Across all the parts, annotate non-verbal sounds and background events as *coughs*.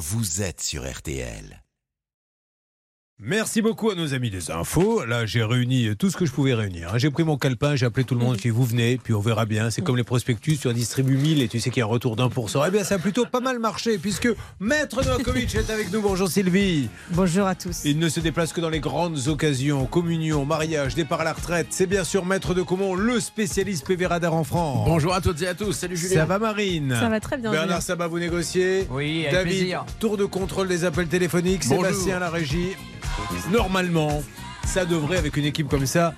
vous êtes sur RTL. Merci beaucoup à nos amis des infos. Là, j'ai réuni tout ce que je pouvais réunir. J'ai pris mon calepin, j'ai appelé tout le monde, j'ai dit vous venez, puis on verra bien. C'est comme les prospectus, tu en distribues 1000 et tu sais qu'il y a un retour d'un pour cent. Eh bien, ça a plutôt pas mal marché puisque Maître Novakovic est avec nous. Bonjour Sylvie. Bonjour à tous. Il ne se déplace que dans les grandes occasions, communion, mariage, départ à la retraite. C'est bien sûr Maître de Comont, le spécialiste PV Radar en France. Bonjour à toutes et à tous. Salut Julien. Ça va Marine Ça va très bien. Bernard. Sabat, vous négociez Oui, avec David, plaisir. tour de contrôle des appels téléphoniques. Bonjour. Sébastien, la régie. Normalement, ça devrait, avec une équipe comme ça,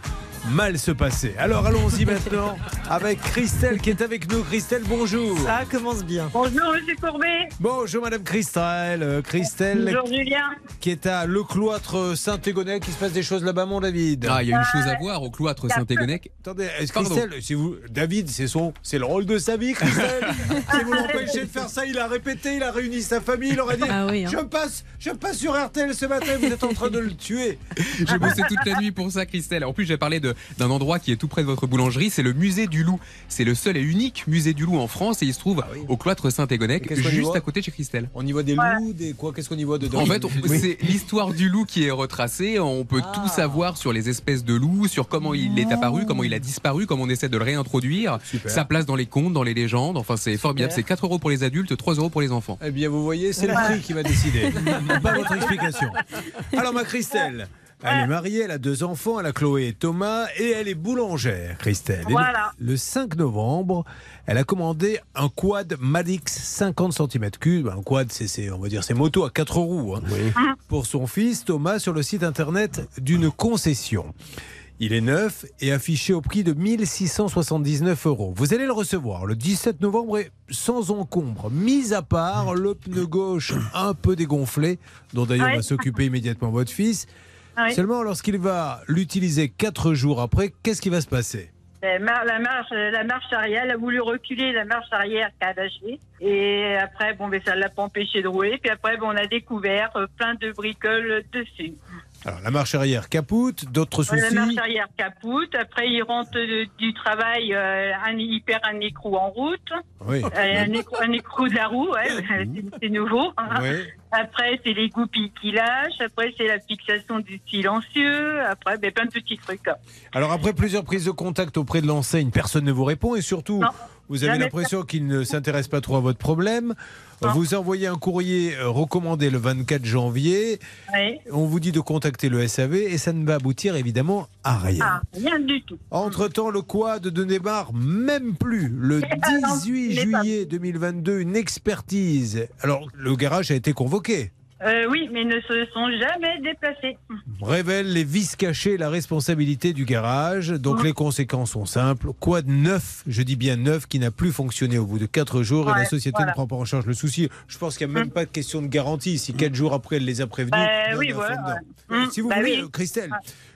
mal se passer. Alors allons-y maintenant avec Christelle qui est avec nous. Christelle, bonjour. Ça commence bien. Bonjour, monsieur Courbet. Bonjour Madame Christelle. Euh, Christelle Bonjour, Julien. qui est à Le Cloître Saint-Égonais. Qui se passe des choses là-bas, mon David Ah, il y a une chose à voir au cloître Saint-Égonec. Attendez. Christelle, si vous, David, c'est son, c'est le rôle de sa vie, Christelle. si vous l'empêchez de faire ça, il a répété, il a réuni sa famille, il aurait dit, Ah oui, hein. je passe, je passe sur RTL ce matin, vous êtes en train de le tuer. J'ai bossé toute la nuit pour ça, Christelle. En plus, j'ai parlé de- d'un endroit qui est tout près de votre boulangerie. C'est le musée du loup. C'est le seul et unique musée du loup en France et il se trouve Ah oui. au cloître Saint-Égonec, juste à côté de chez Christelle. On y voit des loups, des quoi Qu'est-ce qu'on y voit dedans En fait, Oui. c'est l'histoire du loup qui est retracée. On peut Ah. tout savoir sur les espèces de loups, sur comment il est apparu, comment il a disparu, comment on essaie de le réintroduire, Super. sa place dans les contes, dans les légendes. Enfin, c'est formidable. C'est 4 euros pour les adultes, 3 euros pour les enfants. Eh bien, vous voyez, c'est le prix qui va décider, *laughs* pas votre explication. *laughs* Alors, ma Christelle, elle est mariée, elle a deux enfants, elle a Chloé et Thomas, et elle est boulangère, Christelle. Le- Voilà. le, 5 novembre, elle a commandé un quad Madix 50 cm3. Un quad, c'est, on va dire, c'est moto à quatre roues. hein, Pour son fils Thomas sur le site internet d'une concession. Il est neuf et affiché au prix de 1679 euros. Vous allez le recevoir le 17 novembre et sans encombre, mis à part le pneu gauche un peu dégonflé, dont d'ailleurs Oui. va s'occuper immédiatement votre fils. Oui. Seulement, lorsqu'il va l'utiliser quatre jours après, qu'est-ce qui va se passer? La mar- la marche, la marche arrière, elle a voulu reculer la marche arrière lâché. Et après, bon, ben, ça l'a pas empêché de rouler. Puis après, bon, on a découvert euh, plein de bricoles dessus. Alors, la marche arrière capoute, d'autres La soucis marche arrière capoute. Après, il rentre euh, du travail, euh, un, il perd un écrou en route. Oui. Euh, un, écrou, un écrou de la roue, ouais, *laughs* *laughs* c'est- nouveau. oui. Après, c'est les goupilles qui lâchent. Après, c'est la fixation du silencieux. Après, ben, plein de petits trucs. Alors, après plusieurs prises de contact auprès de l'enseigne, personne ne vous répond et surtout, Non. Vous avez l'impression qu'il ne s'intéresse pas trop à votre problème. Vous envoyez un courrier euh, recommandé le 24 janvier. Oui. On vous dit de contacter le SAV et ça ne va aboutir évidemment à rien. Ah, rien du tout. Entre-temps, le quad ne démarre même plus. Le *laughs* Ah non, 18 il est pas- juillet 2022, une expertise. Alors, le garage a été convoqué. Euh, oui, mais ne se sont jamais déplacés. Révèle les vis cachés et la responsabilité du garage. Donc, les conséquences sont simples. Quad neuf, je dis bien neuf, qui n'a plus fonctionné au bout de 4 jours et la société voilà. ne prend pas en charge le souci? Je pense qu'il n'y a même pas de question de garantie. Si 4 jours après, elle les a prévenus. On oui, voilà, ouais. Euh, Si vous Bah voulez, oui. euh, Christelle,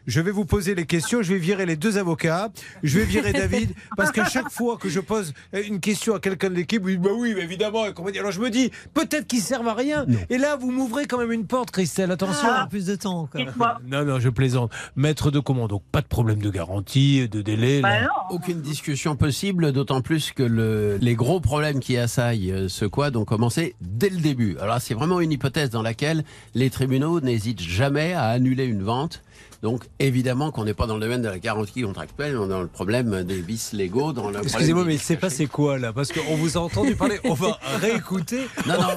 je vais vous poser les questions. Je vais virer les deux avocats. Je vais virer David. Parce qu'à chaque fois que je pose une question à quelqu'un de l'équipe, vous dites Bah oui, mais évidemment. et Alors je me dis Peut-être qu'ils servent à rien. Et là, vous m'ouvrez quand même une porte, Christelle. Attention. Ah, plus de temps encore. Non, non, je plaisante. Maître de commande, donc pas de problème de garantie, de délai. Bah non. Aucune discussion possible, d'autant plus que le- les gros problèmes qui assaillent euh, ce quad ont commencé dès le début. Alors c'est vraiment une hypothèse dans laquelle les tribunaux n'hésitent jamais à annuler une vente. Donc évidemment qu'on n'est pas dans le domaine de la garantie contractuelle, on est dans le problème des vices légaux, dans le Excusez-moi, mais vices c'est cachés. passé quoi là Parce qu'on vous a entendu parler. On va *laughs* réécouter. Non, non.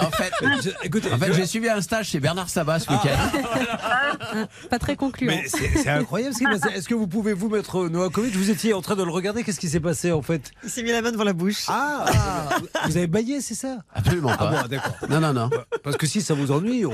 En fait, *laughs* Je- écoutez, en fait je- j'ai suivi un stage chez Bernard Sabat ce week-end. *laughs* Pas très concluant. mais c'est c'est incroyable ce qui s'est passé. Est-ce que vous pouvez vous mettre Noakovic Vous étiez en train de le regarder. Qu'est-ce qui s'est passé en fait? Il s'est mis la main devant la bouche. Ah, vous avez baillé, c'est ça? Absolument Ah pas. bon, d'accord. Non, non, non. Parce que si ça vous ennuie, on...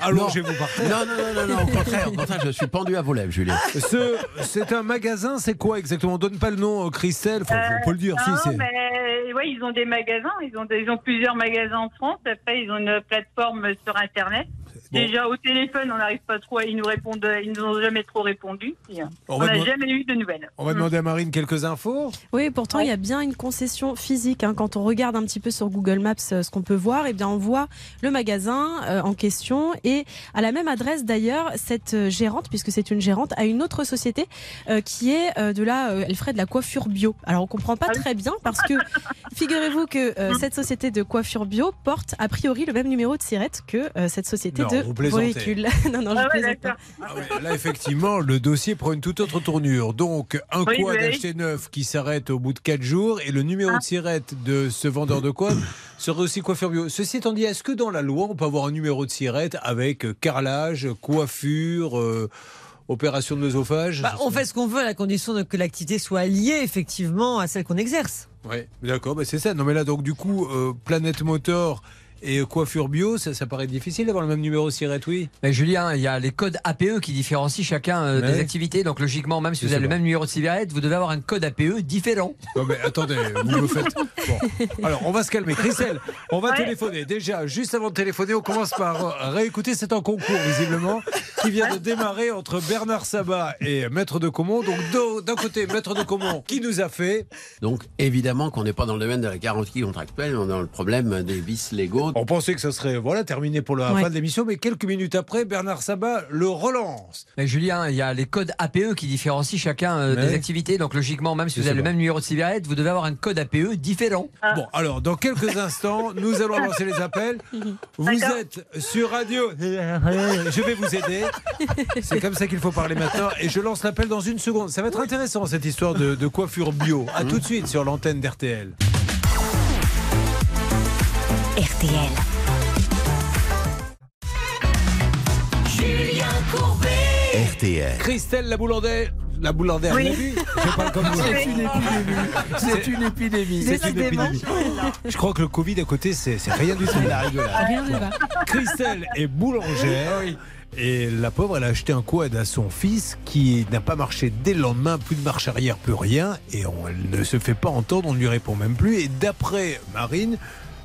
allongez-vous par terre. Non, non, non, non, non, au contraire, au contraire, je suis pendu à vos lèvres, Julien. Ce, c'est un magasin, c'est quoi exactement? On donne pas le nom, euh, Christelle. Enfin, on peut le dire. si, non, c'est- mais ouais, ils ont des magasins, ils ont, des- ils ont plusieurs magasins en France. Après, ils ont une plateforme sur Internet. Bon, Déjà au téléphone, on n'arrive pas trop, à- ils nous répondent, ils nous ont jamais trop répondu. Et, on n'a jamais eu de nouvelles. on va Mm. demander à Marine quelques infos. Oui, pourtant, il y a bien une concession physique. hein. Quand on regarde un petit peu sur Google Maps euh, ce qu'on peut voir, eh bien, on voit le magasin euh, en question. Et à la même adresse, d'ailleurs, cette euh, gérante, puisque c'est une gérante, a une autre société euh, qui est euh, de la. euh, elle ferait de la coiffure bio. Alors, on comprend pas Ah oui. très bien parce que *laughs* figurez-vous que euh, cette société de coiffure bio porte a priori le même numéro de sirette que euh, cette société Non, de vous *laughs* non, non, je Ah ouais, plaisante pas. Ah ouais, là, effectivement, le dossier prend une toute autre tournure. Donc, un Oui, quad oui. acheté neuf qui s'arrête au bout de 4 jours et le numéro Ah. de sirette de ce vendeur de quad serait aussi coiffure bio. Ceci étant dit, est-ce que dans la loi, on peut avoir un numéro de sirette avec carrelage, coiffure, euh, opération de l'œsophage Bah, on fait ce qu'on veut à la condition de que l'activité soit liée effectivement à celle qu'on exerce. Ouais, d'accord, bah c'est ça. Non, mais là, donc, du coup, euh, Planète Motor et coiffure bio, ça, ça paraît difficile d'avoir le même numéro de sirette, oui Mais Julien, il y a les codes APE qui différencient chacun euh, des activités. Donc logiquement, même si vous avez le même numéro de cigarette, vous devez avoir un code APE différent. Non mais attendez, vous me faites. Bon. Alors on va se calmer. Christelle, on va Ouais. téléphoner. Déjà, juste avant de téléphoner, on commence par euh, réécouter. C'est un concours visiblement qui vient de démarrer entre Bernard Sabat et Maître de Comont. Donc d'un côté, Maître de Comont qui nous a fait. Donc évidemment qu'on n'est pas dans le domaine de la garantie contractuelle, on est dans le problème des vices légaux. On pensait que ça serait voilà terminé pour la Ouais. fin de l'émission, mais quelques minutes après, Bernard Sabat le relance. Mais Julien, il y a les codes APE qui différencient chacun euh, des activités. Donc logiquement, même si vous avez le même numéro de cigarette, vous devez avoir un code APE différent. Bon, alors dans quelques instants, nous allons lancer les appels. Vous êtes sur radio. Je vais vous aider. C'est comme ça qu'il faut parler maintenant. Et je lance l'appel dans une seconde. Ça va être intéressant cette histoire de, de coiffure bio. À tout de suite sur l'antenne d'RTL. RTL. RTL. Christelle la boulandaire. La boulandaire, Oui. vu Je parle comme vous. Oui. C'est une épidémie. C'est une épidémie. Je crois que le Covid à côté, c'est c'est rien du tout. La rigolade. Rien va. Christelle est boulangère. Et la pauvre, elle a acheté un quad à son fils qui n'a pas marché dès le lendemain, plus de marche arrière, plus rien. Et on, elle ne se fait pas entendre, on ne lui répond même plus. Et d'après Marine,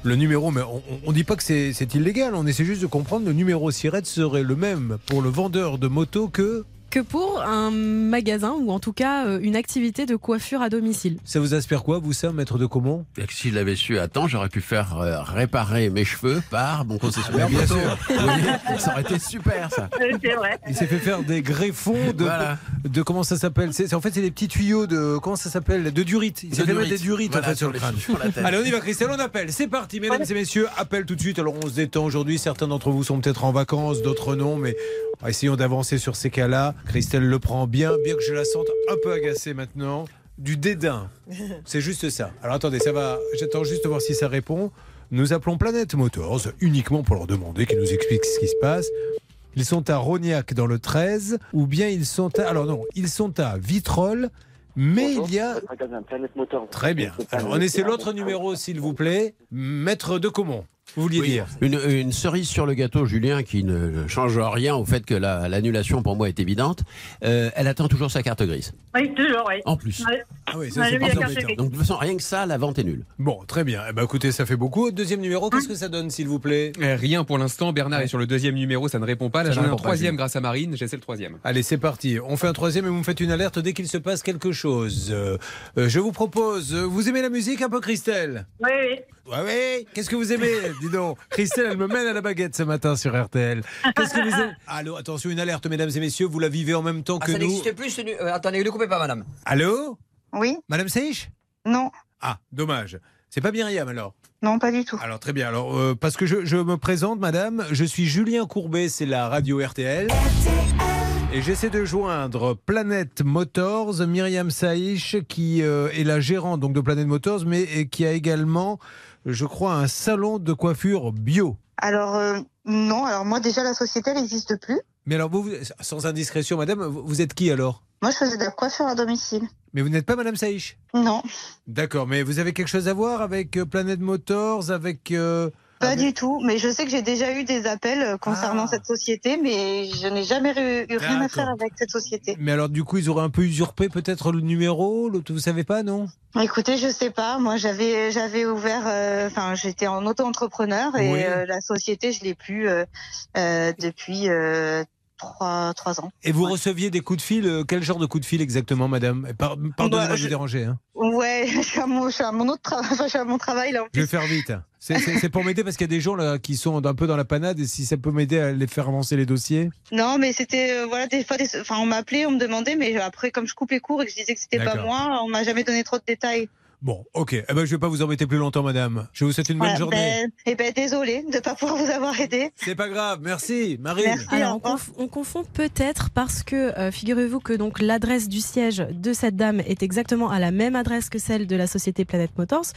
le numéro, mais on dit pas que c'est illégal, on essaie juste de comprendre, le numéro Sirette serait le même pour le vendeur de moto que... Que pour un magasin ou en tout cas euh, une activité de coiffure à domicile. Ça vous inspire quoi, vous, ça, maître de Comont? Et que Si je l'avais su à temps, j'aurais pu faire euh, réparer mes cheveux par mon concessionnaire. Bien moto. sûr. *laughs* Ça aurait été super ça. C'est vrai. Il s'est fait faire des greffons de, Voilà. de comment ça s'appelle? C'est En fait, c'est des petits tuyaux de comment ça s'appelle? De durite. Il s'est fait mettre des durites en fait sur le crâne. sur la tête. *laughs* Allez, on y va, Christelle, on appelle. C'est parti, mesdames et messieurs. Appel tout de suite. Alors, on se détend aujourd'hui. Certains d'entre vous sont peut-être en vacances, d'autres non, mais essayons d'avancer sur ces cas-là. Christelle le prend bien, bien que je la sente un peu agacée maintenant. Du dédain. *laughs* C'est juste ça. Alors, attendez, ça va. J'attends juste de voir si ça répond. Nous appelons Planète Motors uniquement pour leur demander qu'ils nous expliquent ce qui se passe. Ils sont à Rognac dans le 13, ou bien ils sont à. Alors, non, ils sont à Vitrolles. Mais il y a Très bien. Alors, on essaie l'autre numéro, s'il vous plaît. Maître de Comont. Vous vouliez Oui, dire une, une cerise sur le gâteau, Julien, qui ne change rien au fait que la- l'annulation pour moi est évidente. Euh, elle attend toujours sa carte grise. Oui, toujours, oui. En plus. Ouais. Ah oui, ça Ouais, c'est. Donc de toute façon, rien que ça, la vente est nulle. Bon, très bien. Eh ben, écoutez, ça fait beaucoup. Deuxième numéro, qu'est-ce que ça donne, s'il vous plaît? Euh, Rien pour l'instant. Bernard est sur le deuxième numéro, ça ne répond pas. Là, j'en ai un troisième grâce à Marine. J'essaie le troisième. Allez, c'est parti. On fait un troisième et vous me faites une alerte dès qu'il se passe quelque chose. Euh, euh, je vous propose. Vous aimez la musique un peu, Christelle? Oui, oui. Ouais, ouais. Qu'est-ce que vous aimez *laughs* Dis donc. Christelle, elle me mène à la baguette ce matin sur RTL. Qu'est-ce que vous aimez *laughs* Allô, attention, une alerte, mesdames et messieurs. Vous la vivez en même temps Ah, que ça nous. n'existe plus. ce nu- euh, attendez, ne coupez pas, madame. Allô Oui, Madame Seich non, Ah, dommage. C'est pas Myriam alors non, pas du tout. Alors très bien. Alors euh, parce que je, je me présente, madame, je suis Julien Courbet, c'est la radio RTL. Et j'essaie de joindre Planète Motors, Myriam Saïch, qui euh, est la gérante donc de Planète Motors, mais et qui a également, je crois, un salon de coiffure bio. Alors, euh, non, alors moi déjà la société elle n'existe plus. Mais alors vous, sans indiscrétion, madame, vous êtes qui alors? Moi je faisais de la coiffure à domicile. Mais vous n'êtes pas madame Saïch? Non, D'accord, mais vous avez quelque chose à voir avec euh, Planète Motors, avec... euh, Pas Ah, du tout, mais je sais que j'ai déjà eu des appels euh, concernant Ah. cette société, mais je n'ai jamais eu, eu rien à faire avec cette société. Mais alors, du coup, ils auraient un peu usurpé peut-être le numéro le- Vous savez pas, non? Écoutez, je sais pas. Moi, j'avais j'avais ouvert, euh, enfin, j'étais en auto-entrepreneur et Oui. euh, la société, je l'ai plus euh, euh, depuis euh, trois trois ans. Et vous Ouais. receviez des coups de fil euh, Quel genre de coups de fil exactement, madame? Par- Pardonnez-moi Bah, de vous je- déranger. hein. Ouais, *laughs* je suis à mon, je suis à mon autre travail, *laughs* enfin, je suis à mon travail là. En Je plus. vais faire vite. C'est- pour m'aider parce qu'il y a des gens là qui sont un peu dans la panade et si ça peut m'aider à les faire avancer les dossiers? Non, mais c'était euh, voilà des fois, des, enfin, on m'appelait, on me demandait, mais après, comme je coupais court et que je disais que c'était pas moi, on m'a jamais donné trop de détails. Bon, ok. Eh ben, je vais pas vous embêter plus longtemps, madame. Je vous souhaite une bonne Voilà, journée. ben, eh ben, désolé de pas pouvoir vous avoir aidé. C'est pas grave. Merci, Marine. Merci. Alors, on, conf- on confond peut-être parce que euh, figurez-vous que donc l'adresse du siège de cette dame est exactement à la même adresse que celle de la société Planet Motors.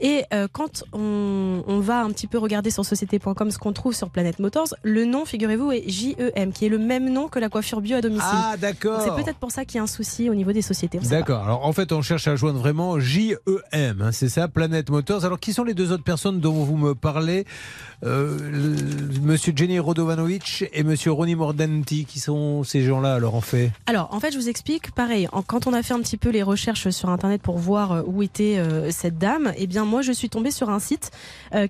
Et euh, quand on, on va un petit peu regarder sur société.com ce qu'on trouve sur Planet Motors, le nom, figurez-vous, est JEM, qui est le même nom que la coiffure bio à domicile. Ah, d'accord. C'est peut-être pour ça qu'il y a un souci au niveau des sociétés. D'accord. Alors en fait, on cherche à joindre vraiment JEM, hein, c'est ça, Planète Motors. Alors qui sont les deux autres personnes dont vous me parlez Euh, Monsieur Jenny Rodovanovic et Monsieur Ronnie Mordenti, qui sont ces gens-là alors en fait Alors, en fait, je vous explique. Pareil, quand on a fait un petit peu les recherches sur Internet pour voir euh, où était euh, cette dame, eh bien, moi, je suis tombée sur un site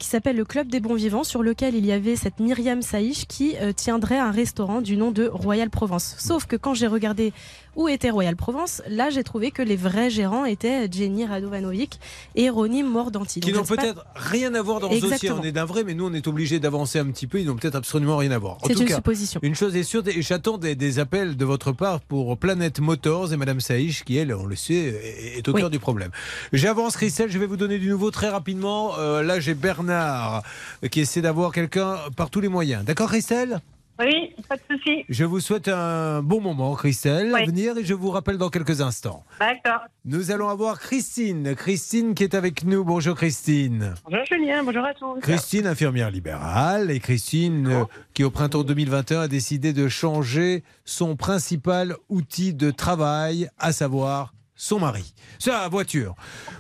qui s'appelle le Club des Bons Vivants, sur lequel il y avait cette Myriam Saïch qui tiendrait un restaurant du nom de Royal Provence. Sauf que quand j'ai regardé où était Royal Provence, là, j'ai trouvé que les vrais gérants étaient Jenny Radovanovic et Ronnie Mordanti. Qui n'ont pas- peut-être rien à voir dans ce dossier. On est d'un vrai, mais nous on est obligé d'avancer un petit peu. Ils n'ont peut-être absolument rien à voir. En C'est tout une cas, supposition. Une chose est sûre, et j'attends des, des appels de votre part pour Planète Motors et Madame Saïch, qui elle, on le sait, est, est au Oui. cœur du problème. J'avance, Christelle, je vais vous donner du nouveau très rapidement. Euh, là, j'ai Bernard euh, qui essaie d'avoir quelqu'un par tous les moyens. D'accord, Christelle? Oui, pas de souci. Je vous souhaite un bon moment, Christelle, à venir, et je vous rappelle dans quelques instants. D'accord. Nous allons avoir Christine. Christine qui est avec nous. Bonjour, Christine. Bonjour Julien, bonjour à tous. Christine, infirmière libérale, et Christine, euh, qui au printemps 2021 a décidé de changer son principal outil de travail, à savoir son mari, sa voiture.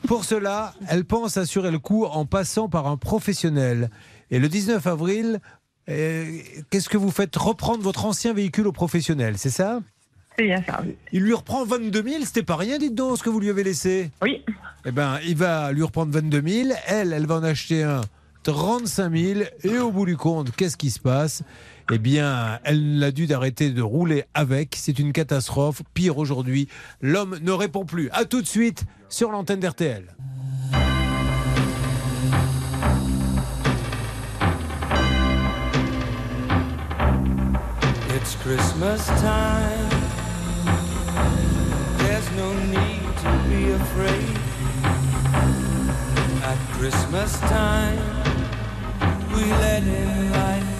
Pour cela, elle pense assurer le coup en passant par un professionnel. Et le 19 avril, euh, qu'est-ce que vous faites Reprendre votre ancien véhicule au professionnel, c'est ça? C'est bien ça. Il lui reprend 22 000, c'était pas rien, dites donc, ce que vous lui avez laissé. Oui. Eh ben, il va lui reprendre 22 000. Elle, elle va en acheter un 35 000. Et au bout du compte, qu'est-ce qui se passe? Eh bien, elle a dû d'arrêter de rouler avec. C'est une catastrophe. Pire aujourd'hui, l'homme ne répond plus. À tout de suite sur l'antenne d'RTL. It's Christmas time. There's no need to be afraid. At Christmas time, we let in light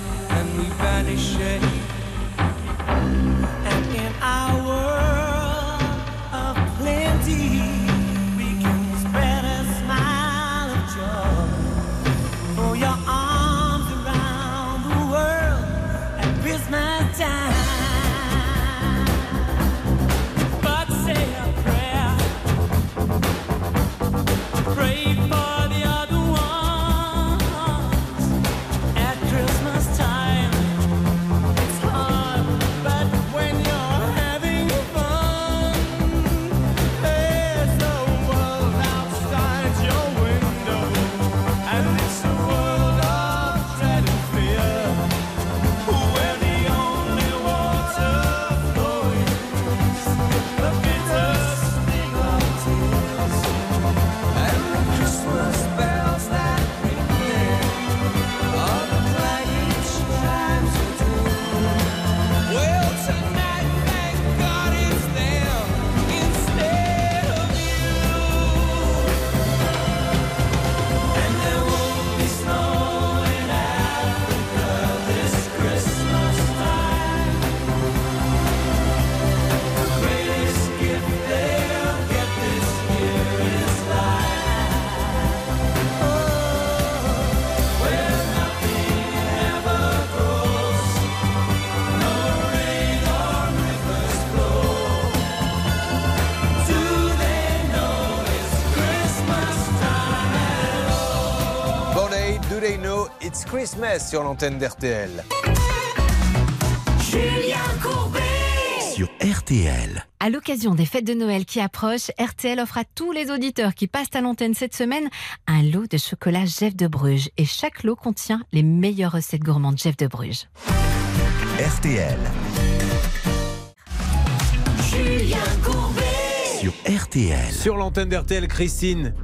Christmas sur l'antenne d'RTL. Julien Courbet sur RTL. À l'occasion des fêtes de Noël qui approchent, RTL offre à tous les auditeurs qui passent à l'antenne cette semaine un lot de chocolat Jeff de Bruges. Et chaque lot contient les meilleures recettes gourmandes Jeff de Bruges. RTL. Julien Courbet sur RTL. Sur l'antenne d'RTL, Christine,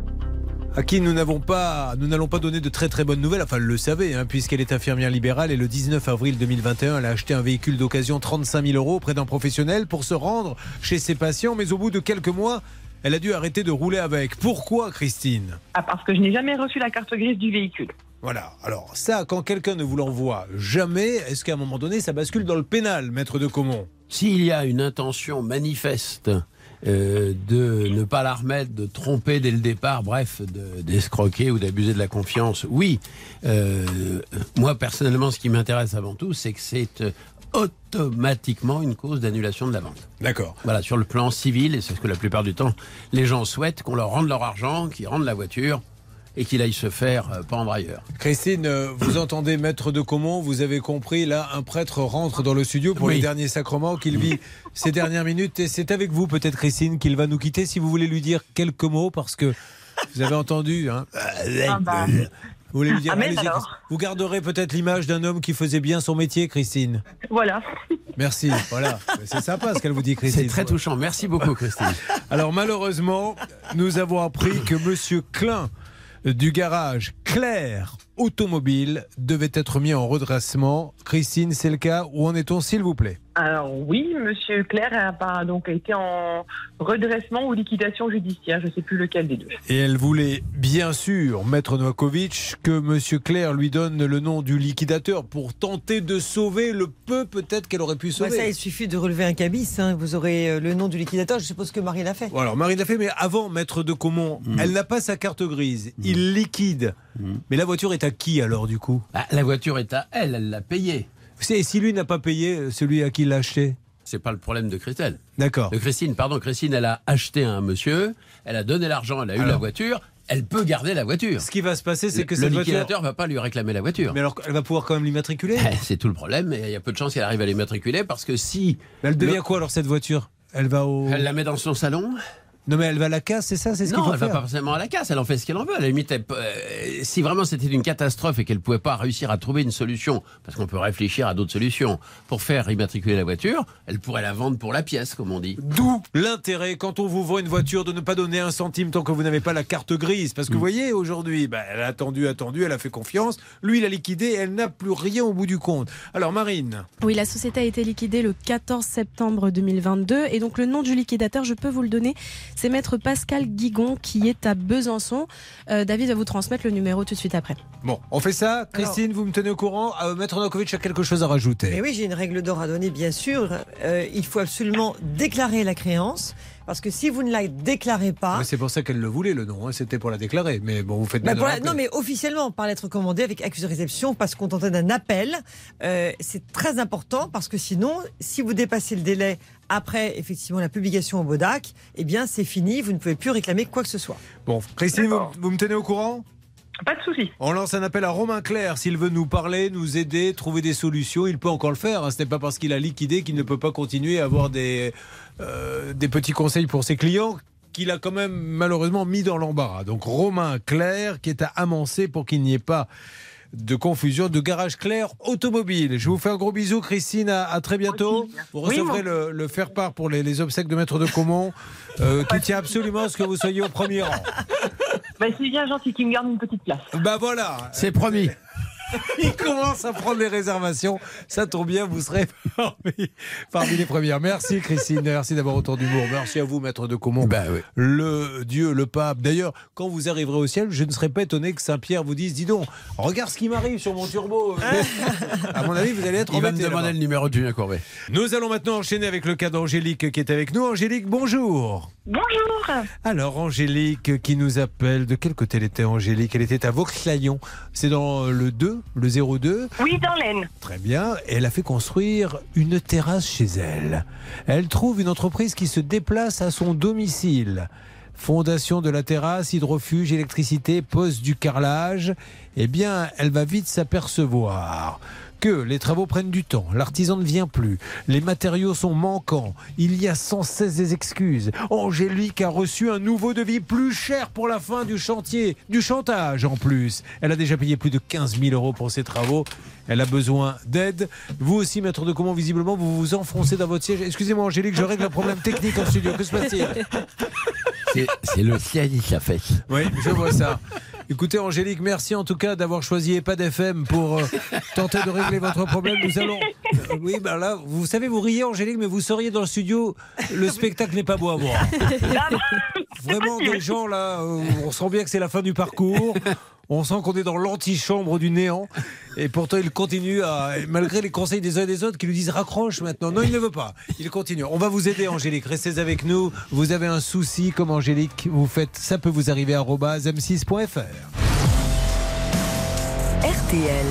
à qui nous n'avons pas, nous n'allons pas donner de très très bonnes nouvelles. Enfin, elle le savait, hein, puisqu'elle est infirmière libérale et le 19 avril 2021, elle a acheté un véhicule d'occasion 35 000 euros auprès d'un professionnel pour se rendre chez ses patients. Mais au bout de quelques mois, elle a dû arrêter de rouler avec. Pourquoi, Christine? Ah, parce que je n'ai jamais reçu la carte grise du véhicule. Voilà. Alors ça, quand quelqu'un ne vous l'envoie jamais, est-ce qu'à un moment donné, ça bascule dans le pénal, maître de Comont S'il y a une intention manifeste euh, de ne pas la remettre, de tromper dès le départ, bref, de- d'escroquer ou d'abuser de la confiance, oui. Euh, moi, personnellement, ce qui m'intéresse avant tout, c'est que c'est euh, automatiquement une cause d'annulation de la vente. D'accord. Voilà, sur le plan civil, et c'est ce que la plupart du temps, les gens souhaitent qu'on leur rende leur argent, qu'ils rendent la voiture et qu'il aille se faire euh, pendre ailleurs. Christine, euh, vous entendez maître de Comont, vous avez compris, là, un prêtre rentre dans le studio pour Oui. les derniers sacrements qu'il vit ces dernières minutes. Et c'est avec vous, peut-être, Christine, qu'il va nous quitter. Si vous voulez lui dire quelques mots, parce que vous avez entendu. Hein. Ah bah. Vous voulez lui dire. Christine. Vous garderez peut-être l'image d'un homme qui faisait bien son métier, Christine. Voilà. Merci. Voilà. C'est sympa ce qu'elle vous dit, Christine. C'est très touchant. Merci beaucoup, Christine. Alors malheureusement, nous avons appris que Monsieur Klein du garage Claire Automobile devait être mis en redressement. Christine, c'est le cas. Où en est-on, s'il vous plaît? Alors oui, Monsieur Claire a pas donc a été en redressement ou liquidation judiciaire, je ne sais plus lequel des deux. Et elle voulait bien sûr, Maître Novakovic, que Monsieur Claire lui donne le nom du liquidateur pour tenter de sauver le peu peut-être qu'elle aurait pu Bah, sauver. ça, il suffit de relever un cabis. hein. Vous aurez euh, le nom du liquidateur. Je suppose que Marie l'a fait. Alors Marine l'a fait, mais avant, Maître de Comont, elle n'a pas sa carte grise. Il liquide. Mais la voiture est à qui alors du coup? Ah, la voiture est à elle, elle l'a payée. Et si lui n'a pas payé, celui à qui il l'a acheté C'est pas le problème de Christelle. D'accord. De Christine, pardon, Christine, elle a acheté un monsieur, elle a donné l'argent, elle a eu la voiture, elle peut garder la voiture. Ce qui va se passer, c'est que le cette liquidateur voiture. va pas lui réclamer la voiture. Mais alors, elle va pouvoir quand même l'immatriculer Eh, C'est tout le problème, et il y a peu de chances qu'elle arrive à l'immatriculer parce que si Mais Elle devient Le- quoi alors cette voiture? Elle va au. elle la met dans son salon, Non mais elle va à la casse, c'est ça C'est ce qu'il non, faut elle va pas forcément à la casse, elle en fait ce qu'elle en veut. À la limite, elle euh, si vraiment c'était une catastrophe et qu'elle pouvait pas réussir à trouver une solution, parce qu'on peut réfléchir à d'autres solutions pour faire immatriculer la voiture, elle pourrait la vendre pour la pièce, comme on dit. D'où l'intérêt quand on vous vend une voiture de ne pas donner un centime tant que vous n'avez pas la carte grise. Parce que Mm. vous voyez, aujourd'hui, bah, elle a attendu, attendu, elle a fait confiance. Lui, il a liquidé, elle n'a plus rien au bout du compte. Alors Marine, Oui, la société a été liquidée le 14 septembre 2022 et donc le nom du liquidateur, je peux vous le donner, c'est maître Pascal Guigon qui est à Besançon. Euh, David va vous transmettre le numéro tout de suite après. bon, on fait ça. Christine, vous me tenez au courant. Euh, Maître Novakovic a quelque chose à rajouter. Mais oui, j'ai une règle d'or à donner, bien sûr. Euh, il faut absolument déclarer la créance. Parce que si vous ne la déclarez pas. C'est pour ça qu'elle le voulait, le nom. hein, C'était pour la déclarer. Mais bon, vous faites bien Bah, pour la- rappeler. non, mais officiellement, par lettre commandée avec accusé de réception, parce qu'on tentait d'un appel, euh, c'est très important parce que sinon, si vous dépassez le délai après effectivement la publication au Bodac, eh bien c'est fini, vous ne pouvez plus réclamer quoi que ce soit. Bon, Christine, vous, vous me tenez au courant? Pas de souci. On lance un appel à Romain Clair. S'il veut nous parler, nous aider, trouver des solutions, il peut encore le faire. hein. Ce n'est pas parce qu'il a liquidé qu'il ne peut pas continuer à avoir des, euh, des petits conseils pour ses clients qu'il a quand même malheureusement mis dans l'embarras. Donc Romain Clair qui est à amancer pour qu'il n'y ait pas de confusion de garage clair automobile. Je vous fais un gros bisou, Christine. À, à très bientôt. Vous Oui, recevrez le, le faire-part pour les, les obsèques de Maître de Comont, *laughs* euh, qui tient absolument à ce que vous soyez au premier rang. Bah, c'est bien gentil qu'il me garde une petite place. Bah voilà. C'est promis. *laughs* Il commence à prendre les réservations. Ça tombe bien, vous serez parmi, parmi les premières. Merci Christine, merci d'avoir autant d'humour. Merci à vous, maître de Comont. Oui. Le Dieu, le pape. D'ailleurs, quand vous arriverez au ciel, je ne serais pas étonné que Saint-Pierre vous dise Dis donc, regarde ce qui m'arrive sur mon turbo. *laughs* à mon avis, vous allez être Il va me demander le numéro de Julien Courbet. Nous allons maintenant enchaîner avec le cas d'Angélique qui est avec nous. Angélique, bonjour. Bonjour. Alors, Angélique qui nous appelle. De quel côté elle était, Angélique? Elle était à Vauxlayon. C'est dans le 2, le 02. Oui, dans l'Aisne. Très bien. Et elle a fait construire une terrasse chez elle. Elle trouve une entreprise qui se déplace à son domicile. fondation de la terrasse, hydrofuge, électricité, pose du carrelage, eh bien, elle va vite s'apercevoir que les travaux prennent du temps, l'artisan ne vient plus, les matériaux sont manquants, il y a sans cesse des excuses. Angélique a reçu un nouveau devis plus cher pour la fin du chantier, du chantage en plus. Elle a déjà payé plus de 15 000 euros pour ses travaux. Elle a besoin d'aide. Vous aussi, maître de comment, visiblement, vous vous enfoncez dans votre siège. Excusez-moi, Angélique, je règle un problème technique en studio. Que se passe-t-il? C'est- le ciel, il s'affaisse. Oui, je vois ça. Écoutez, Angélique, merci en tout cas d'avoir choisi EHPAD FM pour euh, *laughs* tenter de régler votre problème. Nous allons. Euh, oui, ben là, vous savez, vous riez, Angélique, mais vous seriez dans le studio. Le spectacle n'est pas beau à voir. *laughs* Vraiment, des gens là, euh, on sent bien que c'est la fin du parcours. On sent qu'on est dans l'antichambre du néant. Et pourtant, il continue à. Malgré les conseils des uns et des autres qui lui disent raccroche maintenant. Non, il ne veut pas. Il continue. On va vous aider, Angélique. Restez avec nous. Vous avez un souci comme Angélique. Vous faites. Ça peut vous arriver à m6.fr. RTL.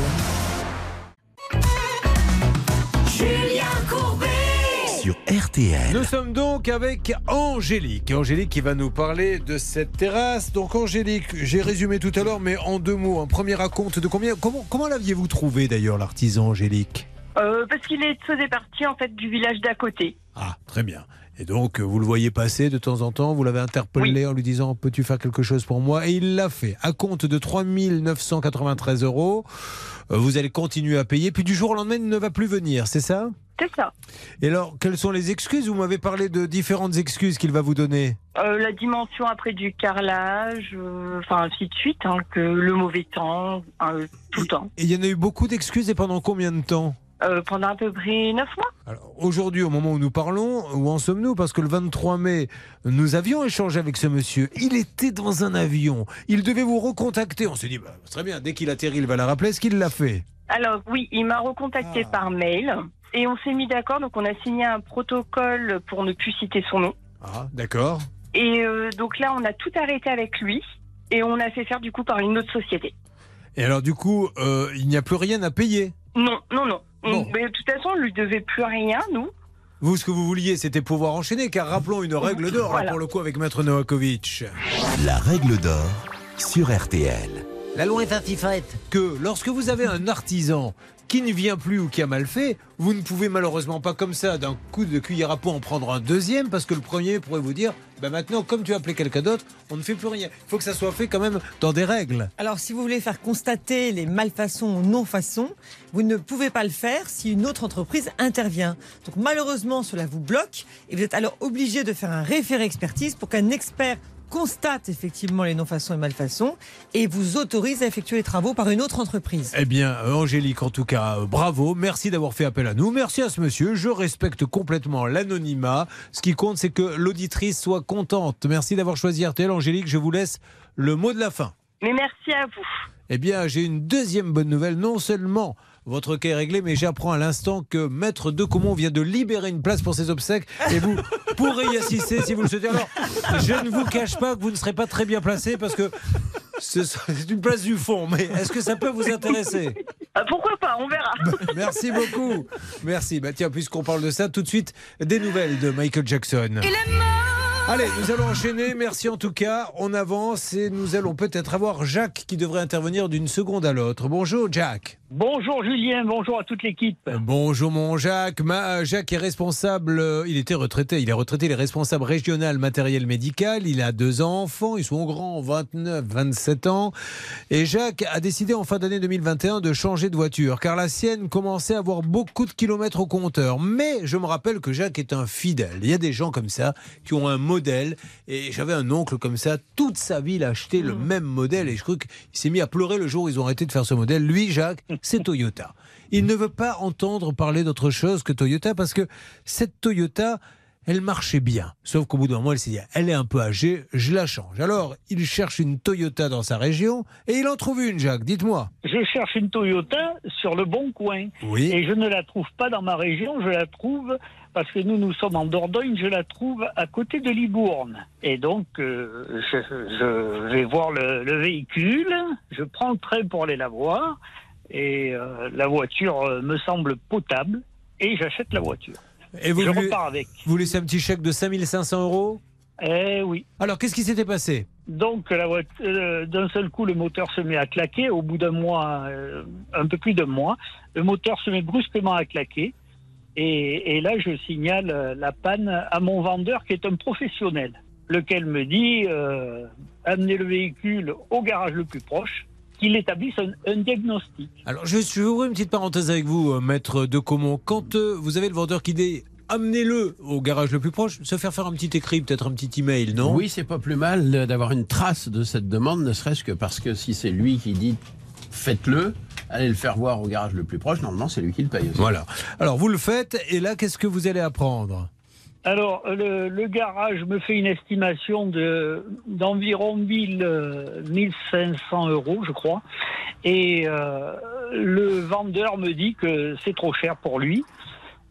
Sur RTL. Nous sommes donc avec Angélique. Angélique qui va nous parler de cette terrasse. Donc Angélique, j'ai résumé tout à l'heure, mais en deux mots, un premier raconte de combien. Comment, comment l'aviez-vous trouvé d'ailleurs l'artisan Angélique? Euh, parce qu'il est- faisait partie en fait du village d'à côté. Ah, très bien. Et donc, vous le voyez passer de temps en temps, vous l'avez interpellé en lui disant Peux-tu faire quelque chose pour moi? Et il l'a fait. À compte de 3 993 euros, euh, vous allez continuer à payer. Puis du jour au lendemain, il ne va plus venir, c'est ça? C'est ça. Et alors, quelles sont les excuses? Vous m'avez parlé de différentes excuses qu'il va vous donner. Euh, la dimension après du carrelage, euh, enfin ainsi de suite, hein, que le mauvais temps, euh, tout le temps. Et il y en a eu beaucoup d'excuses et pendant combien de temps? Pendant à peu près neuf mois. Alors, Aujourd'hui, au moment où nous parlons, où en sommes-nous? Parce que le 23 mai, nous avions échangé avec ce monsieur. Il était dans un avion. Il devait vous recontacter. On s'est dit, bah, très bien, dès qu'il atterrit, il va la rappeler. Est-ce qu'il l'a fait? Alors oui, il m'a recontacté par mail et on s'est mis d'accord, donc on a signé un protocole pour ne plus citer son nom. Ah, d'accord. Et euh, donc là, on a tout arrêté avec lui et on a fait faire du coup par une autre société. Et alors, du coup, euh, il n'y a plus rien à payer. Non, non, non. On- mais de toute façon, on lui devait plus rien, nous. Vous, ce que vous vouliez, c'était pouvoir enchaîner, car rappelons une règle d'or, hein, Voilà. pour le coup, avec Maître Novakovic. La règle d'or sur RTL. La loi est ainsi faite que lorsque vous avez un artisan qui ne vient plus ou qui a mal fait, vous ne pouvez malheureusement pas comme ça, d'un coup de cuillère à peau, en prendre un deuxième, parce que le premier pourrait vous dire, ben maintenant, comme tu as appelé quelqu'un d'autre, on ne fait plus rien. Il faut que ça soit fait quand même dans des règles. Alors, si vous voulez faire constater les malfaçons ou non-façons, vous ne pouvez pas le faire si une autre entreprise intervient. Donc, malheureusement, cela vous bloque et vous êtes alors obligé de faire un référé expertise pour qu'un expert constate effectivement les non-façons et malfaçons et vous autorise à effectuer les travaux par une autre entreprise. Eh bien, Angélique, en tout cas, euh, bravo. Merci d'avoir fait appel à nous. Merci à ce monsieur. Je respecte complètement l'anonymat. Ce qui compte, c'est que l'auditrice soit contente. Merci d'avoir choisi RTL. Angélique, je vous laisse le mot de la fin. Mais merci à vous. Eh bien, j'ai une deuxième bonne nouvelle. Non seulement votre cas est réglé, mais j'apprends à l'instant que Maître de Comont vient de libérer une place pour ses obsèques et vous *laughs* pourrez y assister si vous le souhaitez. Alors, je ne vous cache pas que vous ne serez pas très bien placé parce que ce- c'est une place du fond, mais est-ce que ça peut vous intéresser? Euh, pourquoi pas, on verra. Merci beaucoup. Merci. Bah tiens, puisqu'on parle de ça, tout de suite, des nouvelles de Michael Jackson. Allez, nous allons enchaîner. Merci en tout cas. On avance et nous allons peut-être avoir Jacques qui devrait intervenir d'une seconde à l'autre. Bonjour Jacques. Bonjour Julien, bonjour à toute l'équipe. Bonjour mon Jacques. Ma- Jacques est responsable, euh, il était retraité, il est retraité, il est responsable régional matériel médical, il a deux enfants, ils sont grands, 29, 27 ans. Et Jacques a décidé en fin d'année 2021 de changer de voiture, car la sienne commençait à avoir beaucoup de kilomètres au compteur. Mais je me rappelle que Jacques est un fidèle. Il y a des gens comme ça qui ont un modèle, et j'avais un oncle comme ça, toute sa vie il a acheté le même modèle, et je crois qu'il s'est mis à pleurer le jour où ils ont arrêté de faire ce modèle. Lui, Jacques, c'est Toyota. Il ne veut pas entendre parler d'autre chose que Toyota parce que cette Toyota, elle marchait bien. Sauf qu'au bout d'un moment, elle s'est dit, elle est un peu âgée, je la change. Alors, il cherche une Toyota dans sa région et il en trouve une, Jacques. Dites-moi. Je cherche une Toyota sur le bon coin. Oui. Et je ne la trouve pas dans ma région, je la trouve parce que nous, nous sommes en Dordogne, je la trouve à côté de Libourne. Et donc, euh, je, je vais voir le, le véhicule, je prends le train pour aller la voir, et euh, la voiture euh, me semble potable, et j'achète la voiture. Et vous, je lui- repars avec. vous laissez un petit chèque de 5500 euros? Eh oui. Alors, qu'est-ce qui s'était passé? Donc, euh, d'un seul coup, le moteur se met à claquer. Au bout d'un mois, euh, un peu plus d'un mois, le moteur se met brusquement à claquer. Et, et là, je signale euh, la panne à mon vendeur qui est un professionnel, lequel me dit euh, amenez le véhicule au garage le plus proche, qu'il établisse un, un diagnostic. Alors, je, je vais ouvrir une petite parenthèse avec vous, euh, maître de Comont. Quand euh, vous avez le vendeur qui dit amenez-le au garage le plus proche, se faire faire un petit écrit, peut-être un petit email, non? Oui, c'est pas plus mal d'avoir une trace de cette demande, ne serait-ce que parce que si c'est lui qui dit faites-le, allez le faire voir au garage le plus proche, normalement c'est lui qui le paye aussi. Voilà. Alors, vous le faites, et là, qu'est-ce que vous allez apprendre? Alors, le, le garage me fait une estimation de d'environ 1000, euh, 1500 euros, je crois. Et euh, le vendeur me dit que c'est trop cher pour lui.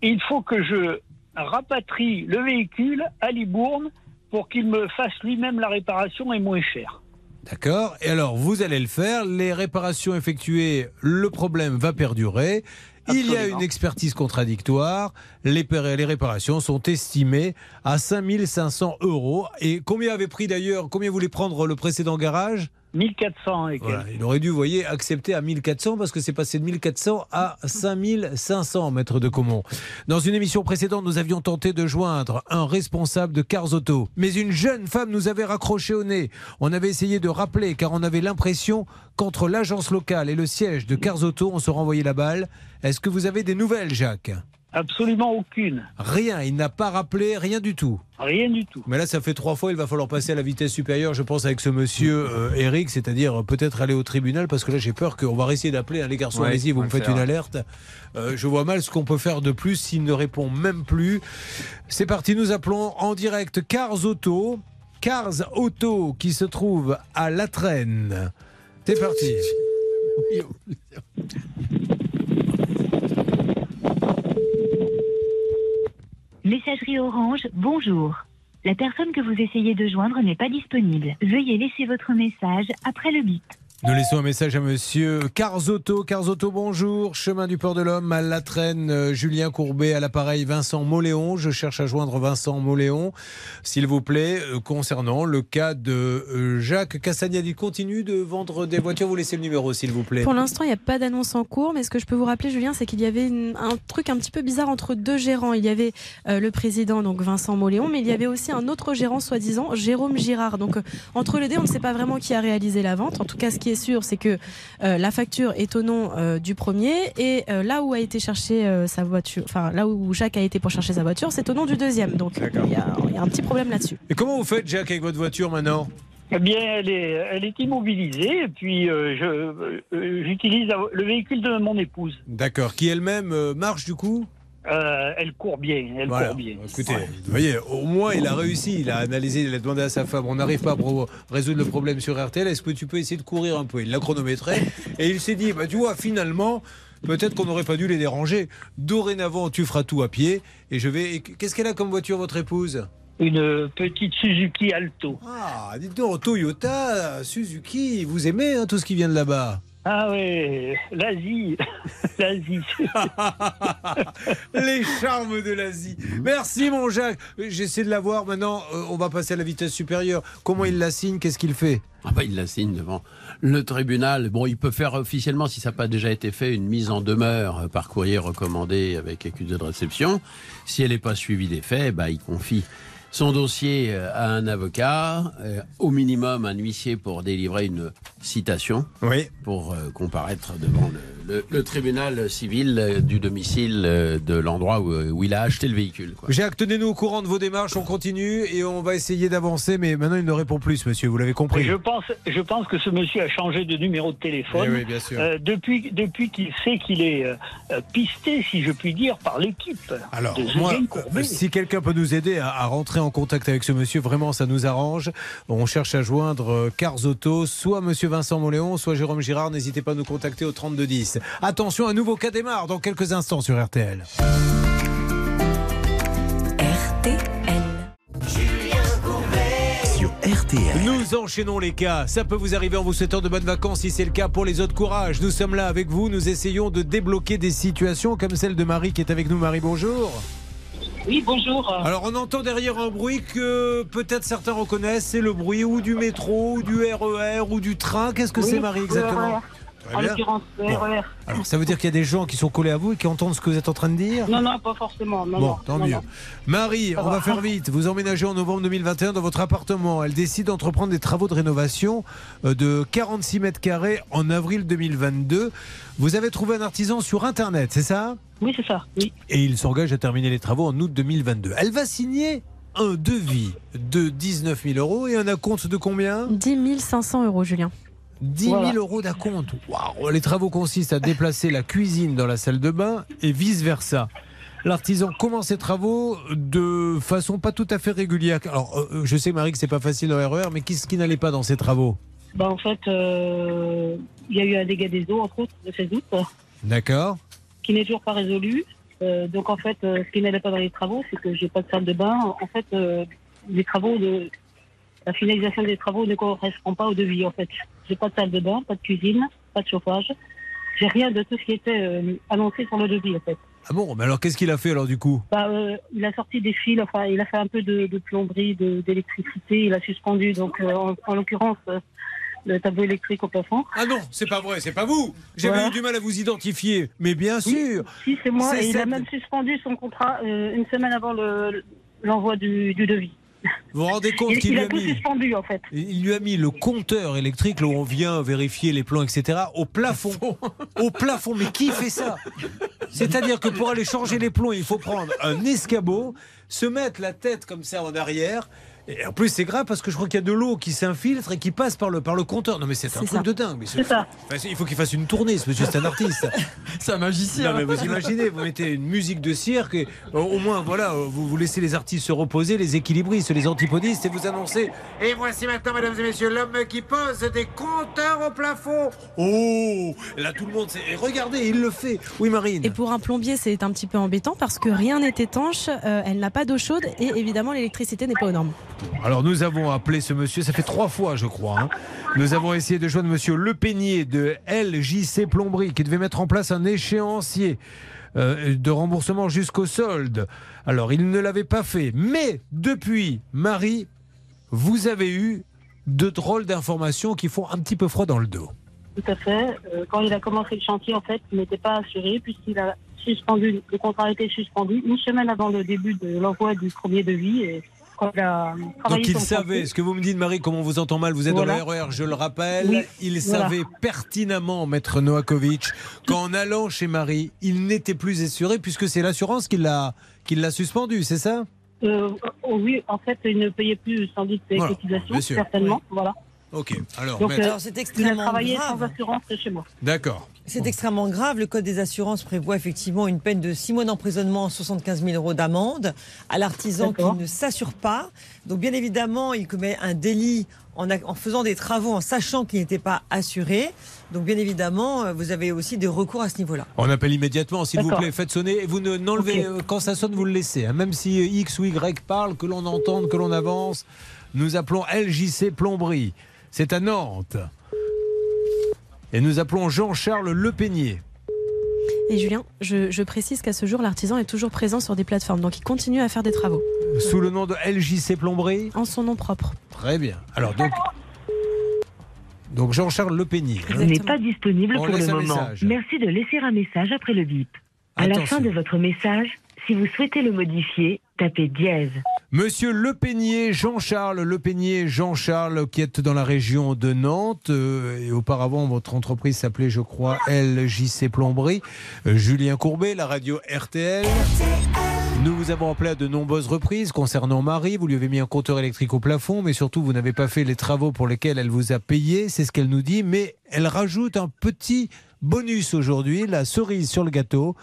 Il faut que je rapatrie le véhicule à Libourne pour qu'il me fasse lui-même la réparation et moins cher. D'accord Et alors, vous allez le faire. Les réparations effectuées, le problème va perdurer. Il y a une expertise contradictoire. Les, les réparations sont estimées à 5500 euros. Et combien avait pris d'ailleurs Combien voulait prendre le précédent garage? 1400 et il aurait dû, vous voyez, accepter à 1400 parce que c'est passé de 1400 à 5500, maître de Comont. Dans une émission précédente, nous avions tenté de joindre un responsable de Cars Auto. Mais une jeune femme nous avait raccroché au nez. On avait essayé de rappeler car on avait l'impression qu'entre l'agence locale et le siège de Cars Auto, on se renvoyait la balle. Est-ce que vous avez des nouvelles, Jacques? Absolument aucune. Rien, il n'a pas rappelé, rien du tout. Rien du tout. Mais là, ça fait trois fois, il va falloir passer à la vitesse supérieure, je pense, avec ce monsieur euh, Eric, c'est-à-dire euh, peut-être aller au tribunal, parce que là, j'ai peur qu'on va essayer d'appeler. hein, les garçons, Ouais, allez-y, vous me faites une alerte. Euh, je vois mal ce qu'on peut faire de plus s'il ne répond même plus. C'est parti, nous appelons en direct Cars Auto. Cars Auto qui se trouve à La Traîne. C'est parti. Messagerie Orange, bonjour. La personne que vous essayez de joindre n'est pas disponible. Veuillez laisser votre message après le bip. Nous laissons un message à monsieur Carzotto. Carzotto, bonjour. Chemin du Port de l'Homme à La Traîne. euh, Julien Courbet à l'appareil Vincent Moléon. Je cherche à joindre Vincent Moléon, s'il vous plaît, euh, concernant le cas de euh, Jacques Cassagnadi. Il continue de vendre des voitures. Vous laissez le numéro, s'il vous plaît. Pour l'instant, il n'y a pas d'annonce en cours, mais ce que je peux vous rappeler, Julien, c'est qu'il y avait un truc un petit peu bizarre entre deux gérants. Il y avait le président, donc Vincent Moléon, mais il y avait aussi un autre gérant, soi-disant, Jérôme Girard. Donc, entre les deux, on ne sait pas vraiment qui a réalisé la vente. En tout cas, ce qui sûr, c'est que euh, la facture est au nom euh, du premier, et euh, là où a été cherché euh, sa voiture, enfin, là où Jacques a été pour chercher sa voiture, c'est au nom du deuxième. Donc, il y, a- il y a un petit problème là-dessus. Et comment vous faites, Jacques, avec votre voiture maintenant? Eh bien, elle est, elle est immobilisée et puis euh, je, euh, j'utilise le véhicule de mon épouse. D'accord. Qui elle-même euh, marche du coup? Euh, elle court bien, elle Voilà. court bien. Écoutez, vous voyez, au moins il a réussi, il a analysé, il a demandé à sa femme, on n'arrive pas à résoudre le problème sur RTL, est-ce que tu peux essayer de courir un peu? Il l'a chronométré et il s'est dit, bah tu vois, finalement, peut-être qu'on n'aurait pas dû les déranger. Dorénavant, tu feras tout à pied et je vais... Qu'est-ce qu'elle a comme voiture, votre épouse? Une petite Suzuki Alto. Ah, dites donc, Toyota, Suzuki, vous aimez hein, tout ce qui vient de là-bas? Ah ouais, l'Asie, *laughs* l'Asie. *laughs* Les charmes de l'Asie. Merci mon Jacques. J'essaie de la voir maintenant. euh, on va passer à la vitesse supérieure. Comment il la signe? Qu'est-ce qu'il fait? Ah bah, il la signe devant le tribunal. Bon, il peut faire officiellement, si ça n'a pas déjà été fait, une mise en demeure par courrier recommandé avec accusé de réception. Si elle n'est pas suivie des faits, bah, il confie son dossier euh, à un avocat, euh, au minimum un huissier pour délivrer une citation, oui. pour euh, comparaître devant le, le- le tribunal civil euh, du domicile euh, de l'endroit où, où il a acheté le véhicule. quoi. Jacques, tenez-nous au courant de vos démarches. On continue et on va essayer d'avancer. Mais maintenant, il ne répond plus, monsieur. Vous l'avez compris. Je pense, je pense que ce monsieur a changé de numéro de téléphone Eh oui, bien sûr. euh, depuis, depuis qu'il sait qu'il est euh, euh, pisté, si je puis dire, par l'équipe. Alors, de moi, Courbet. si quelqu'un peut nous aider à, à rentrer en contact avec ce monsieur, vraiment, ça nous arrange. On cherche à joindre euh, Cars Auto, soit monsieur Vincent Moléon, soit Jérôme Girard. N'hésitez pas à nous contacter au 3210. Attention, un nouveau cas démarre dans quelques instants sur RTL. Sur RTL. Nous enchaînons les cas. Ça peut vous arriver en vous souhaitant de bonnes vacances. Si c'est le cas pour les autres, courage. Nous sommes là avec vous. Nous essayons de débloquer des situations comme celle de Marie qui est avec nous. Marie, bonjour. Oui, bonjour. Alors on entend derrière un bruit que peut-être certains reconnaissent, c'est le bruit ou du métro, ou du RER, ou du train. Qu'est-ce que Oui, c'est Marie le exactement? En bien. l'occurrence, le Bon. RER. Alors ça veut dire qu'il y a des gens qui sont collés à vous et qui entendent ce que vous êtes en train de dire? Non, non, pas forcément. Non, Bon, non, tant non, mieux. non. Marie, Ça on va va. faire vite. Vous emménagez en novembre 2021 dans votre appartement. Elle décide d'entreprendre des travaux de rénovation euh, de 46 mètres carrés en avril 2022. Vous avez trouvé un artisan sur Internet, c'est ça? Oui, c'est ça. Oui. Et il s'engage à terminer les travaux en août 2022. Elle va signer un devis de 19 000 euros et un acompte de combien? 10 500 euros, Julien. 10 000 Voilà. euros d'acompte. Waouh Les travaux consistent à déplacer la cuisine dans la salle de bain et vice-versa. L'artisan commence ses travaux de façon pas tout à fait régulière. Alors, euh, je sais, Marie, que c'est pas facile dans RER, mais qu'est-ce qui n'allait pas dans ces travaux? Bah, en fait, euh, il y a eu un dégât des eaux, entre autres, le 16 août, D'accord qui n'est toujours pas résolu. Euh, donc, en fait, euh, ce qui n'allait pas dans les travaux, c'est que j'ai pas de salle de bain. En fait, euh, les travaux de. La finalisation des travaux ne correspond pas au devis, en fait. J'ai pas de salle de bain, pas de cuisine, pas de chauffage. J'ai rien de tout ce qui était euh, annoncé sur le devis, en fait. Ah bon Mais alors, qu'est-ce qu'il a fait alors du coup? Bah, euh, il a sorti des fils, enfin, il a fait un peu de, de plomberie, d'électricité, il a suspendu, donc, euh, en, en l'occurrence, le tableau électrique au plafond. Ah non, c'est pas vrai, c'est pas vous J'avais Voilà. eu du mal à vous identifier. Mais bien sûr Si, c'est moi, et il a même suspendu son contrat euh, une semaine avant le- l'envoi du, du devis. Vous vous rendez compte Il, qu'il il lui a mis suspendu, en fait. Il lui a mis le compteur électrique, là où on vient vérifier les plans, etc., au plafond. au plafond. Mais qui fait ça? C'est-à-dire que pour aller changer les plombs, il faut prendre un escabeau, se mettre la tête comme ça en arrière. Et en plus, c'est grave parce que je crois qu'il y a de l'eau qui s'infiltre et qui passe par le, par le compteur. Non, mais c'est un truc ça. de dingue. mais C'est ça. Enfin, il faut qu'il fasse une tournée, ce monsieur, c'est un artiste. *laughs* C'est un magicien. Non, mais vous imaginez, vous mettez une musique de cirque, et, euh, au moins, voilà, euh, vous, vous laissez les artistes se reposer, les équilibristes, les antipodistes, et vous annoncez Et voici maintenant, mesdames et messieurs, l'homme qui pose des compteurs au plafond. Oh Là, tout le monde, sait- et regardez, il le fait. Oui, Marine. Et pour un plombier, c'est un petit peu embêtant parce que rien n'est étanche, euh, elle n'a pas d'eau chaude et évidemment l'électricité n'est pas aux normes. Alors nous avons appelé ce monsieur, ça fait trois fois je crois. hein. Nous avons essayé de joindre monsieur Le Peignier de LJC Plomberie qui devait mettre en place un échéancier euh, de remboursement jusqu'au solde. Alors il ne l'avait pas fait. Mais depuis, Marie, vous avez eu de drôles d'informations qui font un petit peu froid dans le dos. Tout à fait. Euh, quand il a commencé le chantier, en fait, il n'était pas assuré puisqu'il a suspendu, le contrat a été suspendu une semaine avant le début de l'envoi du premier devis. A travaillé Donc il savait, ce que vous me dites Marie, comment on vous entend mal, vous êtes Voilà. dans le RER, je le rappelle, Oui, il voilà. savait pertinemment, maître Noakovic, qu'en allant chez Marie, il n'était plus assuré puisque c'est l'assurance qui l'a qui l'a suspendu, c'est ça? Euh, oh oui, en fait, il ne payait plus sans doute ses Voilà, cotisations, certainement. Voilà. Ok, alors, Donc, euh, Alors, c'est il a extrêmement travaillé grave. sans assurance chez moi. D'accord. C'est extrêmement grave. Le Code des assurances prévoit effectivement une peine de 6 mois d'emprisonnement, 75 000 euros d'amende à l'artisan qui ne s'assure pas. Donc, bien évidemment, il commet un délit en, a- en faisant des travaux en sachant qu'il n'était pas assuré. Donc, bien évidemment, euh, vous avez aussi des recours à ce niveau-là. On appelle immédiatement, s'il vous plaît, faites sonner vous ne n'enlevez euh, quand ça sonne, vous le laissez. hein. Même si X ou Y parle, que l'on entende, que l'on avance, nous appelons LJC Plomberie. C'est à Nantes. Et nous appelons Jean-Charles Le Peignier. Et Julien, je, je précise qu'à ce jour, l'artisan est toujours présent sur des plateformes, donc il continue à faire des travaux. Sous le nom de LJC Plomberie En son nom propre. Très bien. Alors donc, donc Jean-Charles Le Peignier. hein. n'est pas disponible On pour le un moment. message. Merci de laisser un message après le bip. À la fin de votre message, si vous souhaitez le modifier, tapez dièse. Monsieur Le Peignier, Jean-Charles Le Peignier, Jean-Charles, qui est dans la région de Nantes. euh, et auparavant, votre entreprise s'appelait, je crois, LJC Plomberie. Euh, Julien Courbet, la radio RTL. Nous vous avons appelé à de nombreuses reprises concernant Marie. Vous lui avez mis un compteur électrique au plafond, mais surtout, vous n'avez pas fait les travaux pour lesquels elle vous a payé. C'est ce qu'elle nous dit. Mais elle rajoute un petit bonus aujourd'hui, la cerise sur le gâteau.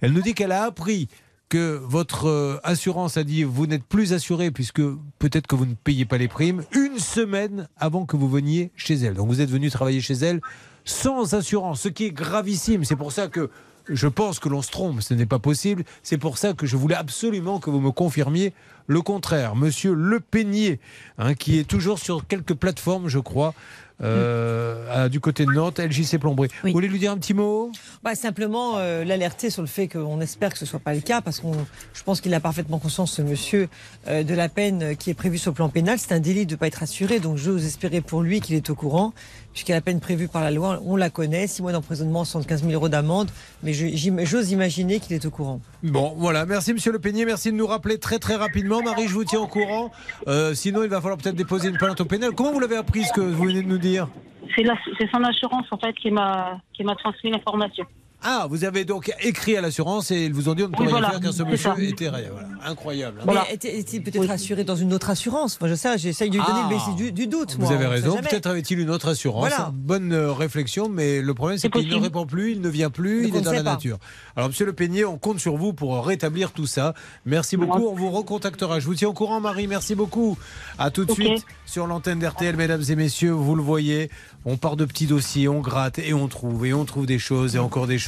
Elle nous dit qu'elle a appris que votre euh, assurance a dit vous n'êtes plus assuré puisque peut-être que vous ne payez pas les primes une semaine avant que vous veniez chez elle. Donc vous êtes venu travailler chez elle sans assurance, ce qui est gravissime. C'est pour ça que je pense que l'on se trompe, ce n'est pas possible. C'est pour ça que je voulais absolument que vous me confirmiez le contraire. Monsieur Le Peignier, hein, qui est toujours sur quelques plateformes, je crois, euh, à- du côté de Nantes, LJC Plomberie. Vous voulez lui dire un petit mot? Bah, simplement euh, l'alerter sur le fait qu'on espère que ce soit pas le cas, parce qu'on, je pense qu'il a parfaitement conscience, ce monsieur, euh, de la peine qui est prévue sur le plan pénal. C'est un délit de ne pas être assuré, donc j'ose espérer pour lui qu'il est au courant, puisque la peine prévue par la loi, on la connaît, 6 mois d'emprisonnement, 75 000 euros d'amende, mais j'ose imaginer qu'il est au courant. Bon, voilà. Merci, Monsieur Le Peignet. Merci de nous rappeler très, très rapidement. Marie, je vous tiens au courant. Euh, sinon, il va falloir peut-être déposer une plainte au pénal. Comment vous l'avez appris ce que vous venez de nous dire? C'est la- c'est son assurance en fait qui m'a qui m'a transmis l'information. Ah, vous avez donc écrit à l'assurance et ils vous ont dit on ne peut Oui, rien voilà, faire car ce monsieur ça. était. Voilà. Incroyable. hein. Mais était- est-il peut-être assuré dans une autre assurance? Moi, je sais, j'essaye de lui donner Ah. le bénéfice du, du doute. Vous moi, avez raison. Peut-être avait-il une autre assurance. Voilà. Bonne euh, réflexion, mais le problème, c'est qu'il ne répond plus, il ne vient plus, Donc il on est dans la pas. nature. Alors, Monsieur Le Peignet, on compte sur vous pour rétablir tout ça. Merci beaucoup. On vous recontactera. Je vous tiens au courant, Marie. Merci beaucoup. À tout de suite sur l'antenne d'RTL, mesdames et messieurs. Vous le voyez, on part de petits dossiers, on gratte et on trouve et on trouve des choses et encore des choses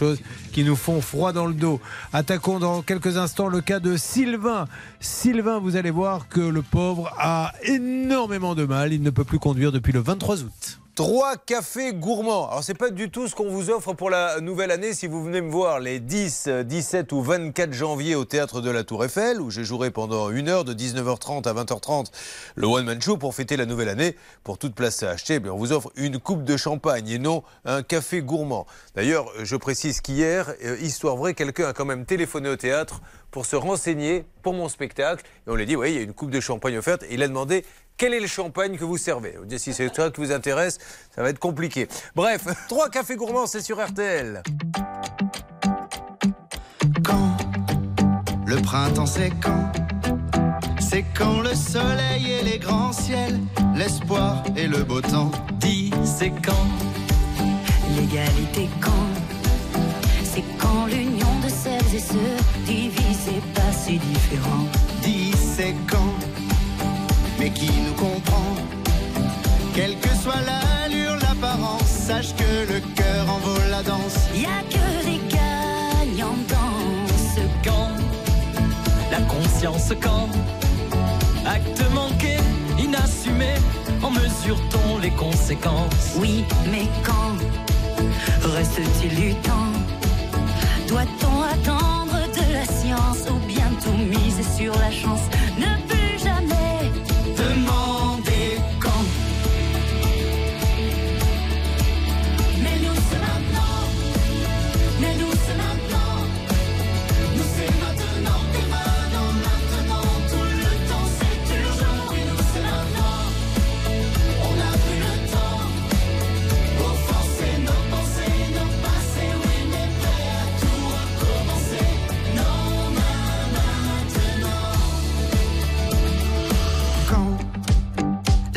qui nous font froid dans le dos. Attaquons dans quelques instants le cas de Sylvain. Sylvain, vous allez voir que le pauvre a énormément de mal. Il ne peut plus conduire depuis le 23 août. Trois cafés gourmands. Alors, c'est pas du tout ce qu'on vous offre pour la nouvelle année si vous venez me voir les 10, euh, 17 ou 24 janvier au théâtre de la Tour Eiffel, où j'ai joué pendant une heure de 19h30 à 20h30 le One Man Show pour fêter la nouvelle année. Pour toute place à acheter, eh on vous offre une coupe de champagne et non un café gourmand. D'ailleurs, je précise qu'hier, euh, histoire vraie, quelqu'un a quand même téléphoné au théâtre pour se renseigner pour mon spectacle. Et on lui a dit, oui, il y a une coupe de champagne offerte. Et il a demandé quel est le champagne que vous servez? Si c'est ça qui vous intéresse, ça va être compliqué. Bref, *laughs* trois cafés gourmands, c'est sur RTL. Le printemps c'est quand? C'est quand le soleil et les grands ciels, l'espoir et le beau temps. Dis, c'est quand? L'égalité quand? C'est quand l'union de celles et ceux divisés pas si différents. Mais qui nous comprend. Quelle que soit l'allure, l'apparence, sache que le cœur en vaut la danse. Y a que des gagnants dans ce Quand La conscience quand Acte manqué, inassumé, en mesure-t-on les conséquences? Oui, mais quand reste-t-il du temps? Doit-on attendre de la science ou bien tout miser sur la chance? Ne plus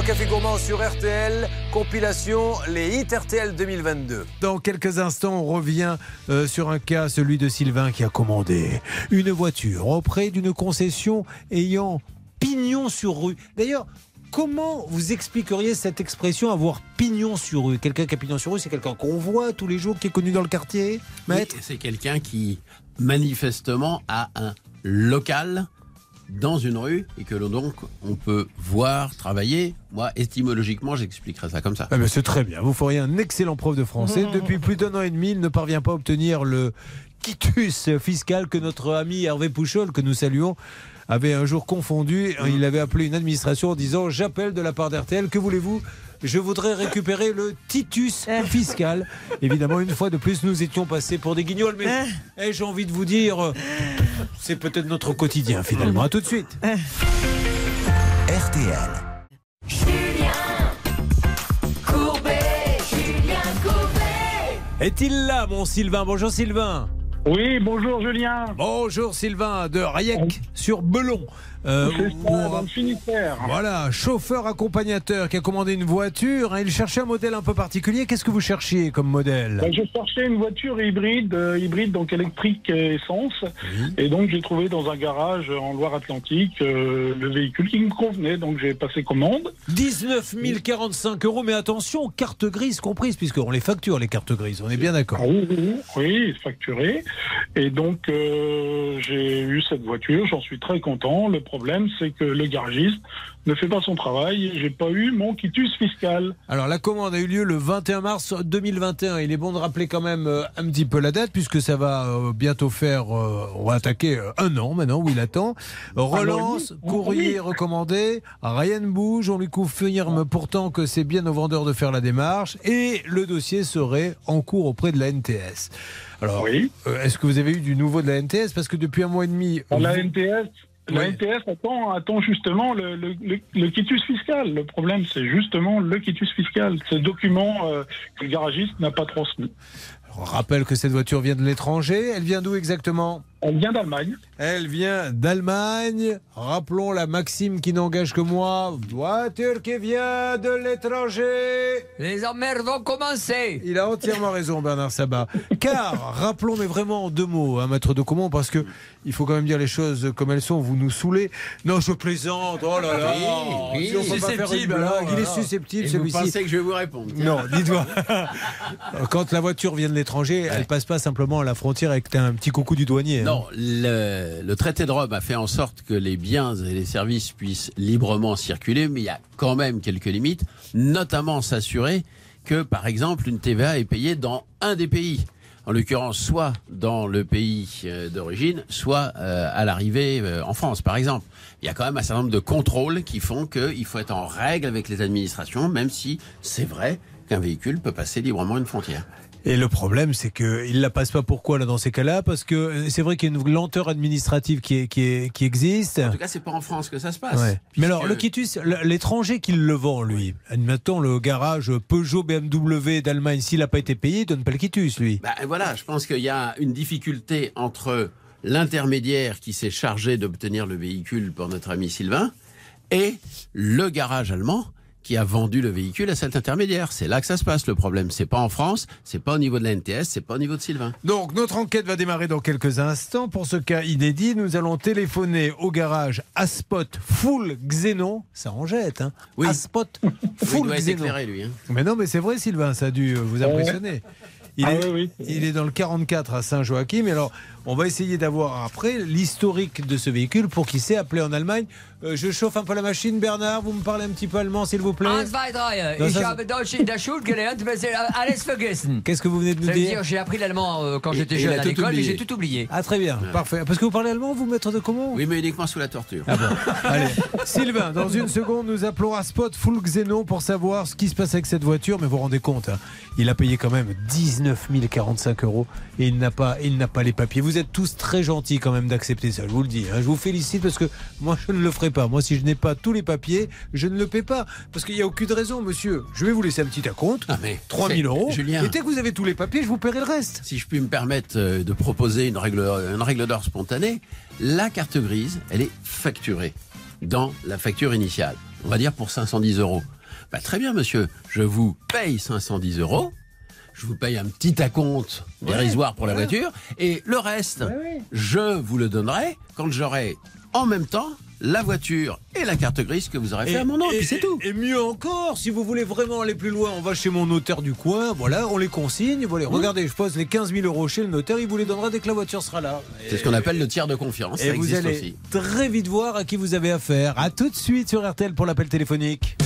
Trois Café Gourmand sur RTL, compilation les hits RTL 2022. Dans quelques instants, on revient euh, sur un cas, celui de Sylvain qui a commandé une voiture auprès d'une concession ayant pignon sur rue. D'ailleurs, comment vous expliqueriez cette expression avoir pignon sur rue? Quelqu'un qui a pignon sur rue, c'est quelqu'un qu'on voit tous les jours, qui est connu dans le quartier Maître? Oui, C'est quelqu'un qui manifestement a un local dans une rue et que l'on donc on peut voir, travailler. Moi, étymologiquement, j'expliquerai ça comme ça. Ah ben, c'est très bien. Vous feriez un excellent prof de français. *laughs* Depuis plus d'un an et demi, il ne parvient pas à obtenir le quitus fiscal que notre ami Hervé Pouchol, que nous saluons, avait un jour confondu. Il avait appelé une administration en disant J'appelle de la part d'RTL, que voulez-vous je voudrais récupérer le titus *laughs* fiscal. Évidemment, une fois de plus, nous étions passés pour des guignols, mais eh, j'ai envie de vous dire, euh, c'est peut-être notre quotidien finalement. À tout de suite. RTL. Courbet, Julien Courbet. Est-il là, mon Sylvain? Bonjour Sylvain. Oui, bonjour Julien. Bonjour Sylvain de Rayec sur Belon. Euh, ça, Finistère. Voilà, chauffeur accompagnateur qui a commandé une voiture. hein, Il cherchait un modèle un peu particulier. Qu'est-ce que vous cherchiez comme modèle? Ben, je cherchais une voiture hybride, euh, hybride donc électrique et essence, et donc j'ai trouvé dans un garage en Loire-Atlantique euh, le véhicule qui me convenait, donc j'ai passé commande. 19 045 euros, mais attention, carte grise comprise, puisqu'on les facture, les cartes grises. On est bien d'accord. Ah oui, oui, oui, oui, facturé. Et donc euh, j'ai eu cette voiture, j'en suis très content. Le problème, c'est que le garagiste ne fait pas son travail. J'ai pas eu mon quitus fiscal. Alors la commande a eu lieu le 21 mars 2021. Il est bon de rappeler quand même euh, un petit peu la date puisque ça va euh, bientôt faire, euh, on va attaquer un an maintenant où il attend. Relance, oui. courrier recommandé, rien ne bouge, on lui confirme pourtant que c'est bien au vendeur de faire la démarche et le dossier serait en cours auprès de la NTS. Alors, est-ce que vous avez eu du nouveau de la NTS Parce que depuis un mois et demi... La vous- NTS, la Oui. Attend, attend justement le, le, le- le quitus fiscal. Le problème, c'est justement le quitus fiscal. Ce document euh, que le garagiste n'a pas transmis. On rappelle que cette voiture vient de l'étranger. Elle vient d'où exactement? Elle vient d'Allemagne. Elle vient d'Allemagne. Rappelons la maxime qui n'engage que moi. Voiture qui vient de l'étranger. Les emmerdes vont commencer. Il a entièrement raison, Bernard Sabat. Car, rappelons, mais vraiment en deux mots, un maître de comment, parce que il faut quand même dire les choses comme elles sont. Vous nous saoulez. Non, je plaisante. Oh là là. Oui, Si on peut pas faire une susceptible, blague, alors, il est susceptible, vous celui-ci. pensez que je vais vous répondre tiens. Non, dites-moi. *laughs* Quand la voiture vient de l'étranger, elle passe pas simplement à la frontière avec un petit coucou du douanier. hein. Non, le, le traité de Rome a fait en sorte que les biens et les services puissent librement circuler, mais il y a quand même quelques limites, notamment s'assurer que, par exemple, une TVA est payée dans un des pays. En l'occurrence, soit dans le pays euh, d'origine, soit euh, à l'arrivée euh, en France, par exemple. Il y a quand même un certain nombre de contrôles qui font qu'il faut être en règle avec les administrations, même si c'est vrai qu'un véhicule peut passer librement une frontière. Et le problème, c'est qu'il ne la passe pas. Pourquoi là dans ces cas-là? Parce que euh, c'est vrai qu'il y a une lenteur administrative qui, est, qui, est, qui existe. En tout cas, c'est pas en France que ça se passe. Ouais. Mais alors, le quitus, l'étranger qui le vend, lui, admettons le garage Peugeot BMW d'Allemagne, s'il n'a pas été payé, il donne pas le quitus, lui. Bah, voilà, je pense qu'il y a une difficulté entre l'intermédiaire qui s'est chargé d'obtenir le véhicule pour notre ami Sylvain et le garage allemand qui a vendu le véhicule à cet intermédiaire. C'est là que ça se passe le problème. C'est pas en France, c'est pas au niveau de la NTS, c'est pas au niveau de Sylvain. Donc, notre enquête va démarrer dans quelques instants. Pour ce cas inédit, nous allons téléphoner au garage Aspot Full Xenon. Ça en jette, hein Oui. Aspot Oui, il Full doit éclairé, lui. hein. Mais non, mais c'est vrai, Sylvain, ça a dû vous impressionner. Il, Ah est, oui, il est dans le 44 à Saint-Joachim. Alors, on va essayer d'avoir après l'historique de ce véhicule pour qui s'est appelé en Allemagne. Euh, je chauffe un peu la machine, Bernard. Vous me parlez un petit peu allemand, s'il vous plaît. Qu'est-ce que vous venez de nous dire dire, j'ai appris l'allemand euh, quand Et- j'étais et jeune à l'école, oublié. j'ai tout oublié. Ah, très bien, parfait. Parce que vous parlez allemand, vous, maître de comment Oui, mais uniquement sous la torture. Ah bon *laughs* Allez, Sylvain, dans une seconde, nous appelons à Spot Full Xenon pour savoir ce qui se passe avec cette voiture. Mais vous vous rendez compte, hein, il a payé quand même 19 045 euros et il n'a pas, il n'a pas les papiers. Vous êtes tous très gentils quand même d'accepter ça, je vous le dis. hein. Je vous félicite parce que moi, je ne le ferai pas. Moi, si je n'ai pas tous les papiers, je ne le paie pas. Parce qu'il n'y a aucune raison, monsieur. Je vais vous laisser un petit acompte, Ah, mais 3 c'est- 000 euros. Julien. Et dès que vous avez tous les papiers, je vous paierai le reste. Si je puis me permettre euh, de proposer une règle, une règle d'or spontanée, la carte grise, elle est facturée dans la facture initiale. On va dire pour 510 euros. Bah, très bien, monsieur. Je vous paye 510 euros. Je vous paye un petit acompte dérisoire pour la ouais. voiture. Et le reste, je vous le donnerai quand j'aurai en même temps la voiture et la carte grise que vous aurez fait à mon nom. Et puis c'est tout. Et mieux encore, si vous voulez vraiment aller plus loin, on va chez mon notaire du coin. Voilà, on les consigne. Voilà, Mmh. regardez, je pose les 15 000 euros chez le notaire. Il vous les donnera dès que la voiture sera là. C'est ce qu'on appelle le tiers de confiance. Et Ça vous existe allez aussi. très vite voir à qui vous avez affaire. À tout de suite sur RTL pour l'appel téléphonique.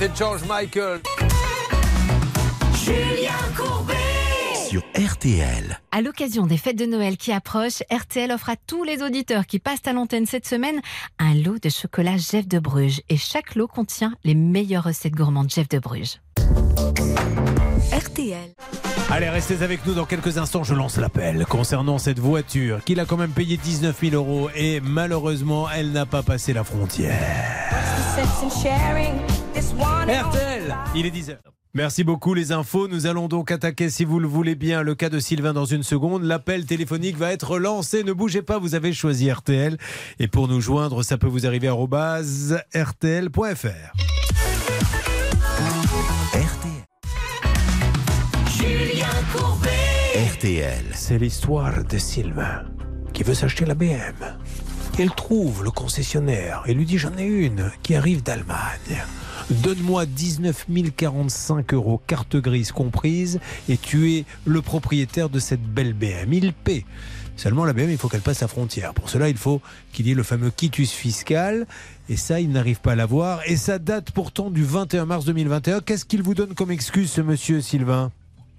C'était George Michael. Julien Courbet. Sur RTL. À l'occasion des fêtes de Noël qui approchent, RTL offre à tous les auditeurs qui passent à l'antenne cette semaine un lot de chocolat Jeff de Bruges. Et chaque lot contient les meilleures recettes gourmandes Jeff de Bruges. RTL. Allez, restez avec nous dans quelques instants. Je lance l'appel concernant cette voiture qu'il a quand même payé 19 000 euros et malheureusement, elle n'a pas passé la frontière. RTL, il est 10h. Merci beaucoup les infos. Nous allons donc attaquer, si vous le voulez bien, le cas de Sylvain dans une seconde. L'appel téléphonique va être lancé. Ne bougez pas, vous avez choisi RTL. Et pour nous joindre, ça peut vous arriver à rtl.fr. C'est l'histoire de Sylvain qui veut s'acheter la BM. Il trouve le concessionnaire et lui dit j'en ai une qui arrive d'Allemagne. Donne-moi 19 045 euros, carte grise comprise, et tu es le propriétaire de cette belle BM. Il paie. Seulement, la BM, il faut qu'elle passe la frontière. Pour cela, il faut qu'il y ait le fameux quitus fiscal. Et ça, il n'arrive pas à l'avoir. Et ça date pourtant du 21 mars 2021. Qu'est-ce qu'il vous donne comme excuse, ce monsieur Sylvain?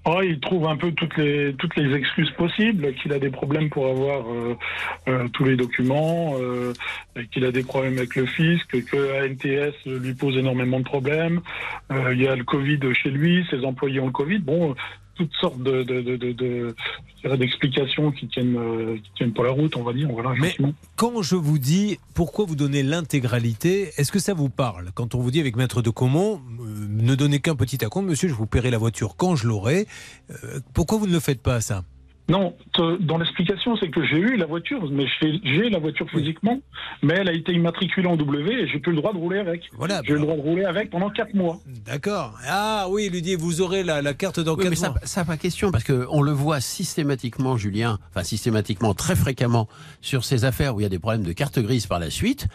Oh, il trouve un peu toutes les toutes les excuses possibles, qu'il a des problèmes pour avoir euh, euh, tous les documents, euh, qu'il a des problèmes avec le fisc, que ANTS lui pose énormément de problèmes. Euh, il y a le Covid chez lui, ses employés ont le Covid. Bon, toutes sortes de, d'explications qui tiennent euh, qui tiennent pas la route, on va dire. Voilà, Mais quand je vous dis pourquoi vous donnez l'intégralité, est-ce que ça vous parle? Quand on vous dit avec Maître de Comont, euh, ne donnez qu'un petit acompte, monsieur, je vous paierai la voiture quand je l'aurai. Euh, pourquoi vous ne le faites pas, ça? Non, dans l'explication, c'est que j'ai eu la voiture, mais j'ai j'ai la voiture physiquement, mais elle a été immatriculée en W et j'ai plus le droit de rouler avec. Voilà. J'ai eu le droit de rouler avec pendant 4 mois. D'accord. Ah oui, dit, vous aurez la, la carte dans Oui, mais ça, mois. ça pas question parce que on le voit systématiquement, Julien, enfin systématiquement, très fréquemment sur ces affaires où il y a des problèmes de carte grise par la suite.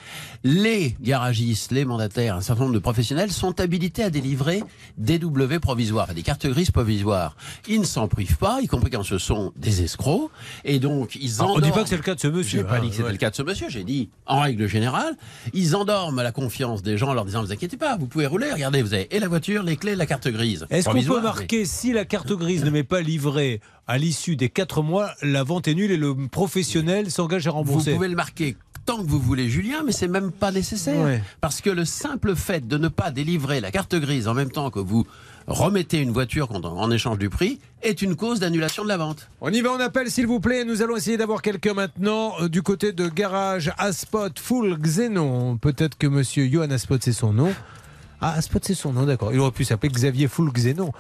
Les garagistes, les mandataires, un certain nombre de professionnels sont habilités à délivrer des W provisoires, enfin, des cartes grises provisoires. Ils ne s'en privent pas, y compris quand ce sont des escrocs, et donc ils Ah, on endorment. dit pas que c'est le cas de ce monsieur, J'ai pas hein, dit que c'était ouais. le cas de ce monsieur. J'ai dit, en règle générale, ils endorment la confiance des gens en leur disant, ne vous inquiétez pas, vous pouvez rouler. Regardez, vous avez et la voiture, les clés, la carte grise. Est-ce qu'on peut marquer si la carte grise ne m'est pas livrée à l'issue des quatre mois, la vente est nulle et le professionnel s'engage à rembourser Vous pouvez le marquer tant que vous voulez, Julien, mais c'est même pas nécessaire. Ouais. Parce que le simple fait de ne pas délivrer la carte grise en même temps que vous remettez une voiture en échange du prix est une cause d'annulation de la vente. On y va, on appelle s'il vous plaît. Nous allons essayer d'avoir quelqu'un maintenant euh, du côté de garage Aspot Full Xenon. Peut-être que monsieur Johan Aspot c'est son nom. Ah, Aspot c'est son nom, d'accord. Il aurait pu s'appeler Xavier Full Xenon.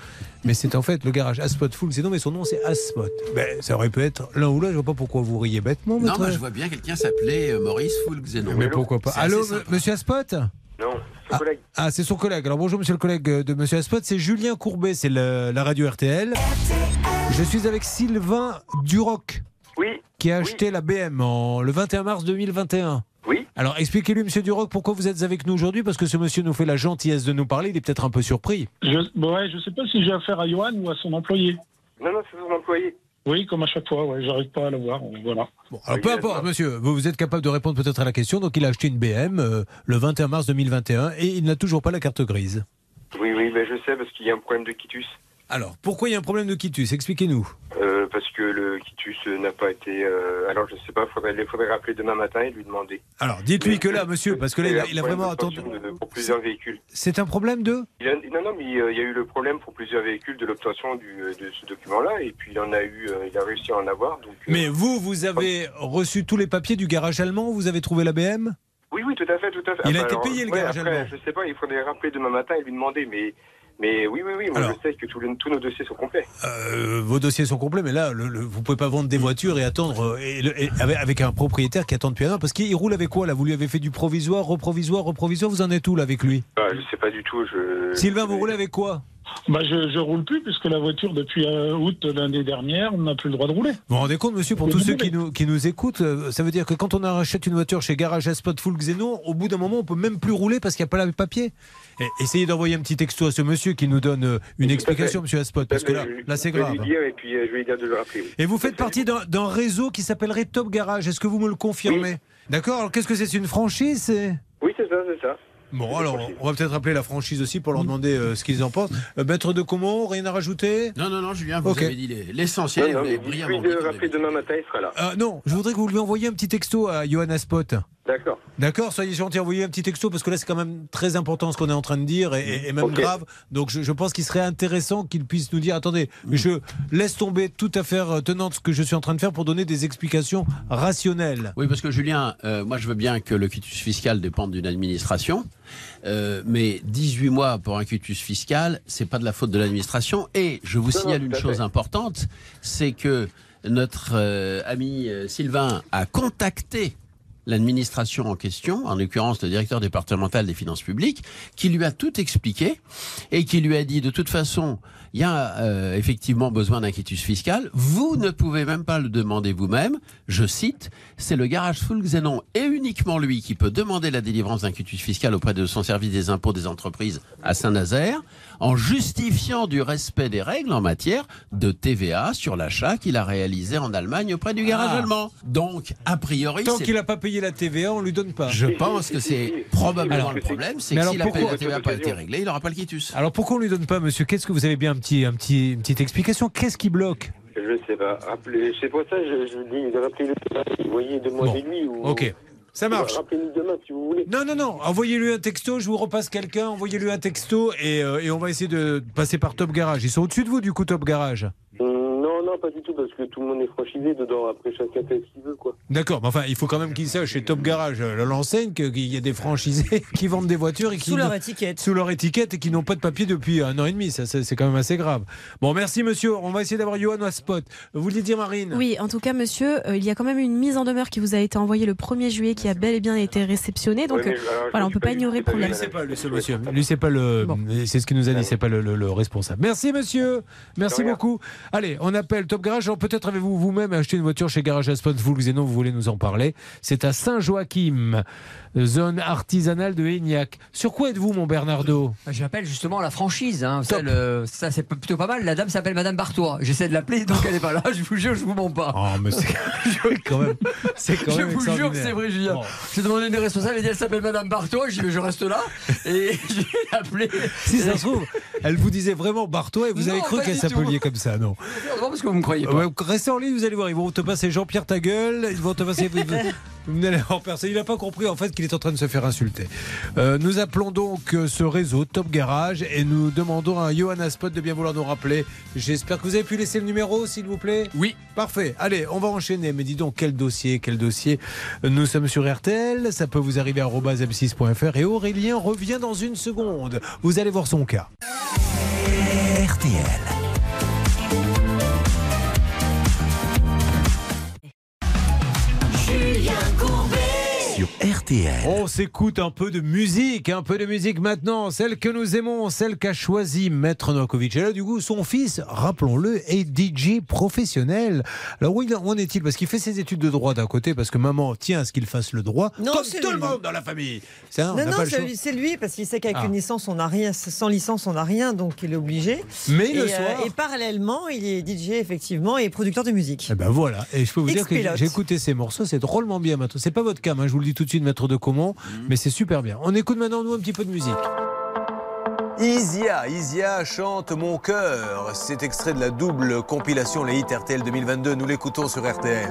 Mais c'est en fait le garage Aspot Full Xenon, mais son nom c'est Aspot. Ben, ça aurait pu être l'un ou l'autre. Je vois pas pourquoi vous riez bêtement. Non, moi je vois bien quelqu'un s'appeler euh, Maurice Foulxénon. Mais pourquoi pas Allô, m- monsieur Aspot? Non, son collègue. Ah, c'est son collègue. Alors bonjour, monsieur le collègue de monsieur Aspot. C'est Julien Courbet, c'est le- la radio RTL. Je suis avec Sylvain Duroc. Oui. Qui a acheté la BM en, le 21 mars 2021. Oui. Alors expliquez-lui, monsieur Duroc, pourquoi vous êtes avec nous aujourd'hui? Parce que ce monsieur nous fait la gentillesse de nous parler. Il est peut-être un peu surpris. Je, bon, ouais, je sais pas si j'ai affaire à Johan ou à son employé. Non, non, c'est son employé. Oui, comme à chaque fois, ouais, j'arrive pas à le voir. Voilà. Alors peu importe, monsieur. Vous, vous êtes capable de répondre peut-être à la question. Donc il a acheté une BM euh, le 21 mars 2021 et il n'a toujours pas la carte grise. Oui, oui, ben je sais parce qu'il y a un problème de quitus. Alors pourquoi il y a un problème de quitus? Expliquez-nous. Euh, parce que le quitus n'a pas été. euh, alors je sais pas, faudrait, il faudrait rappeler demain matin et lui demander. Alors dites-lui que là, monsieur, parce que là, il a, il a vraiment attendu. Pour plusieurs véhicules. C'est un problème de? Il a- non, non, mais euh, il y a eu le problème pour plusieurs véhicules de l'obtention de ce document-là et puis il en a eu, il a réussi à en avoir. Donc, euh, Mais vous, vous avez reçu tous les papiers du garage allemand? Vous avez trouvé la BM Oui, oui, tout à fait, tout à fait. Il a été payé, le ouais, garage après, allemand. Je sais pas, il faudrait rappeler demain matin et lui demander, mais, mais oui, oui, oui, moi Alors. je sais que tous, nos dossiers sont complets. Euh, vos dossiers sont complets, mais là, le, le- vous pouvez pas vendre des voitures et attendre euh, et le- et avec, avec un propriétaire qui attend depuis un an. Parce qu'il roule avec quoi là? Vous lui avez fait du provisoire, reprovisoire, reprovisoire? Vous en êtes où là avec lui? Ah, je sais pas du tout. Je... Sylvain, vous roulez avec quoi? Bah, je, je roule plus puisque la voiture depuis euh, août l'année dernière, on n'a plus le droit de rouler. Vous vous rendez compte, monsieur, pour tous ceux qui nous, qui nous écoutent, euh, ça veut dire que quand on achète une voiture chez Garage Spot Full Xenon, au bout d'un moment, on peut même plus rouler parce qu'il n'y a pas le papier. Et essayez d'envoyer un petit texto à ce monsieur qui nous donne euh, une explication, monsieur Aspot, parce que là, Je- là c'est je vais grave. lui dire et puis je vais lui dire de le rappeler. Et vous faites partie d'un réseau qui s'appellerait Top Garage. Est-ce que vous me le confirmez? D'accord. Alors qu'est-ce que c'est? C'est une franchise Oui, c'est ça, c'est ça. Bon, alors on va peut-être appeler la franchise aussi pour leur demander euh, ce qu'ils en pensent. Euh, Maître de Comont, rien à rajouter? Non, non, non, Julien, vous Ok. avez dit les- l'essentiel. Non, non, vous de rappeler demain matin, il sera là. Euh, Non, je voudrais que vous lui envoyiez un petit texto à Johanna Spot. D'accord. D'accord, soyez gentil, envoyez un petit texto parce que là c'est quand même très important ce qu'on est en train de dire et, et même grave. Donc je, je pense qu'il serait intéressant qu'il puisse nous dire attendez, je laisse tomber toute affaire euh, tenante ce que je suis en train de faire pour donner des explications rationnelles. Oui, parce que Julien, euh, moi je veux bien que le quitus fiscal dépende d'une administration, euh, mais 18 mois pour un quitus fiscal, c'est pas de la faute de l'administration. Et je vous Non, signale non, une chose fait. importante, c'est que notre euh, ami Sylvain a contacté l'administration en question, en l'occurrence le directeur départemental des finances publiques, qui lui a tout expliqué et qui lui a dit de toute façon, il y a euh, effectivement besoin d'un quitus fiscal. Vous ne pouvez même pas le demander vous-même. Je cite, c'est le garage full Xenon et uniquement lui qui peut demander la délivrance d'un quitus fiscal auprès de son service des impôts des entreprises à Saint-Nazaire en justifiant du respect des règles en matière de TVA sur l'achat qu'il a réalisé en Allemagne auprès du garage Ah. allemand. Donc, a priori, Tant qu'il n'a pas payé la TVA, on lui donne pas. je pense que c'est probablement Alors, le problème, c'est que alors si la TVA n'a pas été réglée, il n'aura pas le quitus. Alors pourquoi on lui donne pas, monsieur? Qu'est-ce que vous avez bien petit, un petit, une petite explication Qu'est-ce qui bloque Je sais pas. C'est pour ça que je, je vous voyez, demandez-lui. Ou... Ok. Ça marche. Rappelez-nous demain si vous voulez. Non, non, non. Envoyez-lui un texto. Je vous repasse quelqu'un. Envoyez-lui un texto et, euh, et on va essayer de passer par Top Garage. Ils sont au-dessus de vous, du coup, Top Garage. Non, non, pas du tout, parce que tout le monde est franchisé dedans. Après, chacun fait ce qu'il veut, quoi. D'accord. Mais enfin, il faut quand même qu'ils sachent chez Top Garage, euh, l'enseigne, qu'il y a des franchisés *laughs* qui vendent des voitures et qui Sous leur étiquette. sous leur étiquette et qui n'ont pas de papier depuis un an et demi. Ça, c'est quand même assez grave. Bon, merci, monsieur. On va essayer d'avoir Johan à spot. Vous vouliez dire, Marine Oui, en tout cas, monsieur, euh, il y a quand même une mise en demeure qui vous a été envoyée le 1er juillet qui a bel et bien été réceptionnée. Donc, Ouais, mais euh, alors, voilà, me on suis peut pas pas ignorer le problème. Lui, c'est pas lui, ce monsieur. Lui, c'est pas le. C'est ce qu'il nous a dit. C'est pas le, le- le responsable. Merci, monsieur. Merci beaucoup. Allez, on appelle Top Garage. Alors, peut-être avez-vous vous-même acheté une voiture chez Garage Aspot, vous le Xénon, vous voulez nous en parler. C'est à Saint-Joachim, zone artisanale de Aignac. Sur quoi êtes-vous, mon Bernardo J'appelle justement la franchise. hein. Ça, le- ça, c'est plutôt pas mal. La dame s'appelle Madame Bartois. J'essaie de l'appeler, donc elle est pas là. Je vous jure, je vous mens pas. Oh, mais c'est *laughs* quand même. Je vous jure que c'est vrai, Julien. Bon. J'ai demandé une des responsables, elle dit elle s'appelle Madame Bartois. Je dis mais je reste là. Et *laughs* je vais l'appeler. Si ça se trouve, elle vous disait vraiment Bartois et vous avez Non, cru qu'elle s'appelait comme ça, non Parce que vous me croyez pas. Ouais, restez en ligne, vous allez voir. Ils vont te passer Jean-Pierre ta gueule. Ils vont te passer. Vous *laughs* n'allez voir personne. Il n'a pas compris en fait qu'il est en train de se faire insulter. Euh, nous appelons donc euh, ce réseau Top Garage et nous demandons à Johanna Spot de bien vouloir nous rappeler. J'espère que vous avez pu laisser le numéro, s'il vous plaît. Oui. Parfait. Allez, on va enchaîner. Mais dis donc, quel dossier, quel dossier. Nous sommes sur RTL. Ça peut vous arriver à m6.fr et Aurélien revient dans une seconde. Vous allez voir son cas. RTL. Sur RTL. On s'écoute un peu de musique, un peu de musique maintenant, celle que nous aimons, celle qu'a choisi Maître Novakovic. Et là, du coup, son fils, rappelons-le, est DJ professionnel. Alors, où en est-il? Parce qu'il fait ses études de droit d'un côté, parce que maman tient à ce qu'il fasse le droit, Non, comme c'est tout le monde dans la famille. Ça, on n'a Non, non, c'est lui- parce qu'il sait qu'avec Ah. une licence, on n'a rien, sans licence, on n'a rien, donc il est obligé. Mais et, le euh, soir- et parallèlement, il est DJ, effectivement, et producteur de musique. Eh ben voilà, et je peux vous dire que j'ai écouté ces morceaux, c'est drôlement bien maintenant. C'est pas votre cam, hein, je vous le dis tout de suite, maître de Comont, Mhm. mais c'est super bien. On écoute maintenant, nous, un petit peu de musique. Isia, Isia chante Mon cœur. C'est extrait de la double compilation Les Hits RTL 2022. Nous l'écoutons sur RTL.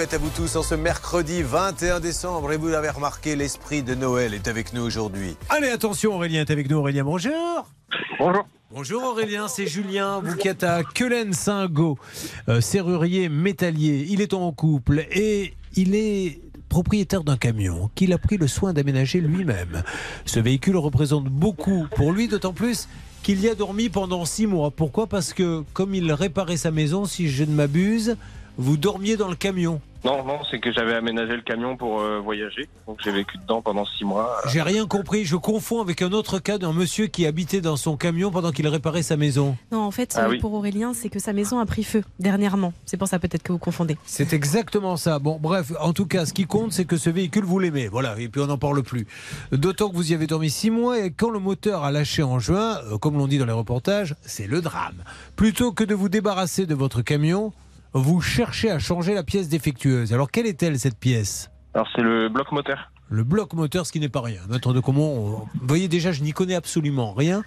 Fête à vous tous en ce mercredi 21 décembre. Et vous l'avez remarqué, l'esprit de Noël est avec nous aujourd'hui. Allez, attention, Aurélien est avec nous. Aurélien, bonjour. Bonjour. Bonjour Aurélien, c'est Julien. Vous qui êtes à Quelen-Saint-Go, euh, serrurier métallier. Il est en couple et il est propriétaire d'un camion qu'il a pris le soin d'aménager lui-même. Ce véhicule représente beaucoup pour lui, d'autant plus qu'il y a dormi pendant six mois. Pourquoi? Parce que comme il réparait sa maison, si je ne m'abuse, vous dormiez dans le camion. Non, non, c'est que j'avais aménagé le camion pour euh, voyager. Donc j'ai vécu dedans pendant six mois. J'ai rien compris. Je confonds avec un autre cas d'un monsieur qui habitait dans son camion pendant qu'il réparait sa maison. Non, en fait, Ah euh, oui. pour Aurélien, c'est que sa maison a pris feu dernièrement. C'est pour ça peut-être que vous confondez. C'est exactement ça. Bon, bref, en tout cas, ce qui compte, c'est que ce véhicule, vous l'aimez. Voilà, et puis on n'en parle plus. D'autant que vous y avez dormi six mois, et quand le moteur a lâché en juin, euh, comme l'on dit dans les reportages, c'est le drame. Plutôt que de vous débarrasser de votre camion, vous cherchez à changer la pièce défectueuse. Alors, quelle est-elle, cette pièce Alors c'est le bloc moteur. le bloc moteur, ce qui n'est pas rien. Maître de comment on- Vous voyez déjà, je n'y connais absolument rien.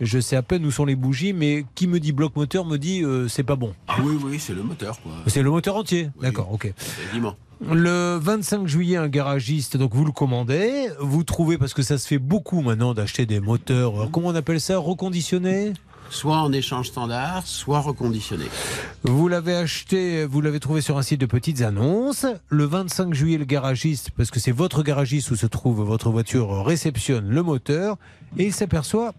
Je sais à peine où sont les bougies, mais qui me dit bloc moteur me dit euh, c'est pas bon. Oui, oui, c'est le moteur, quoi. C'est le moteur entier. D'accord, ok. Le 25 juillet, un garagiste, donc vous le commandez, vous trouvez, parce que ça se fait beaucoup maintenant d'acheter des moteurs, alors comment on appelle ça, reconditionnés? Soit en échange standard, soit reconditionné. Vous l'avez acheté, vous l'avez trouvé sur un site de petites annonces. Le 25 juillet, le garagiste, parce que c'est votre garagiste où se trouve votre voiture, réceptionne le moteur et il s'aperçoit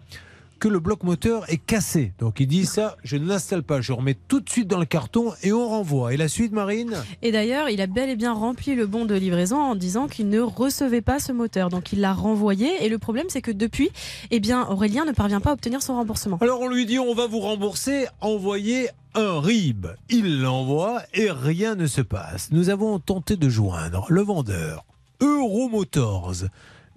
que le bloc moteur est cassé. Donc il dit ça, je ne l'installe pas, je remets tout de suite dans le carton et on renvoie. Et la suite, Marine Et d'ailleurs, il a bel et bien rempli le bon de livraison en disant qu'il ne recevait pas ce moteur. Donc il l'a renvoyé. Et le problème, c'est que depuis, eh bien, Aurélien ne parvient pas à obtenir son remboursement. Alors on lui dit on va vous rembourser, envoyez un RIB. Il l'envoie et rien ne se passe. Nous avons tenté de joindre le vendeur Euromotors.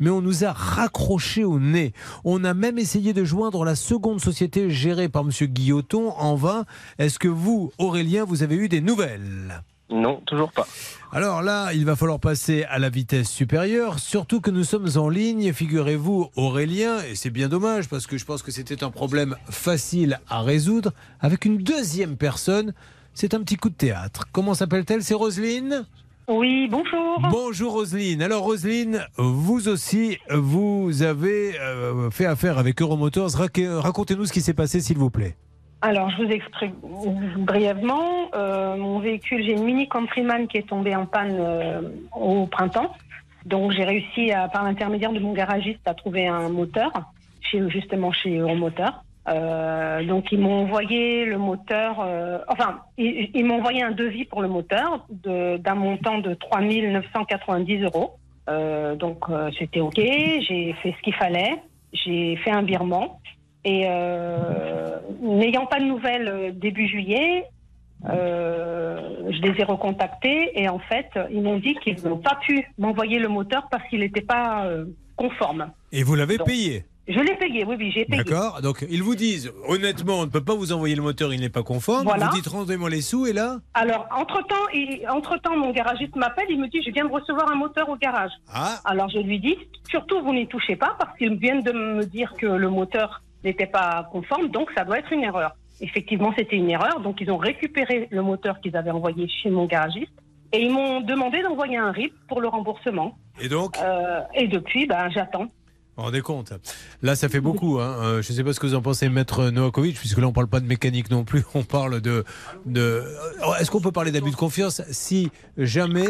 Mais on nous a raccroché au nez. On a même essayé de joindre la seconde société gérée par M. Guilloton en vain. Est-ce que vous, Aurélien, vous avez eu des nouvelles? Non, toujours pas. alors là, il va falloir passer à la vitesse supérieure, surtout que nous sommes en ligne, figurez-vous, Aurélien, et c'est bien dommage parce que je pense que c'était un problème facile à résoudre, avec une deuxième personne. C'est un petit coup de théâtre. Comment s'appelle-t-elle? C'est Roselyne? Oui, bonjour. Bonjour Roselyne. Alors Roselyne, vous aussi, vous avez euh, fait affaire avec Euromotors. Raque- Racontez-nous ce qui s'est passé, s'il vous plaît. Alors, je vous explique brièvement. Euh, mon véhicule, j'ai une Mini Countryman qui est tombée en panne euh, au printemps. Donc, j'ai réussi, à, par l'intermédiaire de mon garagiste, à trouver un moteur, chez, justement chez Euromoteur. Euh, donc, ils m'ont envoyé le moteur, euh, enfin, ils, ils m'ont envoyé un devis pour le moteur d'un montant de 3 990 euros. Euh, donc, c'était OK. J'ai fait ce qu'il fallait. J'ai fait un virement. Et n'ayant pas de nouvelles début juillet, je les ai recontactés et en fait, ils m'ont dit qu'ils n'ont pas pu m'envoyer le moteur parce qu'il n'était pas conforme. Et vous l'avez payé? Je l'ai payé, oui, oui, j'ai payé. D'accord Donc ils vous disent, honnêtement, on ne peut pas vous envoyer le moteur, il n'est pas conforme. Voilà. Vous dites, rendez-moi les sous, et là Alors, entre-temps, entre-temps, mon garagiste m'appelle, il me dit, je viens de recevoir un moteur au garage. Ah. Alors, je lui dis, surtout, vous n'y touchez pas parce qu'ils viennent de me dire que le moteur n'était pas conforme, donc ça doit être une erreur. Effectivement, c'était une erreur, donc ils ont récupéré le moteur qu'ils avaient envoyé chez mon garagiste et ils m'ont demandé d'envoyer un RIP pour le remboursement. Et donc Euh, et depuis, ben, j'attends. Vous vous rendez compte? Là, ça fait beaucoup. Hein. Euh, je ne sais pas ce que vous en pensez, Maître Novakovic, puisque là, on ne parle pas de mécanique non plus. *laughs* On parle de. de... Alors, Est-ce qu'on peut parler d'abus de confiance si jamais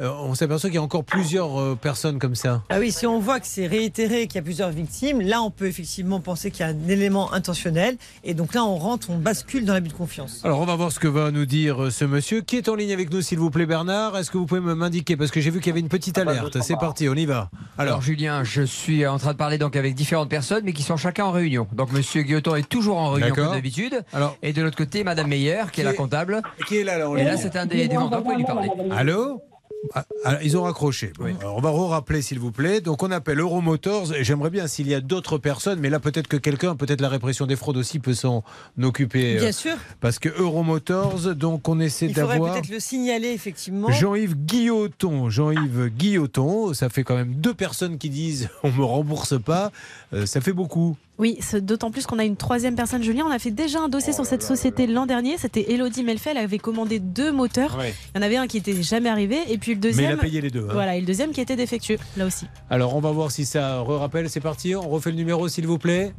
euh, on s'aperçoit qu'il y a encore plusieurs euh, personnes comme ça? Ah oui, si on voit que c'est réitéré, qu'il y a plusieurs victimes, là on peut effectivement penser qu'il y a un élément intentionnel. Et donc là on rentre, on bascule dans l'abus de confiance. Alors, on va voir ce que va nous dire euh, ce monsieur. Qui est en ligne avec nous, s'il vous plaît, Bernard? Est-ce que vous pouvez me m'indiquer? Parce que j'ai vu qu'il y avait une petite alerte. C'est parti, on y va. Alors, Julien, je suis en en train de parler donc avec différentes personnes, mais qui sont chacun en réunion. Donc Monsieur Guilloton est toujours en réunion comme d'habitude. Alors- et de l'autre côté, Madame Meyer, qui est la comptable. Qui est là, là Et là, c'est un des, des vendeurs, pouvez lui parler. Allô ils ont raccroché. Bon, alors on va re-rappeler s'il vous plaît. Donc on appelle Euromotors. Et J'aimerais bien s'il y a d'autres personnes, mais là peut-être que quelqu'un, peut-être la répression des fraudes aussi peut s'en occuper. euh, Bien sûr. Parce que Euromotors, donc on essaie Il faudrait d'avoir. peut-être le signaler effectivement. Jean-Yves Guilloton, Jean-Yves Guilloton, ça fait quand même deux personnes qui disent *laughs* on me rembourse pas, Euh, ça fait beaucoup. Oui, c'est d'autant plus qu'on a une troisième personne, Julien. On a fait déjà un dossier sur cette société l'an dernier. C'était Elodie Melfel. Elle avait commandé deux moteurs. Ouais. Il y en avait un qui était jamais arrivé. Et puis le Mais il deuxième. a payé les deux, hein. Voilà, et le deuxième qui était défectueux, là aussi. Alors on va voir si ça re-rappelle, c'est parti, on refait le numéro s'il vous plaît.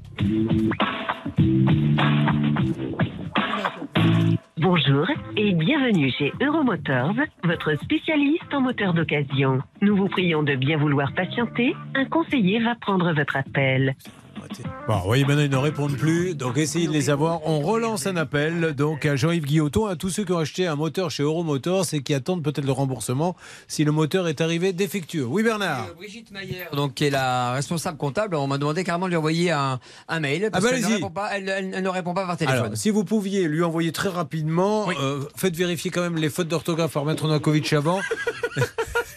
Bonjour et bienvenue chez Euromotors, votre spécialiste en moteurs d'occasion. Nous vous prions de bien vouloir patienter. Un conseiller va prendre votre appel. Bon, vous voyez, maintenant ils ne répondent plus, donc essayez de les avoir. On relance un appel donc à Jean-Yves Guilloton, à tous ceux qui ont acheté un moteur chez Euromotors et qui attendent peut-être le remboursement si le moteur est arrivé défectueux. Oui Bernard Brigitte Mayer, donc qui est la responsable comptable, on m'a demandé carrément de lui envoyer un, un mail parce Ah bah, qu'elle ne répond pas, elle, elle- elle ne répond pas par téléphone. Alors, si vous pouviez lui envoyer très rapidement, euh, faites vérifier quand même les fautes d'orthographe par Maître Novakovic avant. *laughs*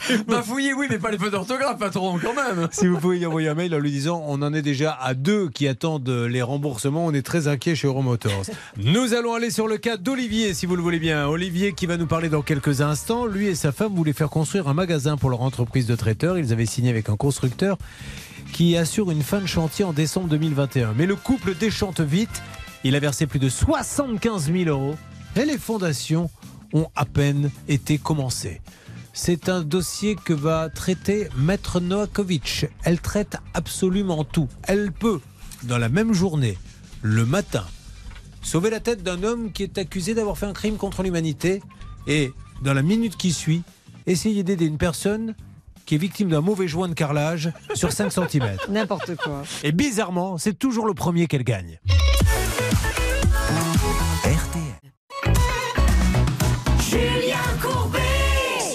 *laughs* Fouillez, oui, mais pas les fautes d'orthographe, patron, quand même. Si vous pouvez y envoyer un mail en lui disant on en est déjà à deux qui attendent les remboursements, on est très inquiet chez Euromotors. Nous allons aller sur le cas d'Olivier, si vous le voulez bien. Olivier qui va nous parler dans quelques instants. Lui et sa femme voulaient faire construire un magasin pour leur entreprise de traiteurs. Ils avaient signé avec un constructeur qui assure une fin de chantier en décembre 2021. Mais le couple déchante vite. Il a versé plus de 75 000 euros et les fondations ont à peine été commencées. C'est un dossier que va traiter Maître Noakovic. Elle traite absolument tout. Elle peut, dans la même journée, le matin, sauver la tête d'un homme qui est accusé d'avoir fait un crime contre l'humanité et, dans la minute qui suit, essayer d'aider une personne qui est victime d'un mauvais joint de carrelage sur 5 cm. *laughs* N'importe quoi. Et bizarrement, c'est toujours le premier qu'elle gagne.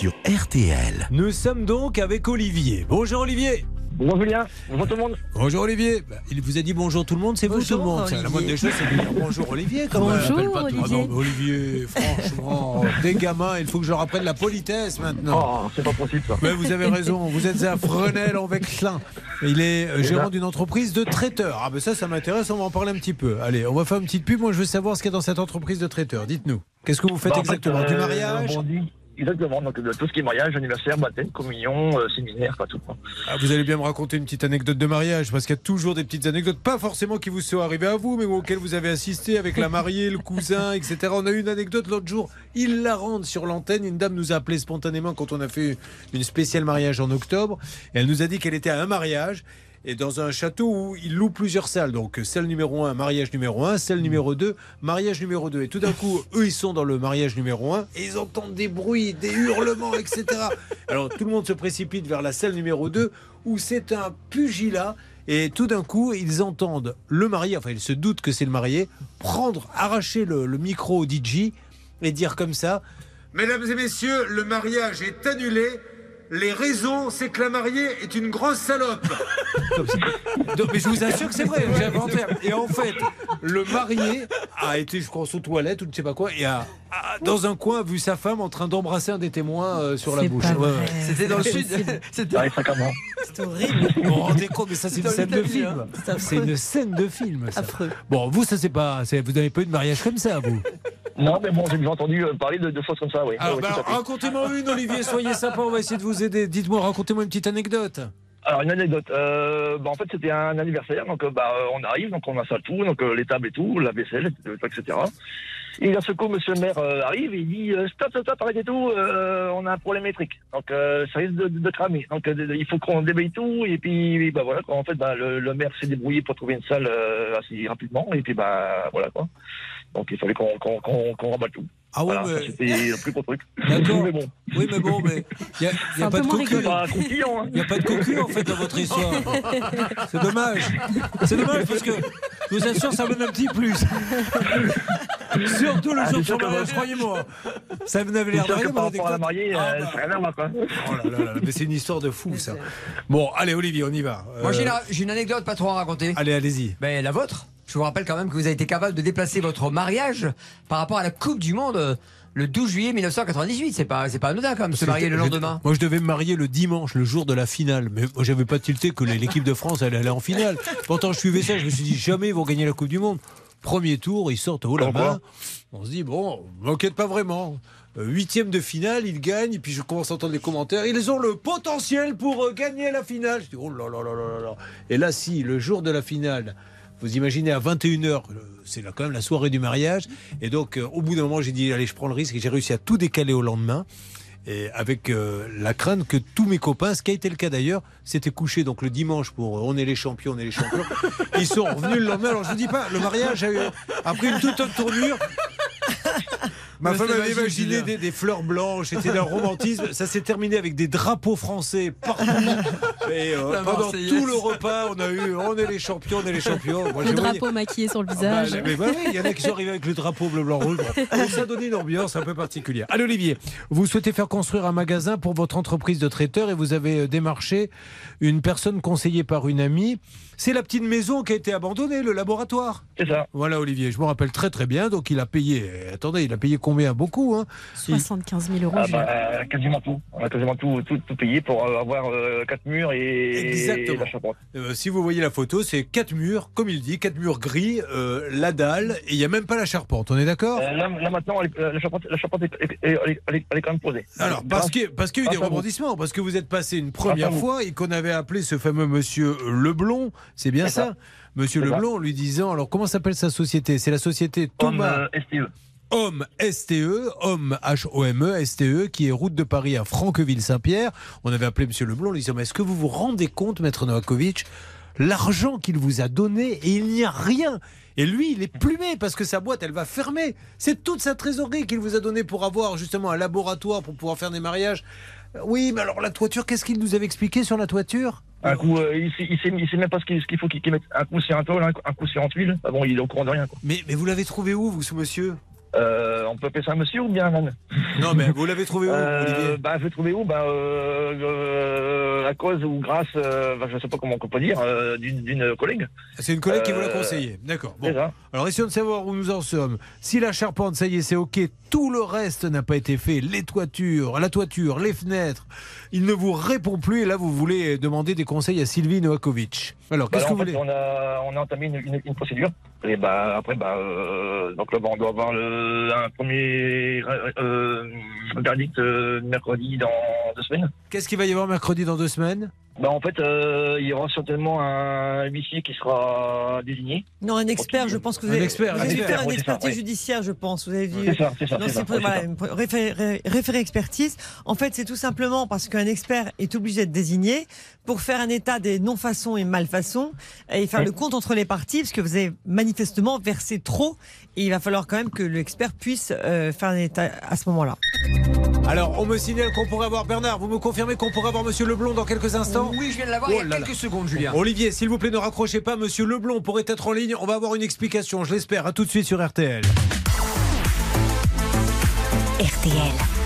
Sur RTL. Nous sommes donc avec Olivier. Bonjour Olivier. Bonjour Julien, bonjour tout le monde. Bonjour Olivier. Bah, il vous a dit bonjour tout le monde, c'est vous tout le monde. La moindre des choses, c'est de dire bonjour Olivier. Quand même. Bonjour, pas tout- Ah Olivier. non, mais Olivier, franchement, *laughs* des gamins, il faut que je leur apprenne la politesse maintenant. Oh, c'est pas possible ça. Mais vous avez raison, vous êtes à Fresnel en Vexlin. Il est euh, gérant d'une entreprise de traiteurs. Ah ben ça, ça m'intéresse, on va en parler un petit peu. Allez, on va faire une petite pub. Moi, je veux savoir ce qu'il y a dans cette entreprise de traiteurs. Dites-nous. Qu'est-ce que vous faites Bah, exactement? Du euh, mariage? Exactement, donc de tout ce qui est mariage, anniversaire, baptême, communion, euh, séminaire, pas tout. Ah, vous allez bien me raconter une petite anecdote de mariage, parce qu'il y a toujours des petites anecdotes, pas forcément qui vous sont arrivées à vous, mais auxquelles vous avez assisté avec la mariée, le cousin, etc. On a eu une anecdote l'autre jour, hilarante sur l'antenne. Une dame nous a appelé spontanément quand on a fait une spéciale mariage en octobre. Elle nous a dit qu'elle était à un mariage. Et dans un château où il loue plusieurs salles. Donc, salle numéro 1, mariage numéro 1, salle numéro 2, mariage numéro 2. Et tout d'un coup, eux, ils sont dans le mariage numéro 1 et ils entendent des bruits, des hurlements, etc. Alors, tout le monde se précipite vers la salle numéro 2 où c'est un pugilat. Et tout d'un coup, ils entendent le marié, enfin, ils se doutent que c'est le marié, prendre, arracher le, le micro au DJ et dire comme ça Mesdames et messieurs, le mariage est annulé. Les raisons, c'est que la mariée est une grosse salope. *laughs* Mais je vous assure que c'est vrai, j'ai inventé. Et en fait, le marié a été, je crois, aux toilettes ou je ne sais pas quoi, et a, dans un coin, vu sa femme en train d'embrasser un des témoins euh, sur la C'est bouche. pas Ouais. C'était dans le sud. *laughs* C'était C'est horrible. Vous vous rendez compte, mais ça, c'est une scène de film. hein. C'est une scène de film. ça. Affreux. Bon, vous, ça, c'est pas. Vous n'avez pas eu de mariage comme ça, vous? Non, mais bon, j'ai déjà entendu euh, parler de, de choses comme ça, oui. Alors, Oui, bah, racontez-moi une, Olivier, soyez sympa, on va essayer de vous aider. Dites-moi, racontez-moi une petite anecdote. Alors une anecdote. Euh, bah, en fait, c'était un anniversaire, donc bah, on arrive, donc on installe tout, donc euh, les tables et tout, la vaisselle, etc. Et d'un seul coup, Monsieur le maire euh, arrive et il dit euh, stop, stop, stop, arrêtez tout, euh, on a un problème électrique, donc euh, ça risque de, de- cramer. Donc euh, il faut qu'on débaye tout et puis bah voilà. quoi. En fait, bah, le, le maire s'est débrouillé pour trouver une salle euh, assez rapidement et puis bah voilà quoi. Donc il fallait qu'on remballe tout. Ah ouais, Voilà, mais- c'était le plus gros truc. D'accord. mais bon. Oui, mais bon, mais il n'y a, a un pas peu de moins cocu. hein. Il n'y a pas de cocu, en fait, dans votre histoire. *laughs* C'est dommage. C'est dommage parce que, je vous assure, ça donne un petit plus. *laughs* Surtout le Ah, jour de son mariage, moi- croyez-moi. Ça C'est l'air de rien, par rapport à la mariée, Ah, bah. rien quoi. Oh là là là, mais c'est une histoire de fou, ça. Bon, allez, Olivier, on y va. Moi, j'ai Euh, une, j'ai une anecdote pas trop à raconter. Allez, allez-y. Ben, la vôtre. Je vous rappelle quand même que vous avez été capable de déplacer votre mariage par rapport à la Coupe du Monde euh, le 12 juillet 1998. C'est pas, c'est pas anodin quand même de se marier le lendemain. Moi, je devais me marier le dimanche, le jour de la finale. Mais moi, j'avais pas tilté que l'équipe de France allait aller en finale. Pourtant, je suivais ça. Je me suis dit, jamais ils vont gagner la Coupe du Monde. Premier tour, ils sortent haut la main. On se dit, bon, m'inquiète pas vraiment. Euh, Huitième de finale, ils gagnent. Et puis, je commence à entendre les commentaires. Ils ont le potentiel pour euh, gagner la finale. Je dis, oh là là là là là là. Et là, si, le jour de la finale, vous imaginez à 21h, c'est là quand même la soirée du mariage. Et donc, euh, au bout d'un moment, j'ai dit, allez, je prends le risque. Et j'ai réussi à tout décaler au lendemain. Et avec euh, la crainte que tous mes copains, ce qui a été le cas d'ailleurs, s'étaient couchés donc le dimanche pour euh, on est les champions, on est les champions. Ils sont revenus le lendemain. Alors je vous dis pas, le mariage a, eu- a pris une toute autre tournure. Ma femme avait imaginé des, des fleurs blanches, c'était d'un romantisme. Ça s'est terminé avec des drapeaux français partout. *laughs* Et euh, pendant tout le repas, on a eu on est les champions, on est les champions. Moi, le drapeau maquillé sur le ah visage. bah, mais bah oui, il y en a qui sont arrivés avec le drapeau bleu, blanc, rouge. Donc, ça donne une ambiance un peu particulière. Allez, Olivier, vous souhaitez faire construire un magasin pour votre entreprise de traiteur et vous avez euh, démarché une personne conseillée par une amie. C'est la petite maison qui a été abandonnée, le laboratoire. C'est ça. Voilà, Olivier, je me rappelle très très bien. Donc, il a payé. eh, Attendez, il a payé combien? Beaucoup, hein? 75 000 euros. Ah bah, quasiment tout. On a quasiment tout, tout, tout payé pour euh, avoir euh, quatre murs et, Exactement. la charpente. Euh, si vous voyez la photo, c'est quatre murs, comme il dit, quatre murs gris, euh, la dalle, et il n'y a même pas la charpente. On est d'accord? Euh, là, là, maintenant, est- euh, la charpente, la charpente est, elle est- elle est- elle est quand même posée. Alors, parce que- parce qu'il y a eu des rebondissements, parce que vous êtes passé une première fois et qu'on avait appelé ce fameux monsieur Leblond, c'est bien ça, ça. Monsieur ça. En lui disant, alors comment s'appelle sa société? C'est la société Thomas Homme, euh, STE. Homme STE, Homme H-O-M-E, STE, E, qui est route de Paris à Franqueville-Saint-Pierre. On avait appelé Monsieur Leblond, en lui disant, mais est-ce que vous vous rendez compte, Maître Novakovic, l'argent qu'il vous a donné et il n'y a rien et lui, il est plumé parce que sa boîte, elle va fermer. C'est toute sa trésorerie qu'il vous a donnée pour avoir justement un laboratoire pour pouvoir faire des mariages. Oui, mais alors la toiture, qu'est-ce qu'il nous avait expliqué sur la toiture? Un coup, euh, il, sait, il, sait, il sait même pas ce qu'il faut qu'il mette. Un coup, c'est un tôle, un, un coup, c'est en tuile. Ah bon, il est au courant de rien. Quoi. mais, mais vous l'avez trouvé où, vous, ce monsieur? Euh, on peut appeler ça un monsieur ou bien un âne *laughs* Non, mais vous l'avez trouvé où, Euh, bah, je l'ai trouvé où? Bah, euh, euh, À cause ou grâce, euh, bah, je sais pas comment on peut dire, euh, d'une collègue. C'est une collègue qui vous l'a conseillé. D'accord. Bon. Alors, essayons de savoir où nous en sommes. Si la charpente, ça y est, c'est OK, tout le reste n'a pas été fait, les toitures, la toiture, les fenêtres, il ne vous répond plus et là, vous voulez demander des conseils à Sylvie Novakovic. Alors, Bah, qu'est-ce là, que vous fait, voulez on a, on a entamé une, une- une procédure. Et bah, après, bah, euh, donc là, bah, on doit avoir le, un premier euh, euh, verdict mercredi dans deux semaines. Qu'est-ce qu'il va y avoir mercredi dans deux semaines? Bah, en fait, euh, il y aura certainement un huissier qui sera désigné. Non, un expert, je pense que vous Un avez, expert, vous un avez expert, faire une expertise oui. judiciaire, je pense. Vous avez vu. C'est ça, c'est ça, Non, c'est pour- voilà, référé, référé expertise. En fait, c'est tout simplement parce qu'un expert est obligé d'être désigné pour faire un état des non-façons et malfaçons et faire Oui. le compte entre les parties, parce que vous avez manifestement versé trop. Et il va falloir quand même que l'expert puisse euh, faire un état à ce moment-là. Alors, on me signale qu'on pourrait avoir Bernard. Vous me confirmez qu'on pourrait avoir Monsieur Leblond dans quelques instants Oui, je viens de l'avoir Oh il y a là. quelques secondes, Julien. Olivier, s'il vous plaît, ne raccrochez pas. Monsieur Leblond pourrait être en ligne. On va avoir une explication, je l'espère. À tout de suite sur RTL. RTL.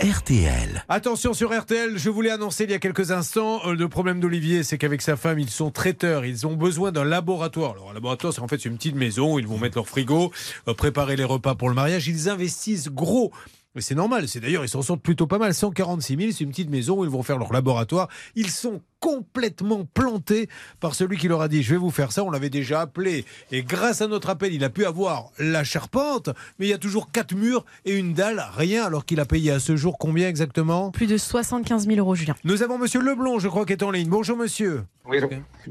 RTL. Attention sur RTL, je voulais annoncer il y a quelques instants, euh, le problème d'Olivier, c'est qu'avec sa femme, ils sont traiteurs, ils ont besoin d'un laboratoire. Alors un laboratoire, c'est en fait une petite maison, où ils vont mettre leur frigo, euh, préparer les repas pour le mariage, ils investissent gros. Mais c'est normal, c'est d'ailleurs, ils s'en sortent plutôt pas mal. 146 000, c'est une petite maison où ils vont faire leur laboratoire. Ils sont complètement plantés par celui qui leur a dit Je vais vous faire ça. On l'avait déjà appelé. Et grâce à notre appel, il a pu avoir la charpente. Mais il y a toujours quatre murs et une dalle, rien, alors qu'il a payé à ce jour combien exactement? Plus de 75 000 euros, Julien. Nous avons monsieur Leblond, je crois, qui est en ligne. Bonjour monsieur. Oui,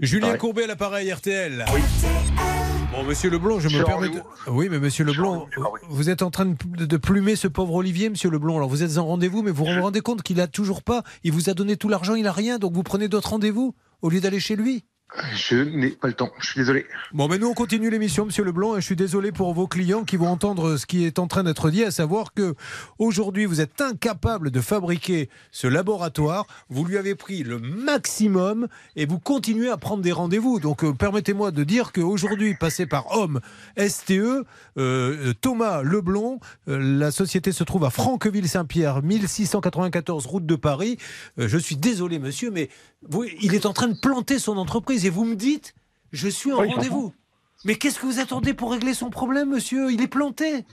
Julien Pareil. Courbet à l'appareil RTL. Bon, monsieur Leblond, je Je me permets. de- Oui, mais monsieur Leblond, vous êtes en train de, plumer ce pauvre Olivier, monsieur Leblond. Alors vous êtes en rendez-vous, mais vous vous rendez compte qu'il a toujours pas. Il vous a donné tout l'argent, il a rien, donc vous prenez d'autres rendez-vous au lieu d'aller chez lui. Je n'ai pas le temps, je suis désolé. Bon, mais nous, on continue l'émission, Monsieur Leblanc. et Je suis désolé pour vos clients qui vont entendre ce qui est en train d'être dit, à savoir que aujourd'hui, vous êtes incapable de fabriquer ce laboratoire. Vous lui avez pris le maximum et vous continuez à prendre des rendez-vous. Donc, euh, permettez-moi de dire qu'aujourd'hui, passé par Homme STE, euh, Thomas Leblond, euh, la société se trouve à Franqueville-Saint-Pierre, 1694 route de Paris. Je suis désolé, monsieur, mais vous, il est en train de planter son entreprise et vous me dites, je suis en Oui, rendez-vous. Mais qu'est-ce que vous attendez pour régler son problème, monsieur? Il est planté.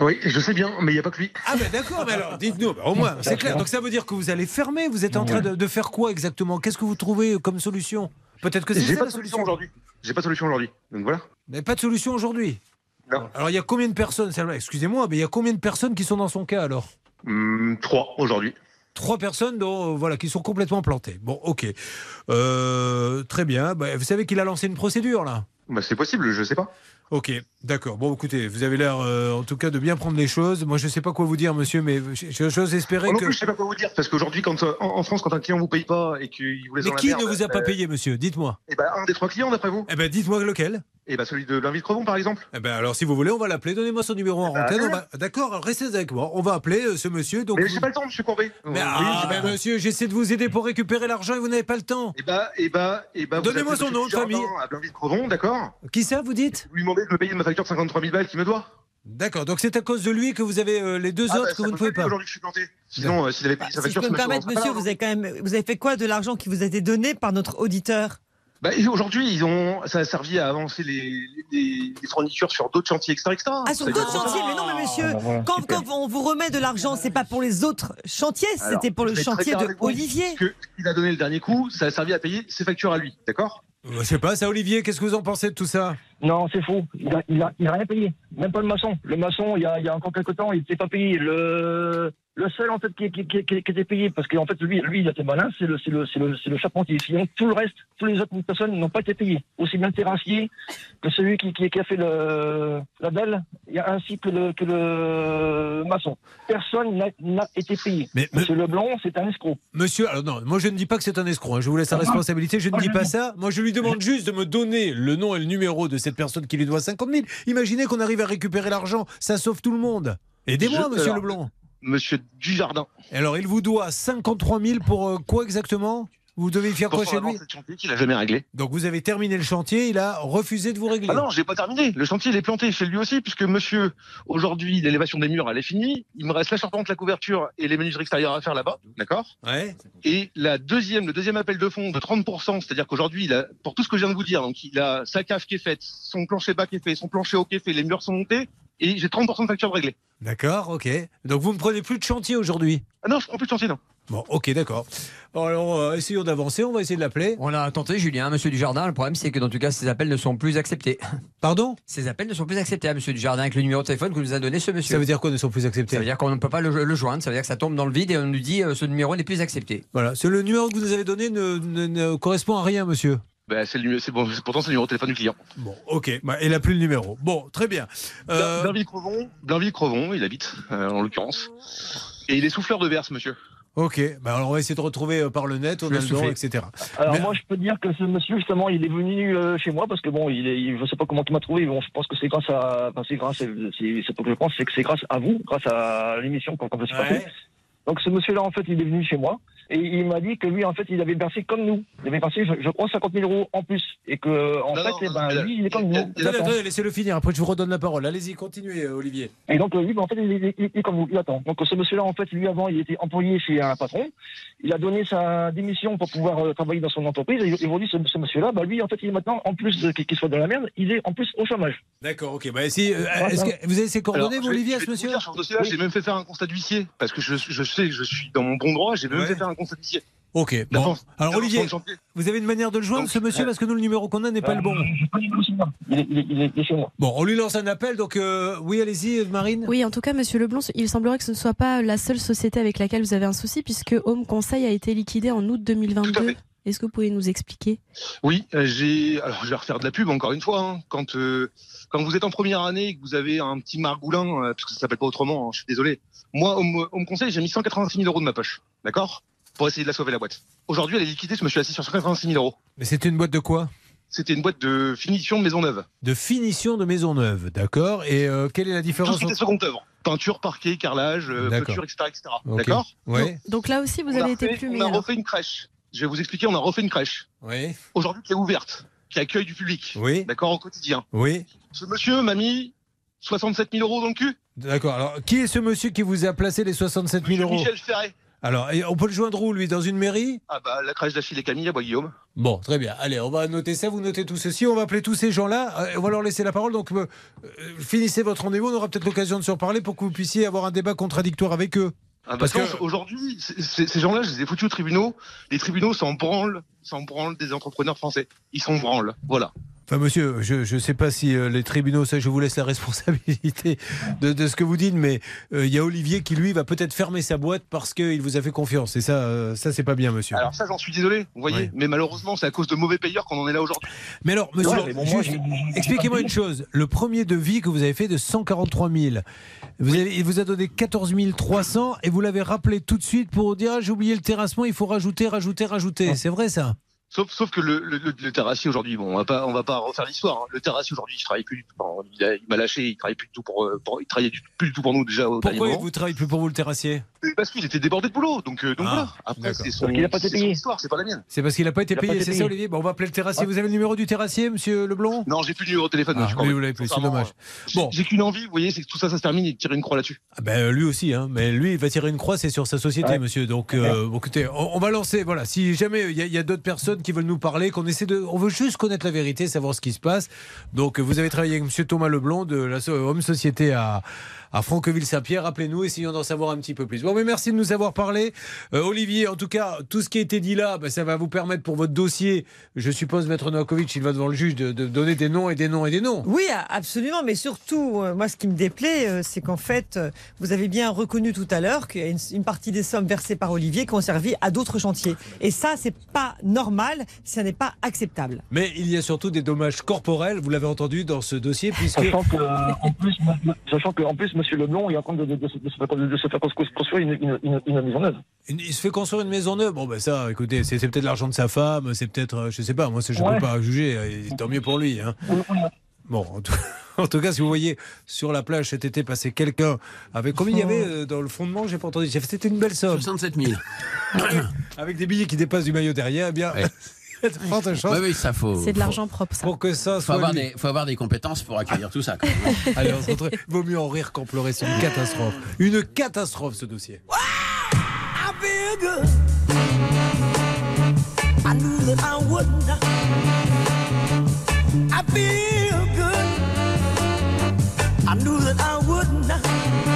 Oui, je sais bien, mais il n'y a pas que lui. Ah ben d'accord, mais alors dites-nous, bah, au moins, c'est clair. Donc ça veut dire que vous allez fermer, vous êtes en train de, de faire quoi exactement? Qu'est-ce que vous trouvez comme solution? Peut-être que c'est J'ai ça pas la de solution aujourd'hui. J'ai pas de solution aujourd'hui. Donc voilà. Mais pas de solution aujourd'hui Non. Alors il y a combien de personnes? Excusez-moi, mais il y a combien de personnes qui sont dans son cas alors? Hum, trois aujourd'hui. Trois personnes dont, euh, voilà, qui sont complètement plantées. Bon, ok. Euh, très bien. Bah, vous savez qu'il a lancé une procédure là? Bah, c'est possible, je sais pas. Ok, d'accord. Bon, écoutez, vous avez l'air euh, en tout cas de bien prendre les choses. Moi, je ne sais pas quoi vous dire, monsieur, mais j'ose espérer que. plus, je sais pas quoi vous dire, parce qu'aujourd'hui, quand euh, en, en France, quand un client vous paye pas et qu'il vous laisse Mais dans la qui merde, ne vous a pas euh, payé, monsieur? Dites-moi. Eh ben, un des trois clients, d'après vous. Eh ben, dites-moi lequel. Eh ben, celui de l'invite Crevon, par exemple. Eh ben, alors, si vous voulez, on va l'appeler. Donnez-moi son numéro en ben, antenne. allez. va- D'accord, restez avec moi. On va appeler euh, ce monsieur. Donc, Mais vous- j'ai pas le temps, monsieur Courbet. Mais, Oui, ah, ben, monsieur, j'essaie de vous aider pour récupérer l'argent et vous n'avez pas le temps. Eh ben, eh ben, eh ben, Donnez-moi son nom de famille. À Blainville Crevon, d'accord? Qui ça, vous dites? De me payer ma facture de 53 000 balles qu'il me doit. D'accord, donc c'est à cause de lui que vous avez euh, les deux Ah, bah, autres que vous ne pouvez pas pas. Aujourd'hui, je suis planté. Sinon, euh, s'il avait payé sa Si je facture, peux me permettre, monsieur, vous avez quand même, vous avez fait quoi de l'argent qui vous a été donné par notre auditeur? Bah, aujourd'hui, ils ont, ça a servi à avancer les, les, les fournitures sur d'autres chantiers, etc. etc. Ah, sur d'autres chantiers, mais non, mais monsieur, Ah, bah, voilà, quand, quand on vous remet de l'argent, c'est pas pour les autres chantiers, c'était pour le chantier de vous, Olivier. Que il a donné le dernier coup, ça a servi à payer ses factures à lui, d'accord? Je sais pas, ça, Olivier, qu'est-ce que vous en pensez de tout ça? Non, c'est faux. Il a, il, a, il a rien payé. Même pas le maçon. Le maçon, il y a, il y a encore quelques temps, il n'était pas payé. Le, le seul, en fait, qui, qui, qui, qui- qui était payé, parce qu'en fait, lui, lui, il était malin, c'est le, c'est le, c'est le, le charpentier. Sinon, tout le reste, toutes les autres personnes n'ont pas été payées. Aussi bien le terrassier que celui qui, a fait le, la a ainsi que le, que le maçon. Personne n'a- n'a été payé. Mais- Monsieur Leblanc, c'est un escroc. Monsieur, alors non, moi je ne dis pas que c'est un escroc, hein, je vous laisse la responsabilité, je ne dis pas ça. Moi je lui demande *laughs* juste de me donner le nom et le numéro de cette personne qui lui doit 50 000. Imaginez qu'on arrive à récupérer l'argent, ça sauve tout le monde. Aidez-moi, monsieur Leblanc. Monsieur Dujardin. Alors il vous doit 53 000 pour euh, quoi exactement? Vous devez faire quoi chez lui chantier qu'il a jamais réglé. Donc vous avez terminé le chantier, il a refusé de vous régler. Ah non, j'ai pas terminé. Le chantier, il est planté chez lui aussi, puisque monsieur, aujourd'hui, l'élévation des murs, elle est finie. Il me reste la charpente, la couverture et les menuiseries extérieures à faire là-bas. D'accord Ouais. Et la deuxième, le deuxième appel de fonds de 30%, c'est-à-dire qu'aujourd'hui, il a, pour tout ce que je viens de vous dire, donc il a sa cave qui est faite, son plancher bas qui est fait, son plancher haut qui est fait, les murs sont montés, et j'ai 30% de facture réglée. D'accord, ok. Donc vous ne prenez plus de chantier aujourd'hui? Ah non, je prends plus de chantier, non. Bon, ok, d'accord. Alors euh, essayons d'avancer, on va essayer de l'appeler. On a tenté, Julien, monsieur Dujardin. Le problème, c'est que dans tout cas, ces appels ne sont plus acceptés. *laughs* Pardon? Ces appels ne sont plus acceptés à monsieur Dujardin avec le numéro de téléphone que nous a donné ce monsieur. Ça veut dire quoi ne sont plus acceptés? Ça veut dire qu'on ne peut pas le, le joindre. Ça veut dire que ça tombe dans le vide et on nous dit euh, ce numéro n'est plus accepté. Voilà, c'est le numéro que vous nous avez donné ne, ne- ne correspond à rien, monsieur. Bah, c'est le numéro, c'est bon, pourtant c'est le numéro de téléphone du client. Bon, ok, bah, il n'a plus le numéro. Bon, très bien. Euh, Blainville-Crevon, Blainville-Crevon, il habite, euh, en l'occurrence. Et il est souffleur de verse, monsieur. Ok, bah alors on va essayer de retrouver euh, par le net, on a le don, etc. Alors Mais- moi je peux dire que ce monsieur justement il est venu euh, chez moi parce que bon il est il- je sais pas comment il m'a trouvé bon je pense que c'est grâce à enfin, c'est grâce c'est pas que je pense c'est que c'est grâce à vous grâce à l'émission qu'on qu'on peut se passer. Donc ce monsieur là en fait il est venu chez moi et il m'a dit que lui en fait il avait versé comme nous il avait versé je, je crois 50 000 euros en plus et que en fait eh ben, lui il est comme nous. Attendez, laissez-le finir, après je vous redonne la parole. Allez-y, continuez, euh, Olivier. Et donc, euh, lui, ben, en fait, il, il- il- il est comme vous, il attend. Donc, ce monsieur-là, en fait, lui, avant, il était employé chez un patron. Il a donné sa démission pour pouvoir euh, travailler dans son entreprise. Et aujourd'hui, ce, ce monsieur-là, bah, lui, en fait, il est maintenant, en plus qu'il soit dans la merde, il est en plus au chômage. D'accord, ok. Bah, si, euh, est-ce que vous avez ses coordonnées, Alors, vous, Olivier, à ce vais monsieur tout dire sur ce dossier-là, J'ai même fait faire un constat d'huissier, parce que je, je sais que je suis dans mon bon droit, j'ai même Ouais. fait faire un Ok, bon. Alors, Olivier, vous avez une manière de le joindre, ce monsieur, parce que nous, le numéro qu'on a n'est pas le bon. Il est, il est- il est- il est chez moi. Bon, on lui lance un appel, donc euh, oui, allez-y, Marine. Oui, en tout cas, Monsieur Leblond, il semblerait que ce ne soit pas la seule société avec laquelle vous avez un souci, puisque Home Conseil a été liquidé en août 2022. Est-ce que vous pouvez nous expliquer? Oui, euh, j'ai. Alors, je vais refaire de la pub encore une fois. hein. Quand euh, quand vous êtes en première année et que vous avez un petit margoulin, euh, parce que ça s'appelle pas autrement, hein, je suis désolé. Moi, on me, on me conseille, j'ai mis 186 000 euros de ma poche, d'accord? Pour essayer de la sauver la boîte. Aujourd'hui, elle est liquidée, je me suis assis sur 186 000 euros. Mais c'était une boîte de quoi? C'était une boîte de finition de maison neuve. De finition de maison neuve, d'accord. Et euh, quelle est la Tout différence ce qui était entre- seconde œuvre. Peinture, parquet, carrelage, euh, peinture, etc. etc. D'accord? Ouais. Donc là aussi, vous On avez été refait- plumé. On a refait une crèche. Je vais vous expliquer, on a refait une crèche. Oui. Aujourd'hui, qui est ouverte, qui accueille du public. Oui. D'accord, au quotidien. Oui. Ce monsieur m'a mis 67 000 euros dans le cul. D'accord. Alors, qui est ce monsieur qui vous a placé les 67 000 euros? Michel Ferré. Alors, et on peut le joindre où, lui? Dans une mairie? Ah bah, la crèche d'Achille et Camille à Bois-Guillaume. Bon, très bien. Allez, on va noter ça, vous notez tout ceci. On va appeler tous ces gens-là. Euh, on va leur laisser la parole. Donc, euh, euh, finissez votre rendez-vous. On aura peut-être l'occasion de se reparler pour que vous puissiez avoir un débat contradictoire avec eux. Ah Parce que- attends, aujourd'hui, c- c- ces gens-là, je les ai foutus aux tribunaux. Les tribunaux s'en branlent, s'en branlent des entrepreneurs français. Ils s'en branlent. Voilà. Enfin, monsieur, je ne sais pas si euh, les tribunaux, ça, je vous laisse la responsabilité de, de ce que vous dites, mais euh, il y a Olivier qui, lui, va peut-être fermer sa boîte parce qu'il vous a fait confiance. Et ça, euh, ça c'est pas bien, monsieur. Alors ça, j'en suis désolé, vous voyez. Oui. Mais malheureusement, c'est à cause de mauvais payeurs qu'on en est là aujourd'hui. Mais alors, monsieur, Ouais, bon, expliquez-moi une chose. Le premier devis que vous avez fait de 143 000, vous avez- il vous a donné 14 300 et vous l'avez rappelé tout de suite pour dire ah, j'ai oublié le terrassement, il faut rajouter, rajouter, rajouter. C'est vrai ça? Sauf, sauf que le, le, le- le terrassier aujourd'hui, bon, on va pas, on va pas refaire l'histoire. hein. Le terrassier aujourd'hui, il travaille plus du tout. Il il m'a lâché, il travaille plus du tout pour, euh, pour- il travaillait du- plus du tout pour nous déjà au Pourquoi moment. vous travaillez plus pour vous le terrassier? Parce qu'il était débordé de boulot, donc, euh, donc Ah, voilà. Après, c'est son, a pas été payé. histoire, c'est pas la mienne. C'est parce qu'il n'a pas été Il payé, c'est ça Olivier? Bon, on va appeler le terrassier. Vous avez le numéro du terrassier, monsieur Leblond? Non, j'ai plus de numéro de téléphone. Ah, oui, vous l'avez plus, c'est dommage. euh, J'ai qu'une envie, vous voyez, c'est que tout ça, ça se termine et de tirer une croix là-dessus. Ah ben, lui aussi, hein. mais lui, il va tirer une croix, c'est sur sa société, Ouais. monsieur. Donc, euh, bon, écoutez, on, on va lancer. Voilà, si jamais il y a, il d'autres personnes qui veulent nous parler, qu'on essaie de, on veut juste connaître la vérité, savoir ce qui se passe. Donc, vous avez travaillé avec monsieur Thomas Leblond de la Home Société à, à Franqueville-Saint-Pierre. Rappelez-nous, essayons d'en savoir un petit peu plus. Bon, mais merci de nous avoir parlé, Euh, Olivier. En tout cas, tout ce qui a été dit là, ben, ça va vous permettre pour votre dossier. Je suppose, maître Novakovic, il va devant le juge de, de donner des noms et des noms et des noms. Oui, a- absolument, mais surtout, euh, moi, ce qui me déplaît, euh, c'est qu'en fait, euh, vous avez bien reconnu tout à l'heure qu'il y a une, une partie des sommes versées par Olivier qui ont servi à d'autres chantiers. Et ça, c'est pas normal, ça n'est pas acceptable. Mais il y a surtout des dommages corporels, vous l'avez entendu dans ce dossier, puisque. Sachant que, euh, en plus, m- sachant que, en plus, Monsieur Leblond est en train de, de- de se- de se faire- de se faire construire une, une, une, une maison neuve. Il se fait construire une maison neuve. Bon, ben ça, écoutez, c'est c'est peut-être l'argent de sa femme, c'est peut-être, euh, je sais pas, moi, je ne Ouais. peux pas juger, euh, tant mieux pour lui. hein. Bon, en tout, *laughs* en tout cas, si vous voyez sur la plage cet été passer quelqu'un avec. Combien il y avait euh, dans le fondement J'ai pas entendu. C'était une belle somme. 67 000. *coughs* avec des billets qui dépassent du maillot derrière, eh bien. *laughs* de Oui, oui, ça faut. C'est de l'argent propre, ça. Pour que ça faut soit. avoir, lui. des, faut avoir des compétences pour accueillir tout ça. quand même. *laughs* Allez, on se retrouve. Vaut mieux en rire qu'en pleurer. C'est une catastrophe. Une catastrophe, ce dossier. I feel good. I knew that I would not.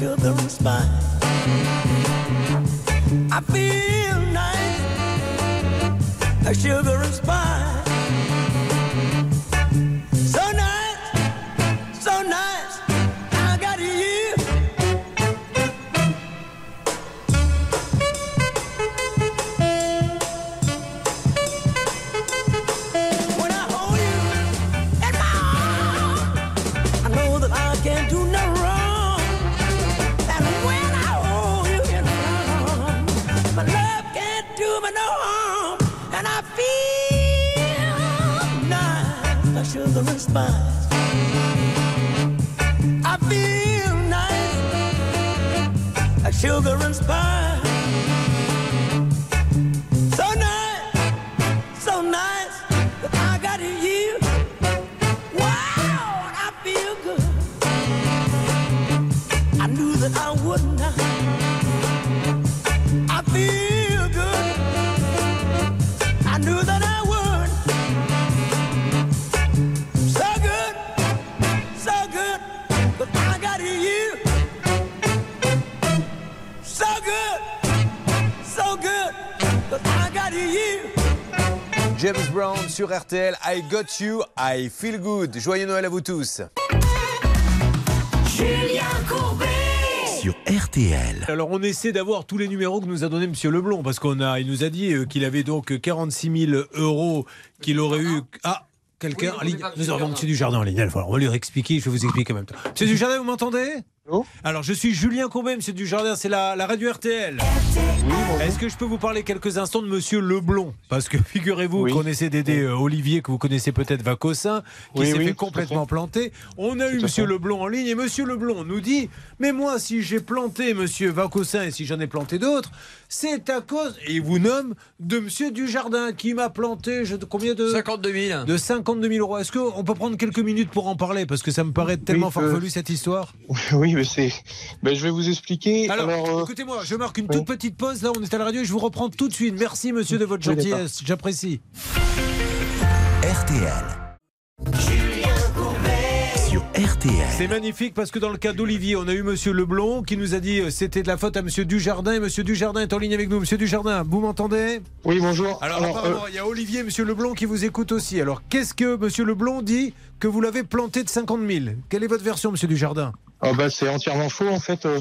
feel the response. I feel nice. I feel the response. Sur RTL, I got you, I feel good. Joyeux Noël à vous tous. Julien Courbet. Sur RTL. Alors on essaie d'avoir tous les numéros que nous a donné Monsieur Leblond parce qu'on a, il nous a dit euh, qu'il avait donc 46 000 euros qu'il aurait eu. Ah. Quelqu'un en ligne Nous avons Monsieur Dujardin en ligne. Alors, on va lui réexpliquer, je vais vous expliquer en même temps. Monsieur Dujardin, vous m'entendez? Alors, je suis Julien Courbet, Monsieur Dujardin, c'est la, la radio RTL. Est-ce que je peux vous parler quelques instants de Monsieur Leblond? Parce que figurez-vous qu'on essaie d'aider euh, Olivier, que vous connaissez peut-être Vacossin, qui Oui, s'est fait complètement planter. On a eu Monsieur fait. Leblond en ligne et Monsieur Leblond nous dit Mais moi, si j'ai planté Monsieur Vacossin et si j'en ai planté d'autres, c'est à cause, et il vous nomme, de Monsieur Dujardin qui m'a planté je, combien de? 52 000. De 52 000 euros. Est-ce qu'on peut prendre quelques minutes pour en parler? Parce que ça me paraît tellement Oui, euh, farfelu cette histoire. *laughs* Oui, mais c'est. Ben, je vais vous expliquer. Alors, Alors, euh, écoutez-moi, je marque une toute petite pause. Là, on est à la radio et je vous reprends tout de suite. Merci, monsieur, de votre gentillesse. J'apprécie. RTL. RTL. C'est magnifique parce que dans le cas d'Olivier, on a eu monsieur Leblond qui nous a dit euh, c'était de la faute à monsieur Dujardin et monsieur Dujardin est en ligne avec nous. Monsieur Dujardin, vous m'entendez? Oui, bonjour. Alors, Alors, apparemment, euh, il y a Olivier et monsieur Leblond qui vous écoutent aussi. Alors, qu'est-ce que monsieur Leblond dit que vous l'avez planté de 50 000 Quelle est votre version, monsieur Dujardin? Ah ben, c'est entièrement faux. En fait, euh,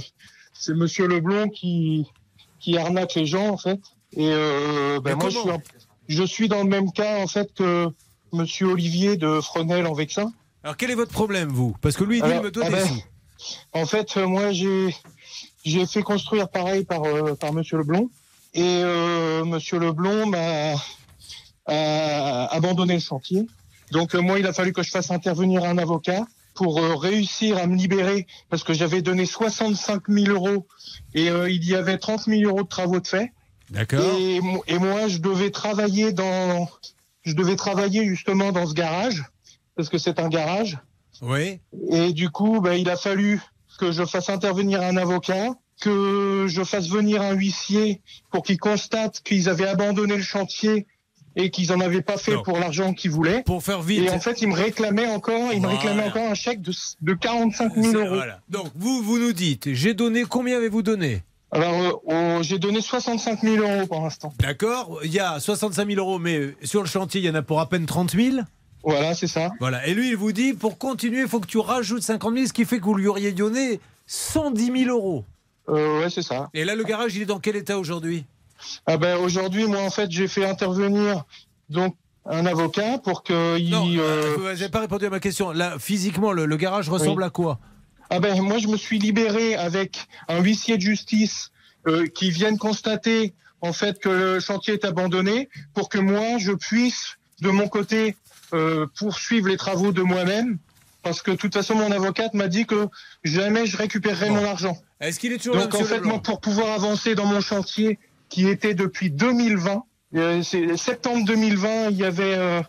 c'est Monsieur Leblond qui qui arnaque les gens, en fait. Et euh, ben, Mais moi, suis, je suis dans le même cas, en fait, que Monsieur Olivier de Fresnel en Vexin. Alors, quel est votre problème, vous? Parce que lui, il dit Alors, il me doit ah des ben, sous. En fait, euh, moi, j'ai j'ai fait construire pareil par euh, par Monsieur Leblond et euh, Monsieur Leblond m'a a abandonné le chantier. Donc euh, moi, il a fallu que je fasse intervenir un avocat pour réussir à me libérer parce que j'avais donné 65 000 euros et il y avait 30 000 euros de travaux de fait. D'accord. Et, et moi, je devais travailler dans, je devais travailler justement dans ce garage parce que c'est un garage. Oui. Et du coup, bah, il a fallu que je fasse intervenir un avocat, que je fasse venir un huissier pour qu'il constate qu'ils avaient abandonné le chantier et qu'ils en avaient pas fait Non. pour l'argent qu'ils voulaient. Pour faire vite. Et en fait, il me réclamait encore, il me Voilà. réclamait encore un chèque de, de 45 000 C'est- euros. voilà. Donc, vous, vous nous dites, j'ai donné, combien avez-vous donné? Alors, euh, oh, j'ai donné 65 000 euros pour l'instant. D'accord Il y a 65 000 euros, mais sur le chantier, il y en a pour à peine 30 000 Voilà, c'est ça. Voilà. Et lui, il vous dit, pour continuer, il faut que tu rajoutes 50 000, ce qui fait que vous lui auriez donné 110 000 euros. Euh, ouais, c'est ça. Et là, le garage, il est dans quel état aujourd'hui? Ah ben, aujourd'hui, moi, en fait, j'ai fait intervenir donc un avocat pour que il. Non, euh, vous n'avez pas répondu à ma question. Là, physiquement, le, le garage ressemble Oui. à quoi? Ah ben moi je me suis libéré avec un huissier de justice euh, qui vienne constater en fait que le chantier est abandonné pour que moi je puisse de mon côté euh, poursuivre les travaux de moi-même parce que de toute façon mon avocate m'a dit que jamais je récupérerai mon argent. Est-ce qu'il est toujours là, Donc en fait moi pour pouvoir avancer dans mon chantier qui était depuis 2020, euh, c'est septembre 2020 il y avait euh,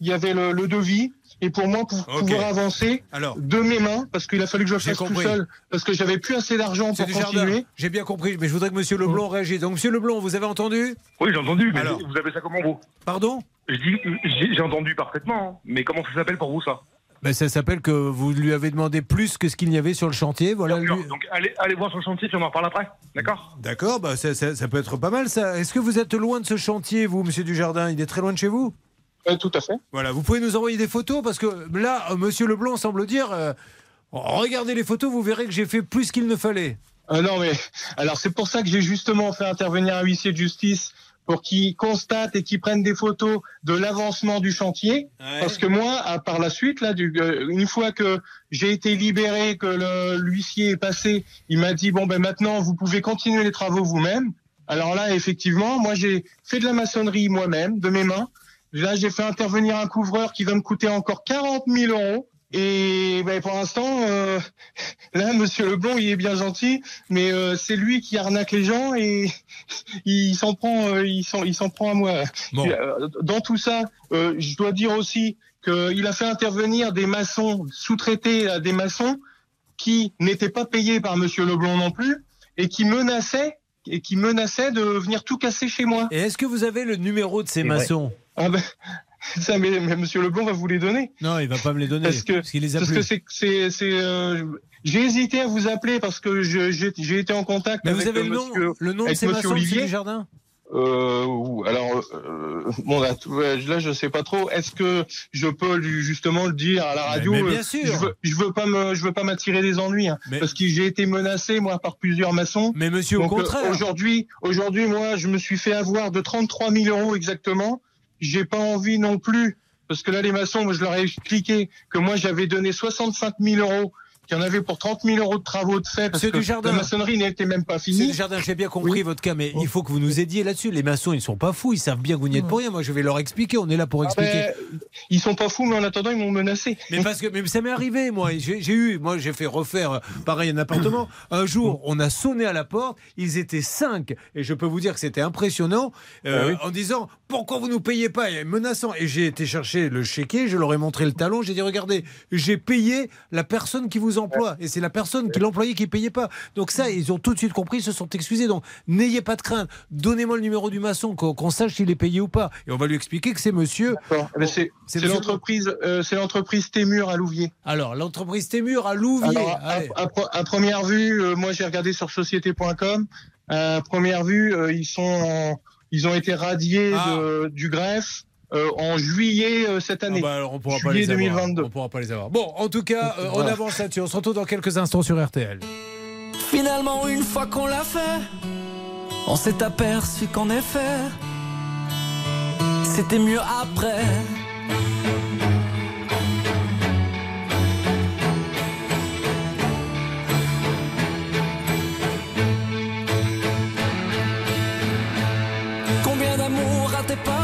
il y avait le, le devis et pour moi pour pouvoir avancer Alors. de mes mains parce qu'il a fallu que je fasse tout seul parce que j'avais plus assez d'argent Monsieur pour continuer. j'ai bien compris, mais je voudrais que monsieur Leblanc réagisse. Donc, monsieur Leblanc, vous avez entendu? Oui, j'ai entendu, mais Alors. vous avez ça comment vous? Pardon? J'ai j'ai entendu parfaitement, hein. mais comment ça s'appelle pour vous ça? Ben, Ça s'appelle que vous lui avez demandé plus que ce qu'il y avait sur le chantier. Voilà. lui- Donc allez, allez voir sur le chantier, puis on en reparle après, d'accord? D'accord, bah, ça, ça- ça peut être pas mal ça. Est-ce que vous êtes loin de ce chantier, vous, monsieur Dujardin? Il est très loin de chez vous? Tout à fait. Voilà, vous pouvez nous envoyer des photos parce que là, euh, monsieur Leblanc semble dire euh, regardez les photos, vous verrez que j'ai fait plus qu'il ne fallait. Ah non mais alors c'est pour ça que j'ai justement fait intervenir un huissier de justice pour qu'il constate et qu'il prenne des photos de l'avancement du chantier. Parce que moi à par la suite là du, euh, une fois que j'ai été libéré que l'huissier est passé il m'a dit bon ben maintenant vous pouvez continuer les travaux vous-même. Alors là effectivement moi j'ai fait de la maçonnerie moi-même de mes mains. Là j'ai fait intervenir un couvreur qui va me coûter encore 40 000 euros et ben, pour l'instant, euh, là, Monsieur Leblanc, il est bien gentil, mais euh, c'est lui qui arnaque les gens et *laughs* il s'en prend, euh, il s'en, il s'en prend à moi. Euh, Dans tout ça, euh, je dois dire aussi qu'il a fait intervenir des maçons sous-traités à des maçons qui n'étaient pas payés par Monsieur Leblanc non plus et qui menaçaient et qui menaçaient de venir tout casser chez moi. Et est-ce que vous avez le numéro de ces maçons? Ah ben, Ça, mais, mais Monsieur Leblanc va vous les donner. Non, il va pas me les donner. Parce que, qu'il les a parce plus. que c'est, c'est, euh, j'ai hésité à vous appeler parce que j'ai, été en contact Mais vous avec avez euh, le nom, le nom de maçons, Olivier. Jardin Euh, alors, euh, bon, là, là, je sais pas trop. Est-ce que je peux lui, justement le dire à la radio mais bien euh, sûr. Je veux, je veux pas me, je veux pas m'attirer des ennuis, hein, parce que j'ai été menacé moi par plusieurs maçons. Mais monsieur, au Donc, contraire. Aujourd'hui, aujourd'hui, moi, je me suis fait avoir de 33 000 euros exactement. J'ai pas envie non plus, parce que là, les maçons, moi, je leur ai expliqué que moi, j'avais donné 65 000 euros. Qu'il y en avait pour 30 000 euros de travaux de fait parce C'est que du jardin. la maçonnerie n'était même pas C'est finie. le jardin, j'ai bien compris votre cas, mais il faut que vous nous aidiez là-dessus. Les maçons, ils sont pas fous, ils savent bien que vous n'y êtes pour rien. Moi, je vais leur expliquer, on est là pour expliquer. Ben, ils sont pas fous, mais en attendant, ils m'ont menacé. Mais parce que mais ça m'est arrivé, moi. J'ai eu, moi, j'ai fait refaire euh, pareil un appartement. Un jour, on a sonné à la porte. Ils étaient cinq, et je peux vous dire que c'était impressionnant, euh, Ah oui. en disant pourquoi vous nous payez pas, et menaçant. Et j'ai été chercher le chéquier, je leur ai montré le talon. J'ai dit regardez, j'ai payé la personne qui vous emploie, et c'est la personne qui l'employait qui payait pas. Donc ça, ils ont tout de suite compris, ils se sont excusés. Donc n'ayez pas de crainte. Donnez-moi le numéro du maçon, qu'on sache s'il est payé ou pas, et on va lui expliquer que c'est monsieur. Ben, c'est l'entreprise, euh, c'est l'entreprise Témur à Louvier. Alors, l'entreprise Témur à Louvier. Alors, à, première vue, euh, moi j'ai regardé sur société.com. À première vue, euh, ils sont, en- ils ont été radiés Ah. de- du greffe euh, en juillet euh, cette année. bah alors, on pourra pas juillet les avoir. 2022. On pourra pas les avoir. Bon, en tout cas, euh, on avance là-dessus. On se retrouve dans quelques instants sur RTL. Finalement, une fois qu'on l'a fait, on s'est aperçu qu'en effet, c'était mieux après. Combien d'amour raté par heure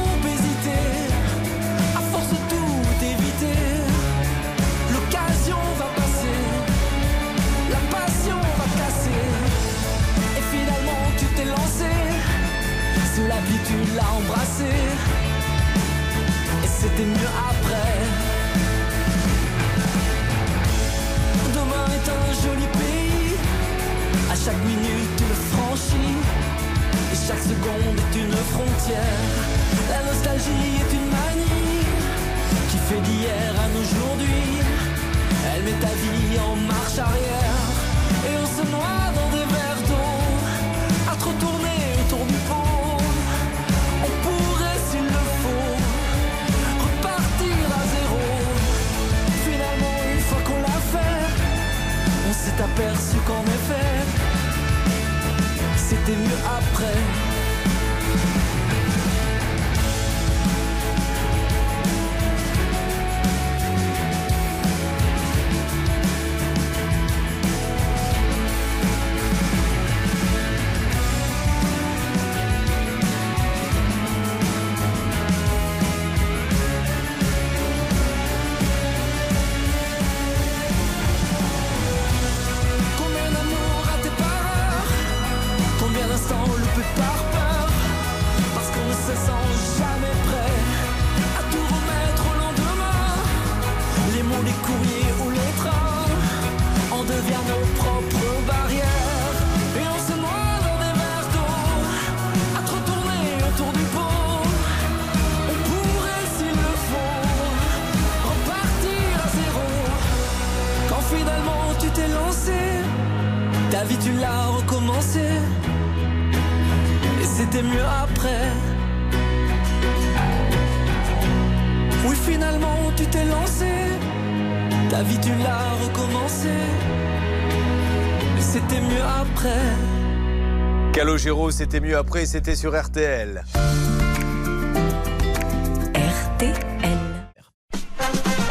C'était mieux après, c'était sur RTL.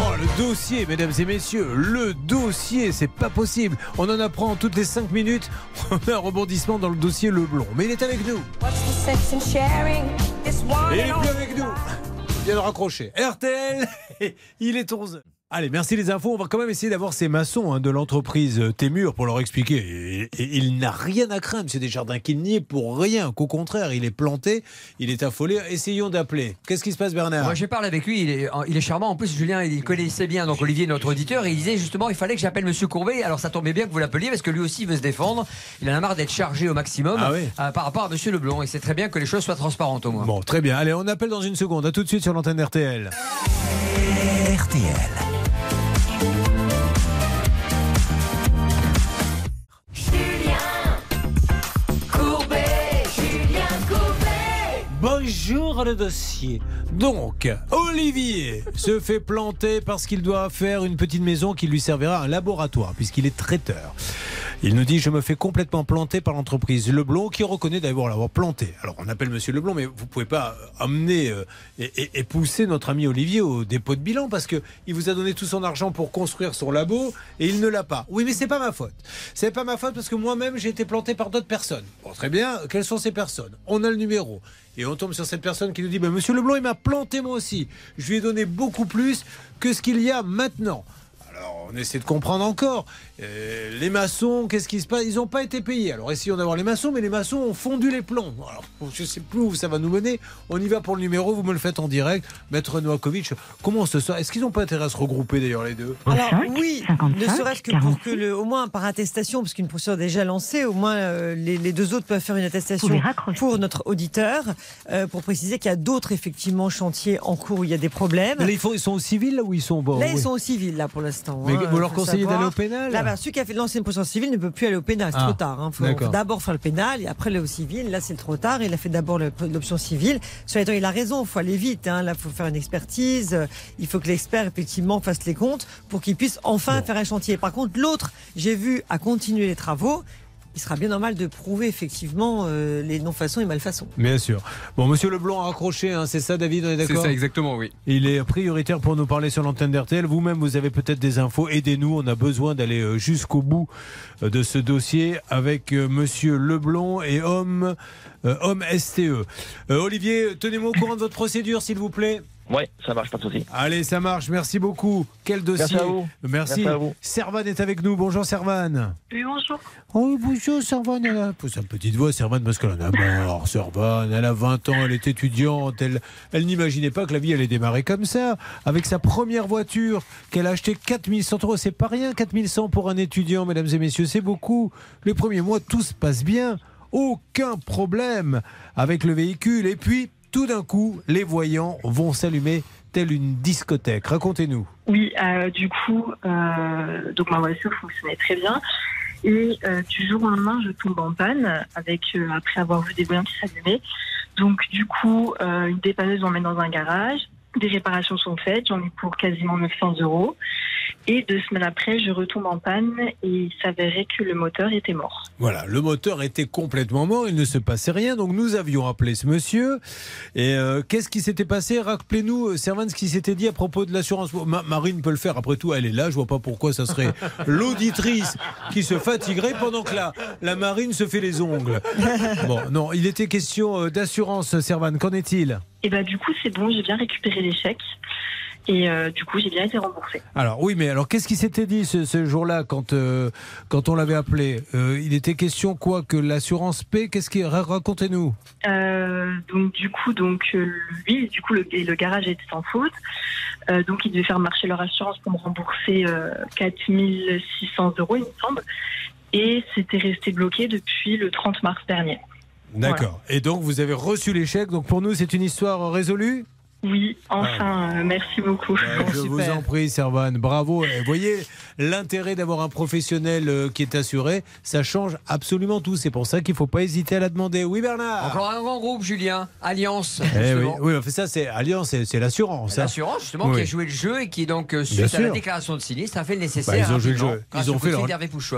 Oh, le dossier, mesdames et messieurs, le dossier, c'est pas possible. On en apprend toutes les 5 minutes. *laughs* On a un rebondissement dans le dossier Leblon. Mais il est avec nous. Et il est plus avec nous. Il vient de raccrocher. RTL, *laughs* il est 11 Allez, merci les infos. On va quand même essayer d'avoir ces maçons hein, de l'entreprise euh, Témur pour leur expliquer. Et, et il n'a rien à craindre, M. Desjardins, qu'il n'y est pour rien. Qu'au contraire, il est planté, il est affolé. Essayons d'appeler. Qu'est-ce qui se passe, Bernard? Moi, j'ai parlé avec lui, il est, il est charmant. En plus, Julien, il connaissait bien donc Olivier, notre auditeur, et il disait justement il fallait que j'appelle Monsieur Courbet. Alors, ça tombait bien que vous l'appeliez parce que lui aussi veut se défendre. Il en a marre d'être chargé au maximum Ah oui. euh, par rapport à Monsieur Leblond. Et c'est très bien que les choses soient transparentes au moins. Bon, très bien. Allez, on appelle dans une seconde. À tout de suite sur l'antenne RTL. RTL. Bonjour le dossier. Donc, Olivier se fait planter parce qu'il doit faire une petite maison qui lui servira un laboratoire, puisqu'il est traiteur. Il nous dit Je me fais complètement planter par l'entreprise Leblon, qui reconnaît d'avoir l'avoir planté. Alors, on appelle monsieur Leblon, mais vous pouvez pas amener euh, et, pousser notre ami Olivier au dépôt de bilan parce que il vous a donné tout son argent pour construire son labo et il ne l'a pas. Oui, mais c'est pas ma faute. C'est pas ma faute parce que moi-même j'ai été planté par d'autres personnes. Bon, très bien. Quelles sont ces personnes? On a le numéro. Et on tombe sur cette personne qui nous dit Ben, Monsieur Leblon, il m'a planté moi aussi. Je lui ai donné beaucoup plus que ce qu'il y a maintenant. Alors, on essaie de comprendre encore. Euh, les maçons, qu'est-ce qui se passe? Ils n'ont pas été payés. Alors, essayons d'avoir les maçons, mais les maçons ont fondu les plombs. Alors, je ne sais plus où ça va nous mener. On y va pour le numéro, vous me le faites en direct. Maître Noakovic, comment ce soir Est-ce qu'ils n'ont pas intérêt à se regrouper d'ailleurs, les deux? Alors oui, ne serait-ce que pour que le, au moins par attestation, parce qu'une procédure est déjà lancée, au moins euh, les, les deux autres peuvent faire une attestation pour notre auditeur, euh, pour préciser qu'il y a d'autres effectivement chantiers en cours où il y a des problèmes. Là, ils, font- ils sont au civil là où ils sont au bord Là, oui. ils sont au civil, là, pour l'instant. Mais hein, vous leur conseillez d'aller au pénal Là, bah, celui qui a fait lancer une procédure civile ne peut plus aller au pénal. C'est Ah, trop tard. Il faut, d'accord. faut d'abord faire le pénal et après aller au civil. Là, c'est trop tard. Il a fait d'abord le- l'option civile. Cela étant, il a raison. Il faut aller vite. Hein. Là, il faut faire une expertise. Il faut que l'expert, effectivement, fasse les comptes pour qu'il puisse enfin faire un chantier. Par contre, l'autre, j'ai vu, a continué les travaux. Il sera bien normal de prouver, effectivement, euh, les non-façons et malfaçons. Bien sûr. Bon, monsieur Leblanc a raccroché, hein, c'est ça, David, on est C'est d'accord ça, exactement, oui. Il est prioritaire pour nous parler sur l'antenne d'RTL. Vous-même, vous avez peut-être des infos. Aidez-nous. On a besoin d'aller euh, jusqu'au bout euh, de ce dossier avec Monsieur Leblond et homme, euh, homme STE. Euh, Olivier, tenez-moi au courant de votre procédure, s'il vous plaît. Oui, ça marche, pas de souci. Allez, ça marche. Merci beaucoup. Quel dossier. Merci à vous. Merci. Merci à vous. Servan est avec nous. Bonjour, Servan. Oui, bonjour. Oh, bonjour, Servan. Elle a sa petite voix, Servan, parce qu'elle en a marre. Servan, elle a 20 ans, elle est étudiante. Elle, elle n'imaginait pas que la vie allait démarrer comme ça. Avec sa première voiture qu'elle a achetée 4100 euros. C'est pas rien, 4100 pour un étudiant, mesdames et messieurs. C'est beaucoup. Les premiers mois, tout se passe bien. Aucun problème avec le véhicule. Et puis, tout d'un coup, les voyants vont s'allumer telle une discothèque. Racontez-nous. Oui, euh, du coup, euh, donc ma voiture fonctionnait très bien. Et euh, du jour au lendemain, je tombe en panne avec après avoir vu des voyants qui s'allumaient. Donc du coup, une dépanneuse m'emmène dans un garage. Des réparations sont faites, j'en ai pour quasiment 900 euros. Et deux semaines après, je retombe en panne et il s'avérait que le moteur était mort. Voilà, le moteur était complètement mort, il ne se passait rien, donc nous avions appelé ce monsieur. Et euh, qu'est-ce qui s'était passé? Rappelez-nous, euh, Servan, ce qui s'était dit à propos de l'assurance. Ma- Marine peut le faire, après tout, elle est là, je vois pas pourquoi ça serait *laughs* l'auditrice qui se fatiguerait pendant que la, la Marine se fait les ongles. Bon, non, il était question euh, d'assurance, Servan, qu'en est-il? Et bah du coup, c'est bon, j'ai bien récupéré les chèques. Et euh, du coup, j'ai bien été remboursée. Alors oui, mais alors qu'est-ce qui s'était dit ce, ce jour-là quand, euh, quand on l'avait appelé? Euh, Il était question quoi Que l'assurance paie? Qu'est-ce qui ra- Racontez-nous. Donc du coup, donc lui, du coup, le, le garage était sans faute. Donc ils devaient faire marcher leur assurance pour me rembourser euh, 4600 euros, il me semble. Et c'était resté bloqué depuis le 30 mars dernier. D'accord. Et donc vous avez reçu l'échec. Donc pour nous, c'est une histoire résolue? Oui, enfin, euh, merci beaucoup. Je vous en prie, Servan. Bravo. Et voyez l'intérêt d'avoir un professionnel euh, qui est assuré. Ça change absolument tout. C'est pour ça qu'il ne faut pas hésiter à la demander. Oui, Bernard. Encore un grand groupe, Julien. Alliance. Eh oui, oui, enfin, ça, c'est Alliance, c'est l'assurance. hein. L'assurance, justement, Oui. qui a joué le jeu et qui, donc, euh, Bien suite à la déclaration de sinistre, a fait le nécessaire. Bah, ils ont joué le jeu. Ils ont, fait leur...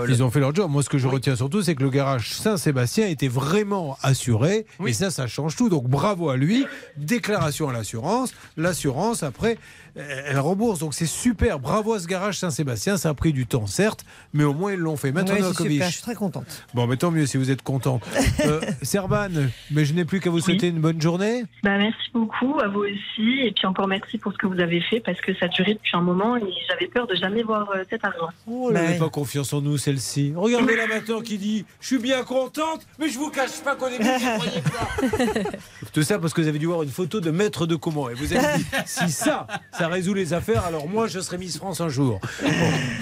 ils ont fait leur job. Moi, ce que je retiens surtout, c'est que le garage Saint-Sébastien était vraiment assuré. Et ça, ça change tout. Donc, bravo à lui. Déclaration à l'assurance. L'assurance, après, elle rembourse. Donc, c'est super. Bravo à ce garage Saint-Sébastien. Ça a pris du temps, certes, mais au moins, ils l'ont fait. Ouais, Novakovic. super, je suis très contente. Bon, mais tant mieux si vous êtes contente. *laughs* Euh, Serban, mais je n'ai plus qu'à vous souhaiter une bonne journée. Bah, merci beaucoup, à vous aussi. Et puis encore merci pour ce que vous avez fait parce que ça durait depuis un moment et j'avais peur de jamais voir euh, cet argent. Oh, elle n'avait pas confiance en nous, celle-ci. Regardez la maintenant qui dit Je suis bien contente, mais je vous cache pas j'y croyais pas. *laughs* Tout ça parce que vous avez dû voir une photo de maître de comment. Et vous avez dit Si ça, ça résout les affaires, alors moi, je serai Miss France un jour. *laughs* Bon.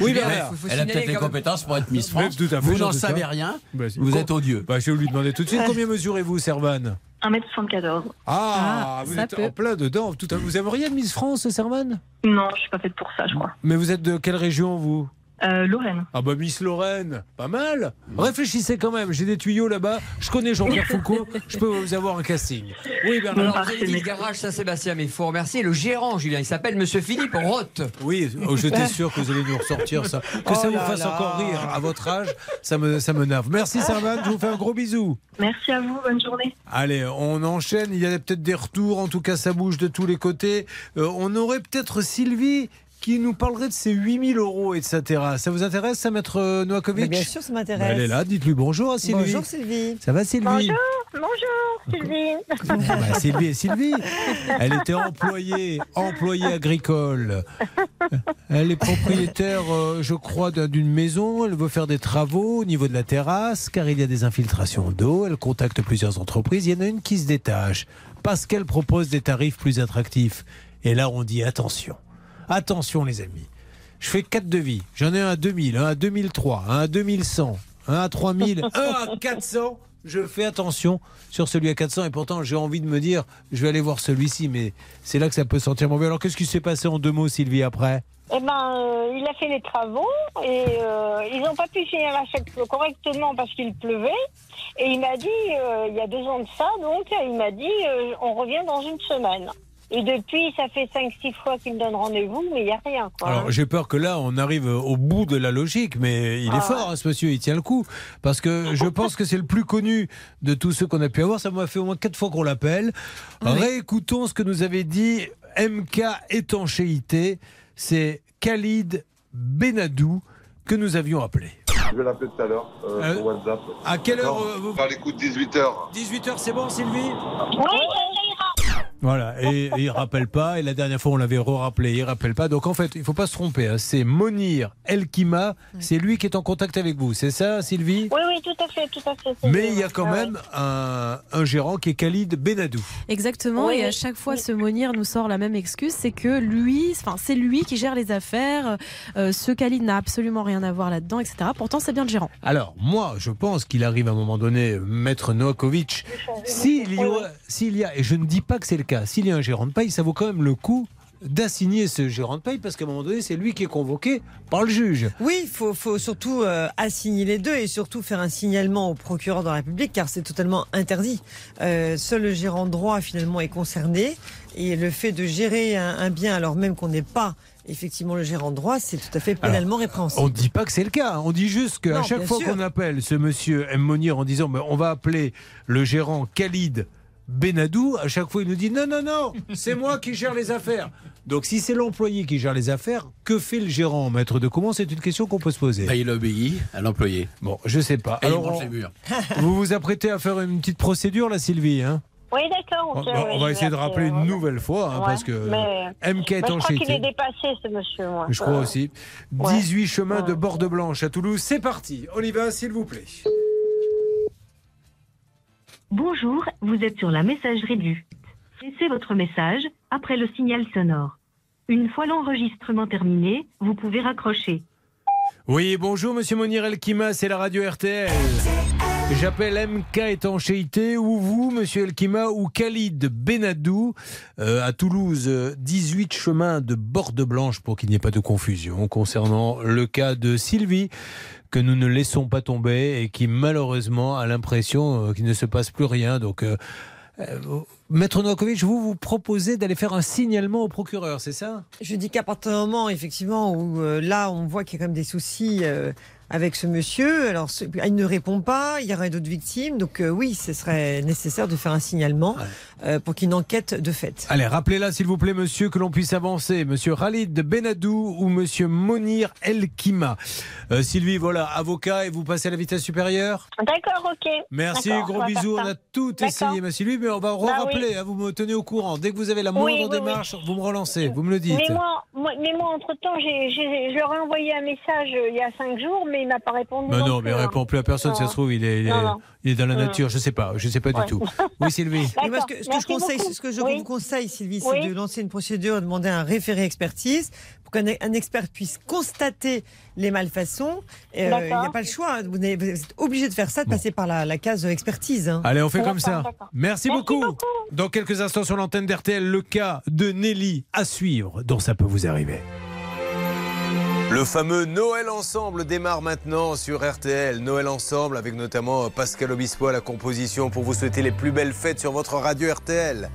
Oui, Mais Bernard. Elle a peut-être les compétences pour être Miss France. Mais tout à fait, Vous j'en n'en savez rien. Bah. Vous êtes odieux. Bah, je vais lui demander tout de suite combien mesurez-vous, Servan 1m74. Ah, vous ça êtes peut. en plein dedans. Tout à... Vous aimeriez être Miss France, Servan? Non, je suis pas faite pour ça, je crois. Mais vous êtes de quelle région, vous? Euh, Lorraine. Ah bah Miss Lorraine, pas mal. Réfléchissez quand même, j'ai des tuyaux là-bas. Je connais Jean-Pierre *laughs* Foucault, je peux vous avoir un casting. Oui Bernard. Alors, vous avez dit le garage Saint-Sébastien, mais il faut remercier le gérant, Julien. Il s'appelle Monsieur Philippe Roth. Oui, oh, j'étais *laughs* sûr que vous allez nous ressortir ça. Que ça Oh vous là fasse là. encore rire à votre âge, ça me, ça me nerve. Merci Servan, je vous fais un gros bisou. Merci à vous, bonne journée. Allez, on enchaîne. Il y a peut-être des retours. En tout cas, ça bouge de tous les côtés. Euh, on aurait peut-être Sylvie qui nous parlerait de ses 8000 euros, etc. Ça vous intéresse, ça, maître euh, Novakovic Mais bien sûr, ça m'intéresse. Bah, Elle est là. Dites-lui bonjour à Sylvie. Bonjour Sylvie. Ça va, Sylvie Bonjour, bonjour, Sylvie. Bah, Sylvie et Sylvie. Elle était employée, employée agricole. Elle est propriétaire, euh, je crois, d'un- d'une maison. Elle veut faire des travaux au niveau de la terrasse car il y a des infiltrations d'eau. Elle contacte plusieurs entreprises. Il y en a une qui se détache parce qu'elle propose des tarifs plus attractifs. Et là, on dit attention. Attention, les amis. Je fais quatre devis. J'en ai un à 2000, un à 2003, un à 2100, un à 3000, un à *laughs* 400. Je fais attention sur celui à 400 et pourtant j'ai envie de me dire je vais aller voir celui-ci mais c'est là que ça peut sentir mauvais. Alors qu'est-ce qui s'est passé en deux mots Sylvie après? Eh ben, euh, il a fait les travaux et euh, ils n'ont pas pu finir la fête correctement parce qu'il pleuvait. Et il m'a dit, euh, il y a deux ans de ça, donc, il m'a dit, euh, on revient dans une semaine. Et depuis, ça fait cinq, six fois qu'il me donne rendez-vous, mais il n'y a rien. Quoi. Alors j'ai peur que là on arrive au bout de la logique mais il est Ah fort hein, ce monsieur, il tient le coup parce que je pense que c'est le plus connu de tous ceux qu'on a pu avoir. Ça m'a fait au moins quatre fois qu'on l'appelle. Réécoutons ce que nous avait dit MK étanchéité. C'est Khalid Benadou que nous avions appelé. Je vais l'appeler tout à l'heure euh, Euh, sur WhatsApp. à quelle heure, D'accord euh, vous- À l'écoute 18h. 18h, c'est bon, Sylvie? Oui, Voilà, et, et il rappelle pas, et la dernière fois on l'avait re-rappelé, il rappelle pas. Donc en fait, il faut pas se tromper, hein, c'est Monir Elkima, c'est lui qui est en contact avec vous, c'est ça Sylvie? Oui, oui, tout à fait, tout à fait. Mais il y a quand Ah, même un, un gérant qui est Khalid Benadou. Exactement, Oui. et à chaque fois, ce Monir nous sort la même excuse, c'est que lui, enfin, c'est lui qui gère les affaires. euh, ce Khalid n'a absolument rien à voir là-dedans, etc. Pourtant, c'est bien le gérant. Alors, moi, je pense qu'il arrive à un moment donné, maître Novakovic, s'il y, a- s'il y a, et je ne dis pas que c'est le cas, s'il y a un gérant de paye, ça vaut quand même le coup d'assigner ce gérant de paye, parce qu'à un moment donné, c'est lui qui est convoqué par le juge. Oui, il faut, faut surtout euh, assigner les deux et surtout faire un signalement au procureur de la République car c'est totalement interdit. Euh, seul le gérant de droit finalement est concerné et le fait de gérer un, un bien alors même qu'on n'est pas effectivement le gérant de droit, c'est tout à fait pénalement répréhensible. On ne dit pas que c'est le cas. On dit juste qu'à chaque fois qu'on appelle ce monsieur M. Monir en disant on va appeler le gérant Khalid Benadou, à chaque fois il nous dit non, non, non, c'est moi qui gère les affaires. Donc si c'est l'employé qui gère les affaires, que fait le gérant, maître de comment? C'est une question qu'on peut se poser. Ben, il obéit à l'employé. Bon, je sais pas. Et Alors, monte on- les murs. *laughs* *laughs* vous vous apprêtez à faire une petite procédure là, Sylvie hein? Oui, d'accord. on, va essayer de appeler, rappeler une ouais. nouvelle fois, hein, Ouais, parce que mais- MK mais je crois qu'il est dépassé, ce monsieur. Moi. Je crois Euh, aussi. ouais. 18 chemin de Borde Blanche à Toulouse. C'est parti. On y va, s'il vous plaît. Bonjour, vous êtes sur la messagerie du. Laissez votre message après le signal sonore. Une fois l'enregistrement terminé, vous pouvez raccrocher. Oui, bonjour, monsieur Monir Elkima, c'est la radio RTL. J'appelle MK étanchéité ou vous, monsieur Elkima, ou Khalid Benadou euh, à Toulouse, euh, 18 chemin de Borde Blanche pour qu'il n'y ait pas de confusion concernant le cas de Sylvie que nous ne laissons pas tomber et qui malheureusement a l'impression euh, qu'il ne se passe plus rien. Donc, euh, euh, Maître Novakovic, vous vous proposez d'aller faire un signalement au procureur, c'est ça? Je dis qu'à partir du moment, effectivement, où euh, là, on voit qu'il y a quand même des soucis euh, avec ce monsieur. Alors, ce- il ne répond pas, il y aurait d'autres victimes. Donc, euh, oui, ce serait nécessaire de faire un signalement euh, pour qu'il enquête de fait. Allez, rappelez-la s'il vous plaît, monsieur, que l'on puisse avancer. Monsieur Khalid Benadou ou monsieur Monir Elkima. Euh, Sylvie, voilà, avocat et vous passez à la vitesse supérieure D'accord, ok. Merci, gros bisous. On a tout essayé, ma Sylvie, mais on va Bah oui. rappeler. hein, vous me tenez au courant. Dès que vous avez la moindre oui, oui. démarche, vous me relancez, vous me le dites. Mais moi, moi, mais moi entre-temps, je leur ai envoyé un message euh, il y a cinq jours, mais il m'a pas répondu. Mais non, plus, mais il hein. répond plus à personne, ça Non. se trouve, il est, il est, Non, non. il est dans la Mm. nature, je sais pas, je sais pas Ouais. du tout. Oui, Sylvie. *laughs* que, ce que je conseille, beaucoup. ce que je Oui. vous conseille, Sylvie, c'est Oui. de lancer une procédure, de demander un référé expertise pour qu'un un expert puisse constater les malfaçons. Euh, Il n'y a pas le choix. Vous, n'avez- vous êtes obligé de faire ça, de passer par la, la case expertise. hein. Allez, on fait comme ça. Merci, beaucoup. Dans quelques instants sur l'antenne d'RTL, le cas de Nelly à suivre, dont ça peut vous arriver. Le fameux Noël Ensemble démarre maintenant sur RTL. Noël Ensemble avec notamment Pascal Obispo à la composition pour vous souhaiter les plus belles fêtes sur votre radio RTL.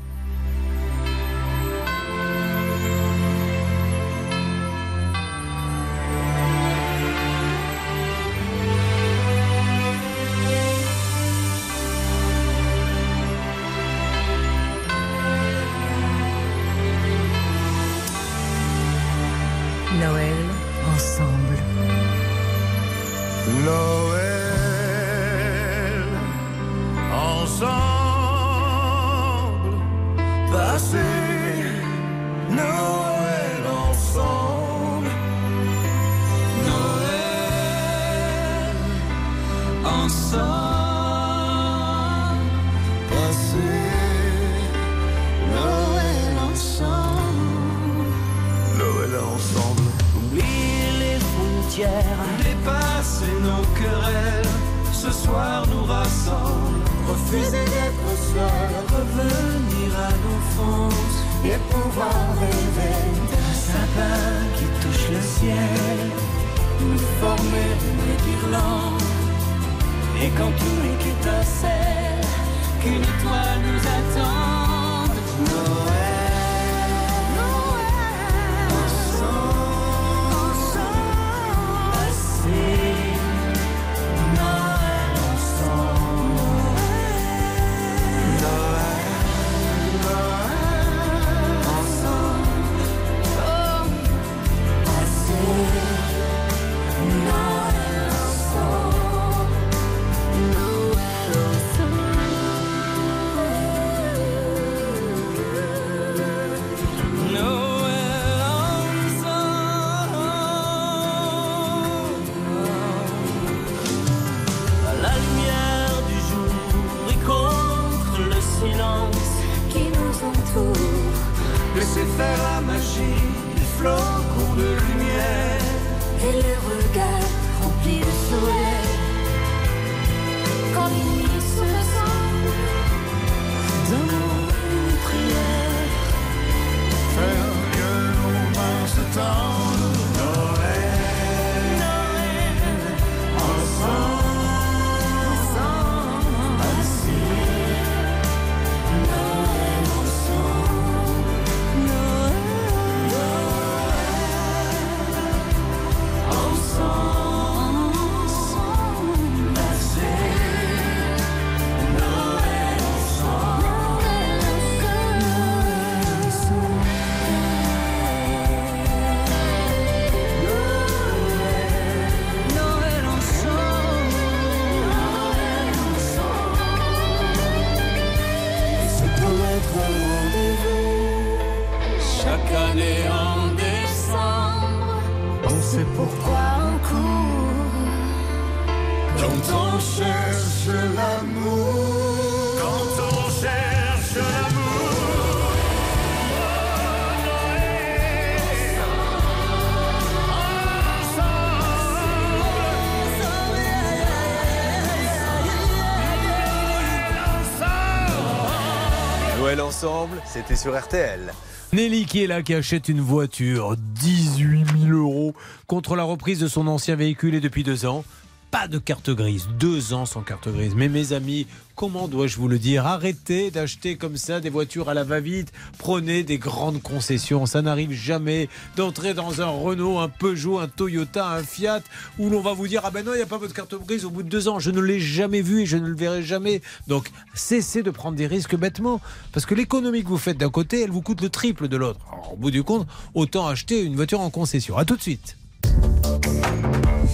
C'était sur RTL. Nelly qui est là, qui achète une voiture, 18 000 euros, contre la reprise de son ancien véhicule et depuis deux ans. Pas de carte grise, deux ans sans carte grise. Mais mes amis, comment dois-je vous le dire? Arrêtez d'acheter comme ça des voitures à la va-vite. Prenez des grandes concessions. Ça n'arrive jamais d'entrer dans un Renault, un Peugeot, un Toyota, un Fiat, où l'on va vous dire Ah ben non, il n'y a pas votre carte grise au bout de deux ans. Je ne l'ai jamais vu et je ne le verrai jamais. Donc cessez de prendre des risques bêtement. Parce que l'économie que vous faites d'un côté, elle vous coûte le triple de l'autre. Alors, Au bout du compte, autant acheter une voiture en concession. À tout de suite.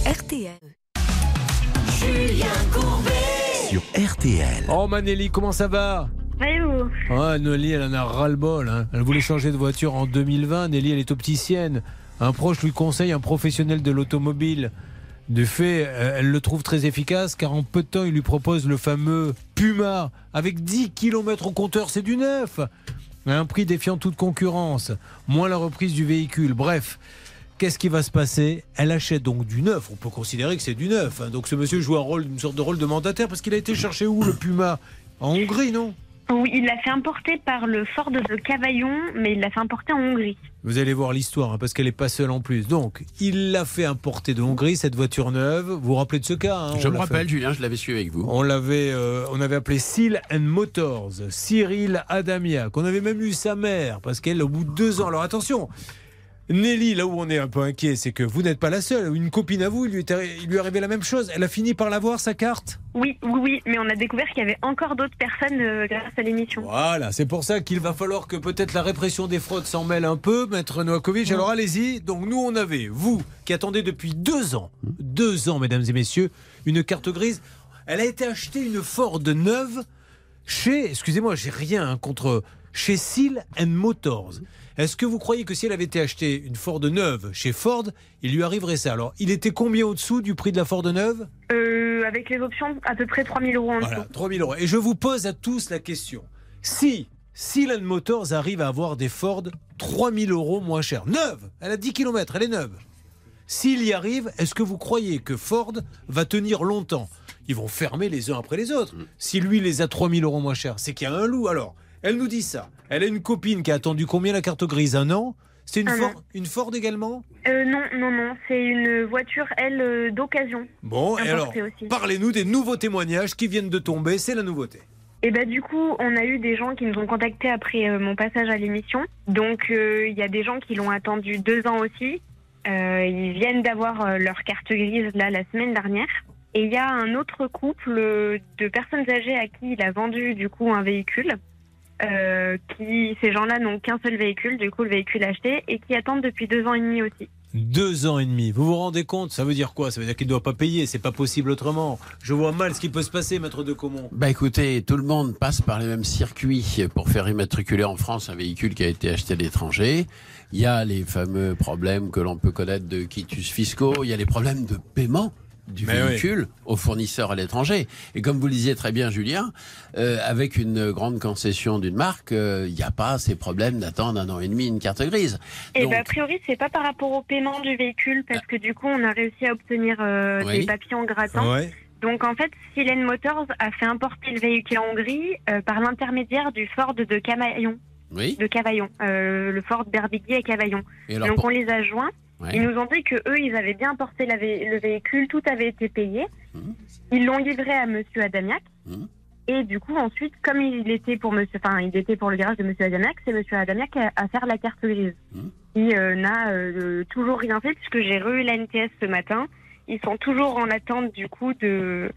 RTL. Julien Courbet. Sur RTL. Oh Manelli, comment ça va? Vous Ah, Nelly, elle en a ras-le-bol. hein. Elle voulait changer de voiture en 2020. Nelly, elle est opticienne. Un proche lui conseille un professionnel de l'automobile. De fait, euh, elle le trouve très efficace car en peu de temps, il lui propose le fameux Puma avec 10 km au compteur. C'est du neuf. Un prix défiant toute concurrence. Moins la reprise du véhicule. Bref. Qu'est-ce qui va se passer? Elle achète donc du neuf. On peut considérer que c'est du neuf. hein. Donc ce monsieur joue un rôle, une sorte de rôle de mandataire parce qu'il a été chercher où le Puma? En Hongrie, non? Oui, il l'a fait importer par le Ford de Cavaillon, mais il l'a fait importer en Hongrie. Vous allez voir l'histoire, hein, parce qu'elle n'est pas seule en plus. Donc, il l'a fait importer de Hongrie, cette voiture neuve. Vous vous rappelez de ce cas hein, Je me rappelle, fait. Julien, je l'avais su avec vous. On l'avait, euh, on avait appelé Seal and Motors, Cyril Adamiak. On avait même eu sa mère, parce qu'elle, au bout de deux ans. Alors attention, Nelly, là où on est un peu inquiet, c'est que vous n'êtes pas la seule. Une copine à vous, il lui, est arri- il lui est arrivé la même chose. Elle a fini par l'avoir, sa carte Oui, oui, oui, mais on a découvert qu'il y avait encore d'autres personnes euh, grâce à l'émission. Voilà, c'est pour ça qu'il va falloir que peut-être la répression des fraudes s'en mêle un peu, Maître Novakovic. Alors allez-y. Donc nous, on avait, vous, qui attendez depuis deux ans, deux ans, mesdames et messieurs, une carte grise. Elle a été achetée une Ford neuve chez, excusez-moi, j'ai rien hein, contre, chez Seal and Motors. Est-ce que vous croyez que si elle avait été achetée une Ford neuve chez Ford, il lui arriverait ça? Alors, il était combien au-dessous du prix de la Ford neuve? Euh, avec les options, à peu près 3000 euros en voilà, dessous. 3000 euros. Et je vous pose à tous la question. Si Seal Motors arrive à avoir des Ford 3000 euros moins chères, neuve, elle a 10 km, elle est neuve. S'il y arrive, est-ce que vous croyez que Ford va tenir longtemps? Ils vont fermer les uns après les autres. Si lui les a 3000 euros moins chers, c'est qu'il y a un loup. Alors, elle nous dit ça. Elle a une copine qui a attendu combien la carte grise Un an? C'est une, Un Ford- an. une Ford également? Euh, non, non, non, c'est une voiture, elle, euh, d'occasion. Bon, et alors, parlez-nous des nouveaux témoignages qui viennent de tomber. C'est la nouveauté. Et bah du coup, on a eu des gens qui nous ont contactés après euh, mon passage à l'émission. Donc il y a des gens qui l'ont attendu deux ans aussi. Ils viennent d'avoir leur carte grise là la semaine dernière. Et il y a un autre couple de personnes âgées à qui il a vendu du coup un véhicule. Euh, qui ces gens-là n'ont qu'un seul véhicule, du coup le véhicule acheté, et qui attendent depuis deux ans et demi aussi. Deux ans et demi. Vous vous rendez compte Ça veut dire quoi? Ça veut dire qu'il ne doit pas payer. C'est pas possible autrement. Je vois mal ce qui peut se passer, maître de Comont. Bah écoutez, tout le monde passe par les mêmes circuits pour faire immatriculer en France un véhicule qui a été acheté à l'étranger. Il y a les fameux problèmes que l'on peut connaître de quitus fiscaux, il y a les problèmes de paiement du Mais véhicule aux fournisseurs à l'étranger. Et comme vous le disiez très bien, Julien, euh, avec une grande concession d'une marque, euh, il n'y a pas ces problèmes d'attendre un an et demi une carte grise. Et Donc, bah, a priori, c'est pas par rapport au paiement du véhicule, parce que du coup, on a réussi à obtenir euh, Oui. des papiers en grattant. Ouais. Donc en fait, Silene Motors a fait importer le véhicule en Hongrie euh, par l'intermédiaire du Ford de Cavaillon. Oui. De Cavaillon, euh, le Ford Berbigui à Cavaillon. Et alors, Donc pour- on les a joints. Ouais. Ils nous ont dit que eux, ils avaient bien la vé- le véhicule, tout avait été payé. Ils l'ont livré à Monsieur Adamiac. Et du coup, ensuite, comme il était pour Monsieur, enfin, il était pour le garage de Monsieur Adamiac, c'est Monsieur Adamiac à, à faire la carte grise. Il euh, n'a euh, toujours rien fait puisque j'ai re la NTS ce matin. Ils sont toujours en attente du coup de,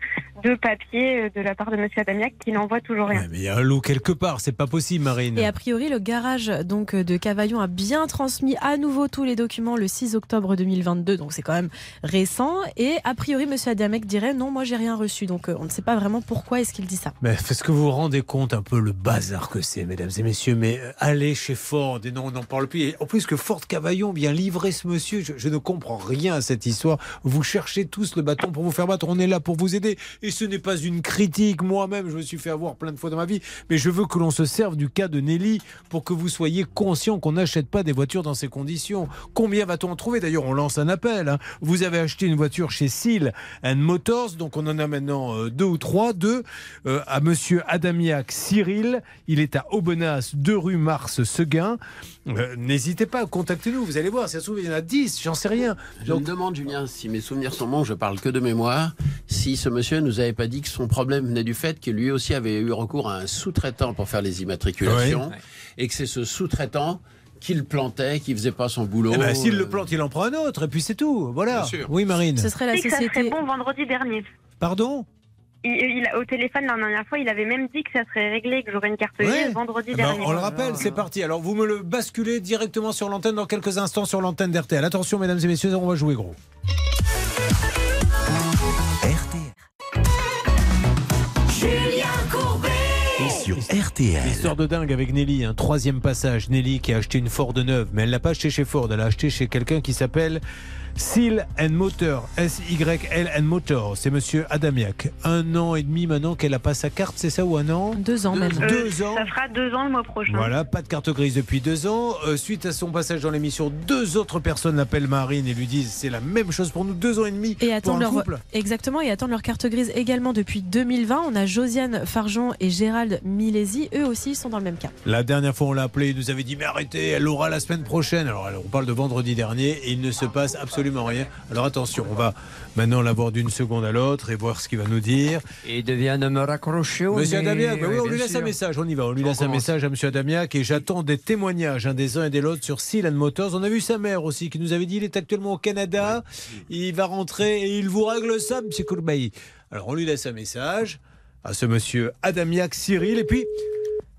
de papier euh, de la part de Monsieur Adamiac qui n'envoie toujours rien. Mais il y a un loup quelque part. C'est pas possible, Marine. Et a priori, le garage donc de Cavaillon a bien transmis à nouveau tous les documents le 6 octobre 2022, donc c'est quand même récent. Et a priori, Monsieur Adamek dirait non, moi j'ai rien reçu, donc euh, on ne sait pas vraiment pourquoi est-ce qu'il dit ça. Mais est-ce que vous vous rendez compte un peu le bazar que c'est, mesdames et messieurs Mais euh, allez chez Ford, et non, on n'en parle plus. Et en plus que Ford Cavaillon vient livrer ce monsieur, je, je ne comprends rien à cette histoire. Vous cherchez tous le bâton pour vous faire battre. On est là pour vous aider. Et ce n'est pas une critique. Moi-même, je me suis fait avoir plein de fois dans ma vie. Mais je veux que l'on se serve du cas de Nelly pour que vous soyez conscient qu'on n'achète pas des voitures dans ces conditions. Combien va-t-on en trouver? D'ailleurs, on lance un appel. hein. Vous avez acheté une voiture chez Seal and Motors. Donc, on en a maintenant euh, deux ou trois. Deux euh, à monsieur Adamiac Cyril. Il est à Aubenas, 2 rue Mars Seguin. Euh, N'hésitez pas, contactez-nous. Vous allez voir, si ça se trouve, il y en a 10. J'en sais rien. Je me demande, Julien, si mes souvenirs sont bons, je parle que de mémoire, si ce monsieur nous avait pas dit que son problème venait du fait que lui aussi avait eu recours à un sous-traitant pour faire les immatriculations, Oui. et que c'est ce sous-traitant qui le plantait, qui faisait pas son boulot. Eh ben, S'il Euh, le plante, il en prend un autre, et puis c'est tout. Voilà. Oui, Marine. Ce serait la ça société. serait bon vendredi dernier. Pardon? Il, au téléphone la dernière fois, il avait même dit que ça serait réglé, que j'aurais une carte grise Ouais. vendredi Eh ben, dernier. on le rappelle, c'est parti. Alors, vous me le basculez directement sur l'antenne dans quelques instants sur l'antenne d'RTL. Attention, mesdames et messieurs, on va jouer gros. Julien Courbet sur RTL. Histoire de dingue avec Nelly, un troisième passage. Nelly qui a acheté une Ford neuve, mais elle l'a pas acheté chez Ford, elle l'a acheté chez quelqu'un qui s'appelle Seal and Motor, S-Y-L and Motor. C'est monsieur Adamiac. Un an et demi maintenant qu'elle a pas sa carte, c'est ça ou un an Deux ans Deux, même. deux ans. Ça fera deux ans le mois prochain. Voilà, pas de carte grise depuis deux ans. Euh, suite à son passage dans l'émission, deux autres personnes l'appellent Marine et lui disent c'est la même chose pour nous, deux ans et demi Et pour attendent un leur couple. exactement et attendent leur carte grise également depuis 2020. On a Josiane Fargeon et Gérald Milési, eux aussi sont dans le même cas. La dernière fois, on l'a appelé, il nous avait dit Mais arrêtez, elle l'aura la semaine prochaine. Alors, on parle de vendredi dernier et il ne se passe absolument rien. Alors, attention, on va maintenant l'avoir d'une seconde à l'autre et voir ce qu'il va nous dire. Et il devient de me raccrocher au Monsieur. Adamiac, bah oui, Oui, on lui laisse sûr. un message, on y va. On lui On laisse un message à Monsieur Adamiac et j'attends des témoignages hein, des uns et des autres sur Seal and Motors. On a vu sa mère aussi qui nous avait dit il est actuellement au Canada, il va rentrer et il vous règle ça, Monsieur Courbailly. Alors, on lui laisse un message à ce Monsieur Adamiac Cyril et puis.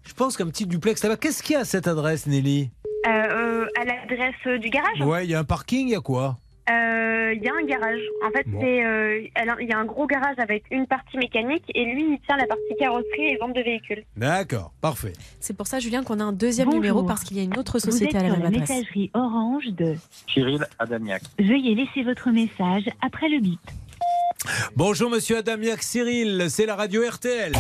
Je pense qu'un petit duplex là-bas. Qu'est-ce qu'il y a à cette adresse, Nelly? Euh, euh, à l'adresse euh, du garage? Ouais, il y a un parking, il y a quoi? Euh, Il y a un garage. En fait, Bon. c'est euh, il y a un gros garage avec une partie mécanique et lui, il tient la partie carrosserie et vente de véhicules. D'accord, parfait. C'est pour ça, Julien, qu'on a un deuxième Bonjour. numéro parce qu'il y a une autre Vous société êtes à la sur même la adresse. messagerie orange de Cyril Adamiac. Veuillez laisser votre message après le bip. Bonjour Monsieur Adamiac Cyril, c'est la radio RTL.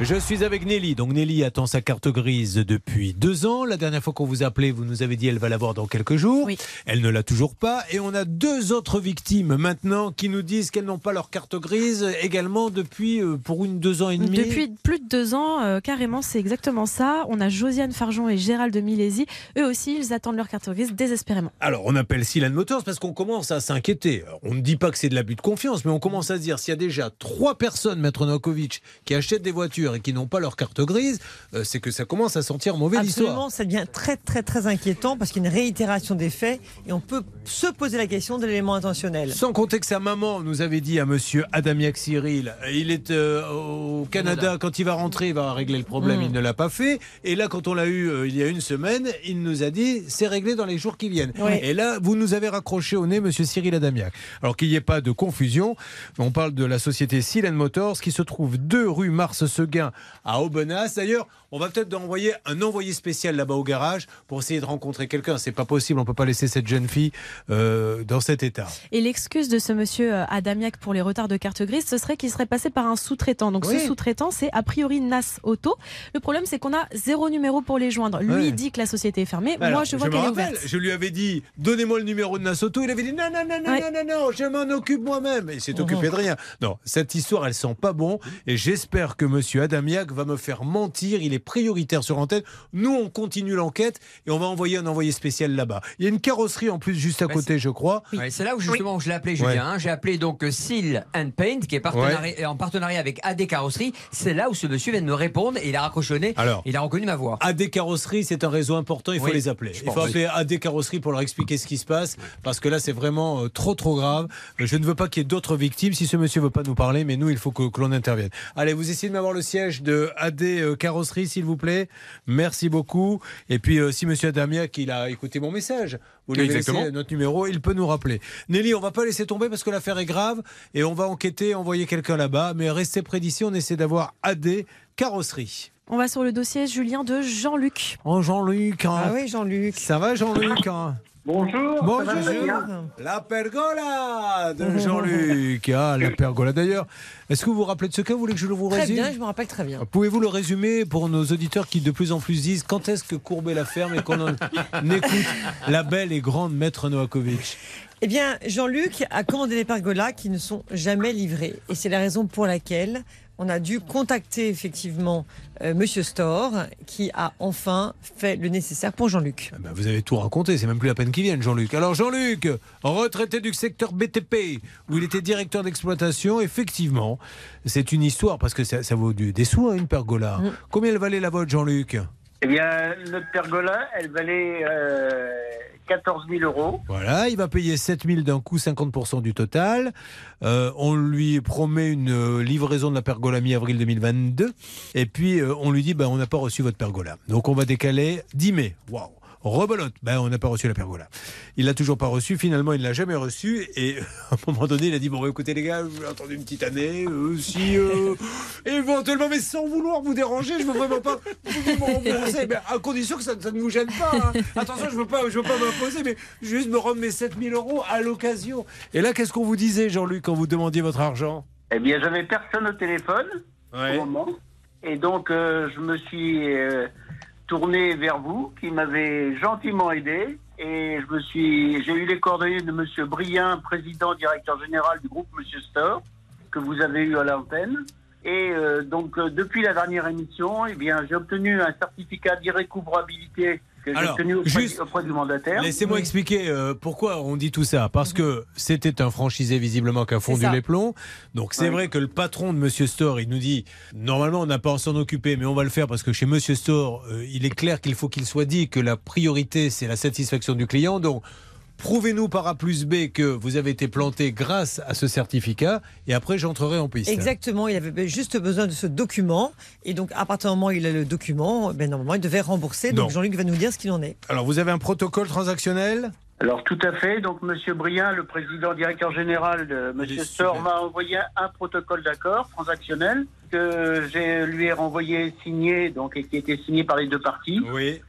Je suis avec Nelly. Donc Nelly attend sa carte grise depuis deux ans. La dernière fois qu'on vous a appelé, vous nous avez dit elle va l'avoir dans quelques jours. Elle ne l'a toujours pas. Et on a deux autres victimes maintenant qui nous disent qu'elles n'ont pas leur carte grise également depuis euh, pour une deux ans et demi. Depuis plus de deux ans, euh, carrément, c'est exactement ça. On a Josiane Fargeon et Gérald Milési. Eux aussi, ils attendent leur carte grise désespérément. Alors, on appelle Silan Motors parce qu'on commence à s'inquiéter. On ne dit pas que c'est de l'abus de confiance, mais on commence à se dire s'il y a déjà trois personnes, Maître Novakovic, qui achètent des voitures et qui n'ont pas leur carte grise, euh, c'est que ça commence à sentir mauvais l'histoire. Absolument, ça devient très très très inquiétant parce qu'il y a une réitération des faits et on peut se poser la question de l'élément intentionnel. Sans compter que sa maman nous avait dit à monsieur Adamiac Cyril, il est euh, au Canada, quand il va rentrer, il va régler le problème, Mm. il ne l'a pas fait. Et là, quand on l'a eu euh, il y a une semaine, il nous a dit, c'est réglé dans les jours qui viennent. Oui. Et là, vous nous avez raccroché au nez, monsieur Cyril Adamiac. Alors qu'il n'y ait pas de confusion, on parle de la société Seal Motors qui se trouve 2 rue Mars-Seguin à Aubenas. D'ailleurs, on va peut-être envoyer un envoyé spécial là-bas au garage pour essayer de rencontrer quelqu'un. C'est pas possible, on peut pas laisser cette jeune fille euh, dans cet état. Et l'excuse de ce monsieur euh, Adamiac pour les retards de carte grise, ce serait qu'il serait passé par un sous-traitant. Donc Oui. ce sous-traitant, c'est a priori Nas Auto. Le problème, c'est qu'on a zéro numéro pour les joindre. Lui Ouais. dit que la société est fermée. Alors, Moi, je vois qu'elle est ouverte. Je lui avais dit, donnez-moi le numéro de Nasoto. Il avait dit, non, non, non, non, Ouais. non, non, non, je m'en occupe moi-même. Il s'est Mhm. occupé de rien. Non, cette histoire, elle sent pas bon. Et j'espère que monsieur Adamiac va me faire mentir. Il est prioritaire sur l'antenne. Nous, on continue l'enquête et on va envoyer un envoyé spécial là-bas. Il y a une carrosserie en plus juste à Bah, côté, je crois. Ouais, c'est là où justement je l'ai appelé Ouais. Julien. hein. J'ai appelé donc euh, Seal and Paint qui est partenari- euh, en partenariat avec AD Carrosserie. C'est là où ce monsieur vient de me répondre et il a raccrochonné. Alors. il a reconnu ma voix. AD Carrosserie, c'est un réseau important, il faut Oui, les appeler. Il faut appeler AD Carrosserie pour leur expliquer ce qui se passe, parce que là, c'est vraiment euh, trop, trop grave. Je ne veux pas qu'il y ait d'autres victimes. Si ce monsieur veut pas nous parler, mais nous, il faut que, que l'on intervienne. Allez, vous essayez de m'avoir le siège de AD Carrosserie, s'il vous plaît. Merci beaucoup. Et puis, euh, si monsieur Adamiac, il a écouté mon message, vous lui laissé notre numéro, il peut nous rappeler. Nelly, on va pas laisser tomber parce que l'affaire est grave et on va enquêter, envoyer quelqu'un là-bas. Mais restez près d'ici, on essaie d'avoir AD Carrosserie. On va sur le dossier, Julien, de Jean-Luc. Oh Jean-Luc. hein. Ah oui, Jean-Luc. Ça va Jean-Luc hein Bonjour. très Bonjour. La pergola de Jean-Luc. Ah, la pergola d'ailleurs. Est-ce que vous vous rappelez de ce cas? Vous voulez que je le vous Très résume? bien, je me rappelle très bien. Pouvez-vous le résumer pour nos auditeurs qui de plus en plus disent quand est-ce que Courbet la ferme et qu'on en *laughs* écoute la belle et grande maître Novakovic? Eh bien, Jean-Luc a commandé des pergolas qui ne sont jamais livrés. Et c'est la raison pour laquelle on a dû contacter effectivement euh, Monsieur Store, qui a enfin fait le nécessaire pour Jean-Luc. Ben, Vous avez tout raconté, c'est même plus la peine qu'il vienne, Jean-Luc. Alors, Jean-Luc, retraité du secteur BTP, où il était directeur d'exploitation, effectivement, c'est une histoire, parce que ça, ça vaut du- des sous, hein, une pergola. Combien elle valait la vôtre, Jean-Luc? Eh bien, notre pergola, elle valait euh, 14 000 euros. Voilà, il va payer 7000 d'un coup, 50% du total. Euh, on lui promet une euh, livraison de la pergola mi-avril 2022. Et puis, euh, on lui dit, ben, on n'a pas reçu votre pergola. Donc, on va décaler 10 mai. Waouh Rebelote, ben, on n'a pas reçu la pergola. Il l'a toujours pas reçu. Finalement, il l'a jamais reçu. Et *laughs* à un moment donné, il a dit bon, bah, écoutez les gars, j'ai attendu une petite année. euh, si euh, *laughs* éventuellement, mais sans vouloir vous déranger, je veux vraiment pas vous me rembourser, *laughs* mais à condition que ça, ça ne vous gêne pas. hein. Attention, je veux pas, je veux pas m'imposer, mais juste me rendre mes 7000 euros à l'occasion. Et là, qu'est-ce qu'on vous disait, Jean-Luc, quand vous demandiez votre argent? Eh bien, j'avais personne au téléphone au moment. Et donc, euh, je me suis euh, tourné vers vous, qui m'avez gentiment aidé. Et je me suis, j'ai eu les coordonnées de Monsieur Brien, président, directeur général du groupe Monsieur Store, que vous avez eu à l'antenne. Et euh, donc, euh, depuis la dernière émission, eh bien, j'ai obtenu un certificat d'irrécouvrabilité que j'ai Alors, obtenu auprès, juste- auprès du mandataire. Laissez-moi expliquer euh, pourquoi on dit tout ça. Parce que c'était un franchisé visiblement qui a fondu les plombs. Donc c'est Oui. vrai que le patron de Monsieur Store, il nous dit normalement on n'a pas à s'en occuper, mais on va le faire parce que chez Monsieur Store, euh, il est clair qu'il faut qu'il soit dit que la priorité c'est la satisfaction du client. Donc prouvez-nous par A plus B que vous avez été planté grâce à ce certificat et après j'entrerai en piste. Exactement, il avait juste besoin de ce document. Et donc, à partir du moment où il a le document, ben, normalement, il devait rembourser. Donc. Jean-Luc va nous dire ce qu'il en est. Alors vous avez un protocole transactionnel? Alors tout à fait. Donc Monsieur Brien, le président directeur général de Monsieur Store, m'a envoyé un protocole d'accord transactionnel que j'ai lui ai renvoyé signé, donc et qui était signé par les deux parties. Oui.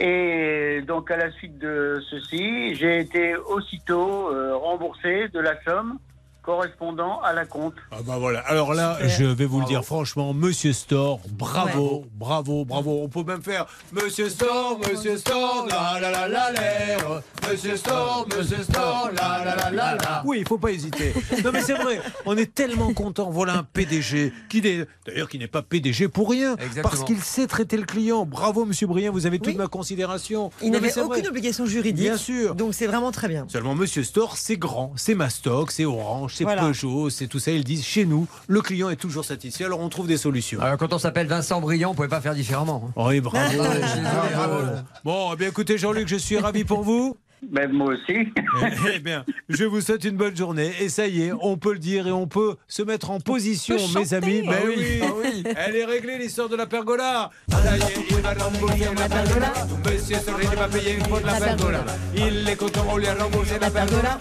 Et donc à la suite de ceci, j'ai été aussitôt euh, remboursé de la somme correspondant à la compte. Ah bah voilà. Alors là, je vais vous le dire franchement, Monsieur Store, bravo, bravo, bravo. On peut même faire Monsieur Store, Monsieur Store, la la la la l'air. Monsieur Store, Monsieur Store, la la la la la. Oui, il faut pas hésiter. Non mais c'est vrai, on est tellement content. Voilà un PDG qui n'est d'ailleurs qui n'est pas PDG pour rien, Exactement. parce qu'il sait traiter le client. Bravo Monsieur Briand, vous avez toute ma considération. Il n'avait aucune vrai. obligation juridique. Bien sûr. Donc, c'est vraiment très bien. Seulement Monsieur Store, c'est grand, c'est Mastoc, c'est Orange, c'est Voilà. Peugeot, c'est tout ça. Ils disent chez nous, le client est toujours satisfait, alors on trouve des solutions. Alors, quand on s'appelle Vincent Briand, on pouvait pas faire différemment. hein. Oui, bravo. *laughs* Désolé, Bravo. bravo. Bon, eh bien écoutez Jean-Luc, je suis ravi pour vous. *laughs* Ben, moi aussi. *laughs* Eh bien, je vous souhaite une bonne journée. Et ça y est, on peut le dire et on peut se mettre en position, peut mes chanter. amis. Ah Ben oui, oui, ah oui. elle est réglée l'histoire de la pergola. Ça y est, il va rembourser la pergola. Monsieur va payer pour la pergola. Il est content, on lui a remboursé la pergola.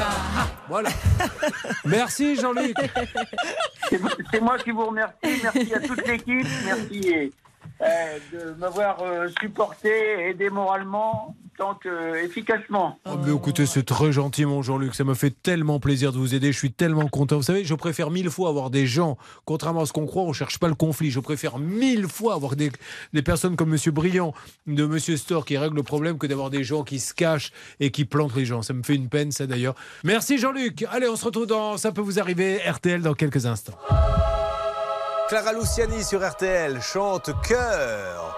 Ah, Voilà. Merci Jean-Luc. C'est c'est moi qui vous remercie. Merci à toute l'équipe. Merci euh, de m'avoir euh, supporté et aidé moralement tant que efficacement. Oh, mais écoutez, c'est très gentil, mon Jean-Luc. Ça me fait tellement plaisir de vous aider. Je suis tellement content. Vous savez, je préfère mille fois avoir des gens, contrairement à ce qu'on croit, on cherche pas le conflit. Je préfère mille fois avoir des, des personnes comme Monsieur Briand, de Monsieur Store, qui règlent le problème, que d'avoir des gens qui se cachent et qui plantent les gens. Ça me fait une peine, ça d'ailleurs. Merci, Jean-Luc. Allez, on se retrouve dans Ça peut vous arriver, RTL, dans quelques instants. Clara Luciani sur RTL chante Cœur.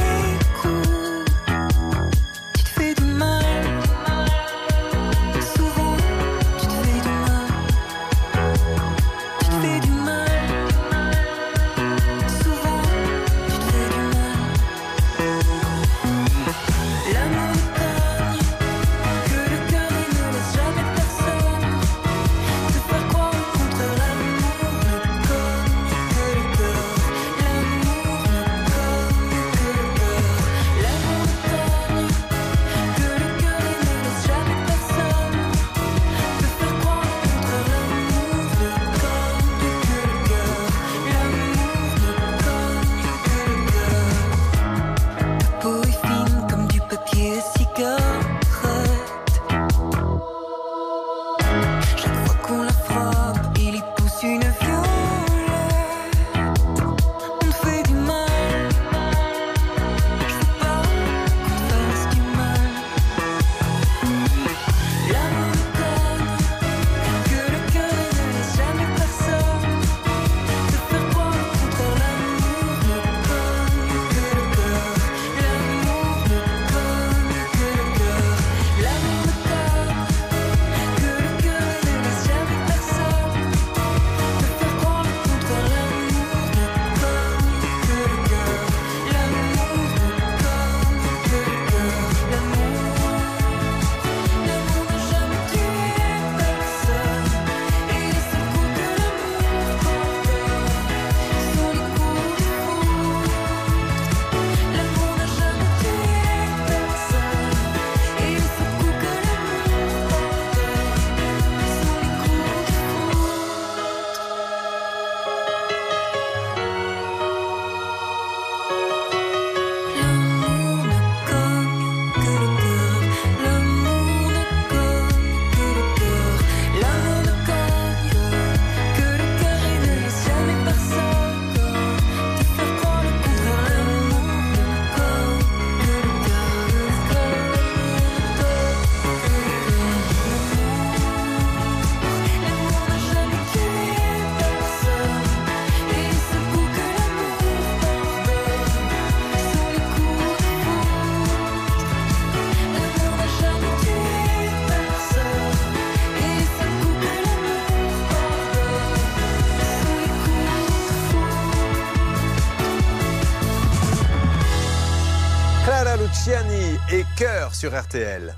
sur RTL.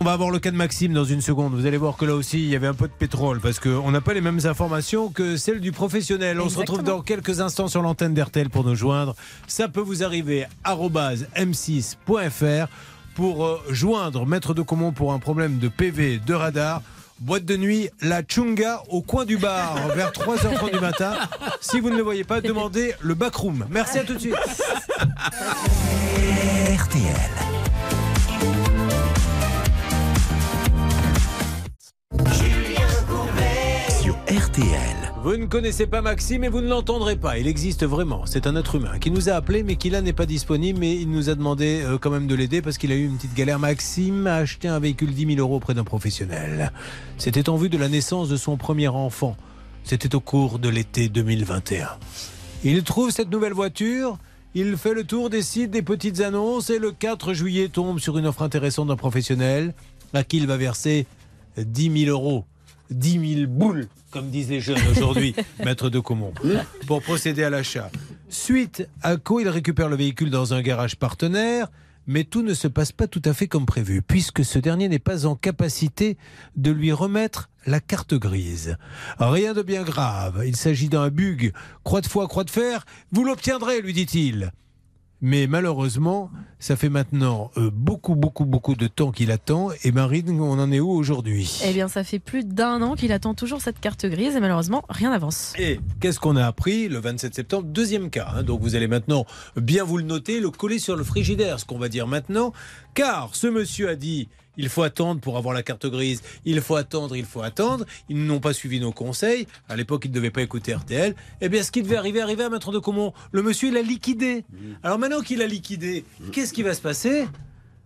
On va avoir le cas de Maxime dans une seconde. Vous allez voir que là aussi, il y avait un peu de pétrole parce qu'on n'a pas les mêmes informations que celles du professionnel. On se retrouve dans quelques instants sur l'antenne d'RTL pour nous joindre. Ça peut vous arriver arobase m6.fr pour euh, joindre Maître de Comont pour un problème de PV de radar. Boîte de nuit, la Chunga au coin du bar *laughs* vers 3h30 du matin. Si vous ne le voyez pas, demandez le backroom. Merci à tout de suite. *laughs* Vous ne connaissez pas Maxime et vous ne l'entendrez pas. Il existe vraiment. C'est un être humain qui nous a appelé mais qui là n'est pas disponible. Mais il nous a demandé euh, quand même de l'aider parce qu'il a eu une petite galère. Maxime a acheté un véhicule 10 000 euros auprès d'un professionnel. C'était en vue de la naissance de son premier enfant. C'était au cours de l'été 2021. Il trouve cette nouvelle voiture. Il fait le tour des sites des petites annonces et le 4 juillet tombe sur une offre intéressante d'un professionnel à qui il va verser 10 000 euros. 10 000 boules, comme disent les jeunes aujourd'hui, *laughs* maître de Comont, pour procéder à l'achat. Suite à quoi il récupère le véhicule dans un garage partenaire, mais tout ne se passe pas tout à fait comme prévu, puisque ce dernier n'est pas en capacité de lui remettre la carte grise. Rien de bien grave, il s'agit d'un bug, croix de foi, croix de fer, vous l'obtiendrez, lui dit-il. Mais malheureusement, ça fait maintenant euh, beaucoup, beaucoup, beaucoup de temps qu'il attend. Et Marine, on en est où aujourd'hui? Eh bien, ça fait plus d'un an qu'il attend toujours cette carte grise et malheureusement, rien n'avance. Et qu'est-ce qu'on a appris le 27 septembre? Deuxième cas. hein. donc vous allez maintenant bien vous le noter, le coller sur le frigidaire, ce qu'on va dire maintenant. Car ce monsieur a dit il faut attendre pour avoir la carte grise, il faut attendre, il faut attendre. Ils n'ont pas suivi nos conseils. À l'époque, ils ne devaient pas écouter RTL. Eh bien, ce qui devait arriver, arriver à Maître de Comont. Le monsieur, il a liquidé. Alors maintenant qu'il a liquidé, qu'est-ce qui va se passer?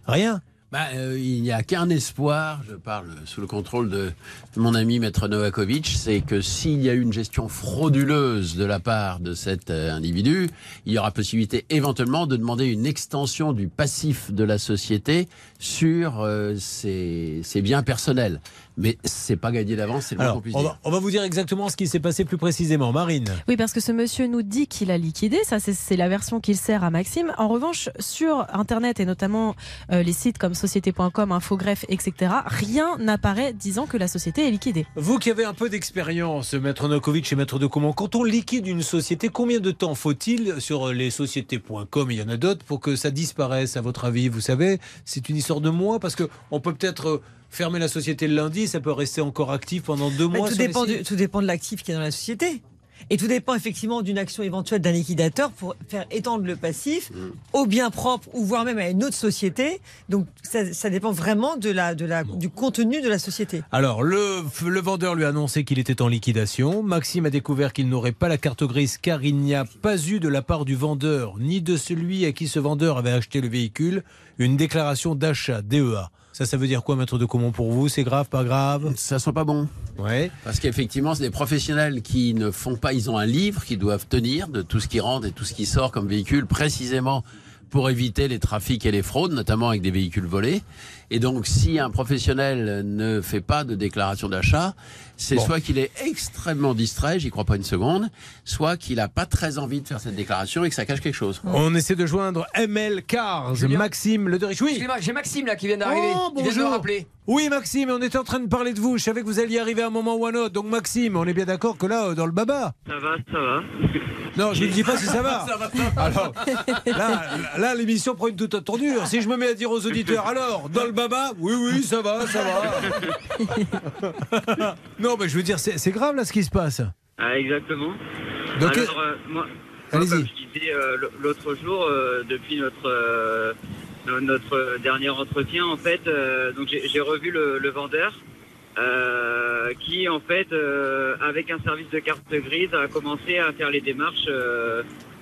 Rien. Bah, euh, il n'y a qu'un espoir, je parle sous le contrôle de mon ami Maître Novakovic, c'est que s'il y a eu une gestion frauduleuse de la part de cet euh, individu, il y aura possibilité éventuellement de demander une extension du passif de la société sur euh, ses, ses biens personnels. Mais c'est pas gagné d'avance, c'est le Alors, on va, on va vous dire exactement ce qui s'est passé plus précisément. Marine. Oui, parce que ce monsieur nous dit qu'il a liquidé. Ça, c'est- la version qu'il sert à Maxime. En revanche, sur Internet et notamment euh, les sites comme société.com, Infogreffe, etc., rien n'apparaît disant que la société est liquidée. Vous qui avez un peu d'expérience, Maître Nokovic et Maître de Comment, quand on liquide une société, combien de temps faut-il sur les sociétés.com, il y en a d'autres, pour que ça disparaisse, à votre avis Vous savez, c'est une histoire de mois, parce qu'on peut peut-être euh, fermer la société le lundi, ça peut rester encore actif pendant deux mois. tout, sur les dépend du- tout dépend de l'actif qui est dans la société. Et tout dépend effectivement d'une action éventuelle d'un liquidateur pour faire étendre le passif au bien propre ou voire même à une autre société. Donc ça, ça dépend vraiment de la, de la, du contenu de la société. Alors, le, le vendeur lui a annoncé qu'il était en liquidation. Maxime a découvert qu'il n'aurait pas la carte grise car il n'y a pas eu de la part du vendeur, ni de celui à qui ce vendeur avait acheté le véhicule, une déclaration d'achat, DEA. Ça, ça veut dire quoi, maître de Comont, pour vous C'est grave, pas grave Ça sent pas bon. Ouais. Parce qu'effectivement, c'est des professionnels qui ne font pas, ils ont un livre qu'ils doivent tenir de tout ce qui rentre et tout ce qui sort comme véhicule, précisément pour éviter les trafics et les fraudes, notamment avec des véhicules volés. Et donc, si un professionnel ne fait pas de déclaration d'achat, c'est Bon. soit qu'il est extrêmement distrait, j'y crois pas une seconde, soit qu'il n'a pas très envie de faire cette déclaration et que ça cache quelque chose. On essaie de joindre ML Cars. Maxime Le Derich. Oui. J'ai Maxime là qui vient d'arriver. Oh, Il vient de me bonjour. rappeler. Oui, Maxime, on était en train de parler de vous. Je savais que vous alliez arriver à un moment ou à un autre. Donc, Maxime, on est bien d'accord que là, euh, dans le baba. Ça va, ça va. Non, je ne dis pas si ça va. *laughs* Alors, là, là, l'émission prend une toute autre tournure. Si je me mets à dire aux auditeurs, alors, dans le baba, oui, oui, ça va, ça va. *laughs* non, mais je veux dire, c'est grave là ce qui se passe. Ah, exactement. Donc, Alors, euh, moi, moi, Allez-y. comme je disais euh, l'autre jour, euh, depuis notre, no- notre dernier entretien, en fait, donc j'ai revu le, le vendeur. qui en fait avec un service de carte grise a commencé à faire les démarches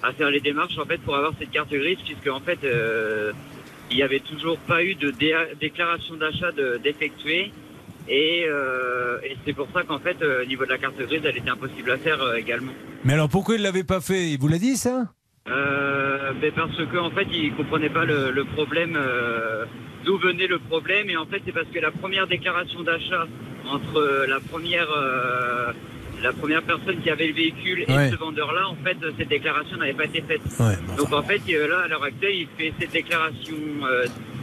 à faire les démarches en fait pour avoir cette carte grise puisque en fait il n'y avait toujours pas eu de dé- déclaration d'achat de- d'effectuer et, euh, et c'est pour ça qu'en fait euh, au niveau de la carte grise elle était impossible à faire euh, également. Mais alors, pourquoi il ne l'avait pas fait? Il vous l'a dit, ça? Euh, ben parce que en fait, ils comprenaient pas le, le problème, euh, d'où venait le problème, et en fait, c'est parce que la première déclaration d'achat entre la première, euh, la première personne qui avait le véhicule et Ouais. ce vendeur-là, en fait, cette déclaration n'avait pas été faite. Ouais, Donc en fait, là, à l'heure actuelle, il fait cette déclaration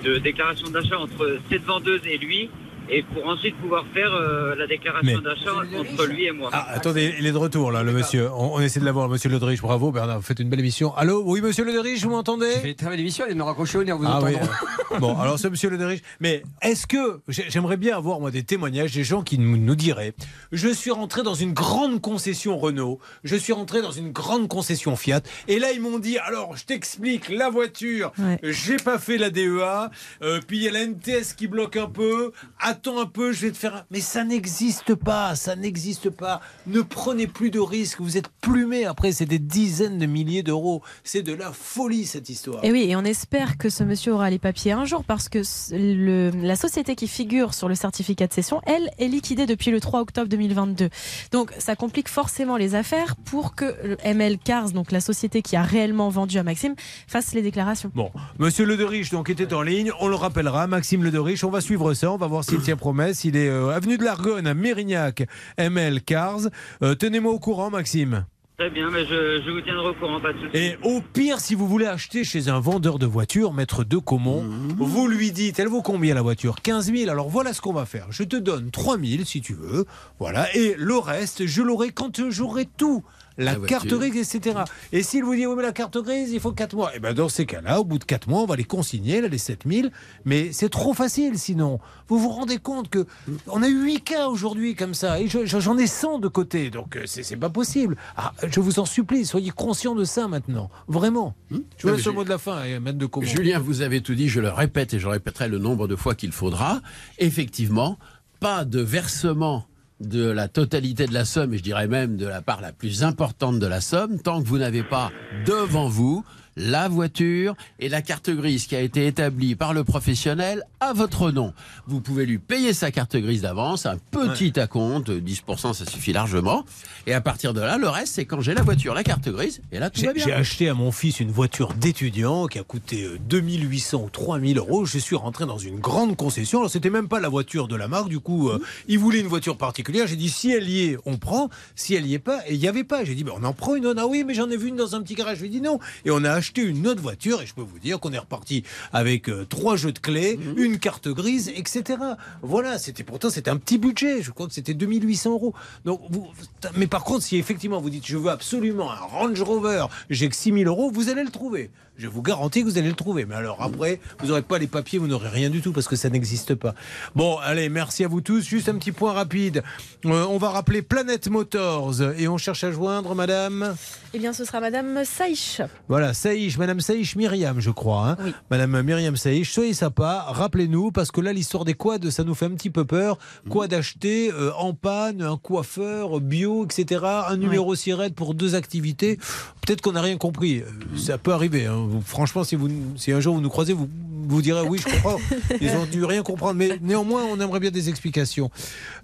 de déclaration d'achat entre cette vendeuse et lui, et pour ensuite pouvoir faire euh, la déclaration Mais- d'achat entre lui et moi. Ah, attendez, il est de retour là, le monsieur. On, on essaie de l'avoir, monsieur Ledrich. Bravo, Bernard, vous faites une belle émission. Allô Oui, monsieur Ledrich, vous m'entendez J'ai fait très belle émission, il me raccrocher au nez en vous Ah oui. *laughs* Bon, alors ce monsieur Le Derrich, mais est-ce que j'ai- j'aimerais bien avoir moi des témoignages des gens qui nous, nous diraient je suis rentré dans une grande concession Renault, je suis rentré dans une grande concession Fiat et là ils m'ont dit alors je t'explique la voiture, j'ai pas fait la DEA, euh, puis il y a la NTS qui bloque un peu, attends un peu, je vais te faire un... mais ça n'existe pas, ça n'existe pas. Ne prenez plus de risques, vous êtes plumé après c'est des dizaines de milliers d'euros, c'est de la folie cette histoire. Et oui, et on espère que ce monsieur aura les papiers un jour parce que le- la société qui figure sur le certificat de cession, elle, est liquidée depuis le 3 octobre 2022. Donc ça complique forcément les affaires pour que le ML Cars, donc la société qui a réellement vendu à Maxime, fasse les déclarations. Bon, Monsieur Le Derich donc était en ligne, on le rappellera, Maxime Le Derich, on va suivre ça, on va voir s'il tient promesse. Il est euh, avenue de l'Argonne à Mérignac, ML Cars. Euh, Tenez-moi au courant, Maxime. Très bien, mais je, je vous tiendrai au courant, pas de souci. Et au pire, si vous voulez acheter chez un vendeur de voitures, maître de Comont, vous lui dites, elle vaut combien la voiture? 15 000. Alors voilà ce qu'on va faire. Je te donne 3 000 si tu veux. Voilà. Et le reste, je l'aurai quand j'aurai tout. La, carte grise, etc. Et s'il vous dit, oui, mais la carte grise, il faut 4 mois. Et bien, dans ces cas-là, au bout de 4 mois, on va les consigner, là, les 7000. Mais c'est trop facile sinon. Vous vous rendez compte que on a eu 8 cas aujourd'hui comme ça. Et je- je- j'en ai 100 de côté. Donc, euh, c'est pas possible. Ah, je vous en supplie, soyez conscients de ça maintenant. Vraiment. Je vous laisse le mot de la fin, et maître de Comont. Julien, vous avez tout dit, je le répète et je répéterai le nombre de fois qu'il faudra. Effectivement, pas de versement de la totalité de la somme, et je dirais même de la part la plus importante de la somme, tant que vous n'avez pas devant vous la voiture et la carte grise qui a été établie par le professionnel à votre nom. Vous pouvez lui payer sa carte grise d'avance, un petit acompte, 10% ça suffit largement, et à partir de là, le reste c'est quand j'ai la voiture, la carte grise, et là tout J'ai va bien. j'ai acheté à mon fils une voiture d'étudiant qui a coûté euh, 2800 ou 3000 euros. Je suis rentré dans une grande concession. Alors, c'était même pas la voiture de la marque. Du coup, euh, il voulait une voiture particulière. J'ai dit, si elle y est, on prend. Si elle y est pas, et il y avait pas. J'ai dit, ben, on en prend une. autre. Ah oui, mais j'en ai vu une dans un petit garage. Je lui ai dit non. Et on a acheté une autre voiture. Et je peux vous dire qu'on est reparti avec euh, trois jeux de clés, une carte grise, etc. Voilà. C'était pourtant, c'était un petit budget. Je crois que c'était 2800 euros. Donc, vous, mais par contre, si effectivement vous dites, je veux absolument un Range Rover, j'ai que 6000 euros, vous allez le trouver. Je vous garantis que vous allez le trouver. Mais alors après, vous n'aurez pas les papiers, vous n'aurez rien du tout parce que ça n'existe pas. Bon, allez, merci à vous tous. Juste un petit point rapide. Euh, on va rappeler Planète Motors et on cherche à joindre Madame. Eh bien, ce sera Madame Saïch. Voilà, Saïch, Madame Saïch Myriam, je crois. hein. Madame Myriam Saïch, soyez sympa, rappelez-nous, parce que là, l'histoire des quads, ça nous fait un petit peu peur. Quad acheté euh, en panne, un coiffeur, bio, etc. Un numéro SIRET pour deux activités. Peut-être qu'on n'a rien compris. Euh, Ça peut arriver. hein. Vous- Franchement, si, vous, si un jour vous nous croisez, vous vous direz oui, je comprends. Ils ont dû rien comprendre. Mais néanmoins, on aimerait bien des explications.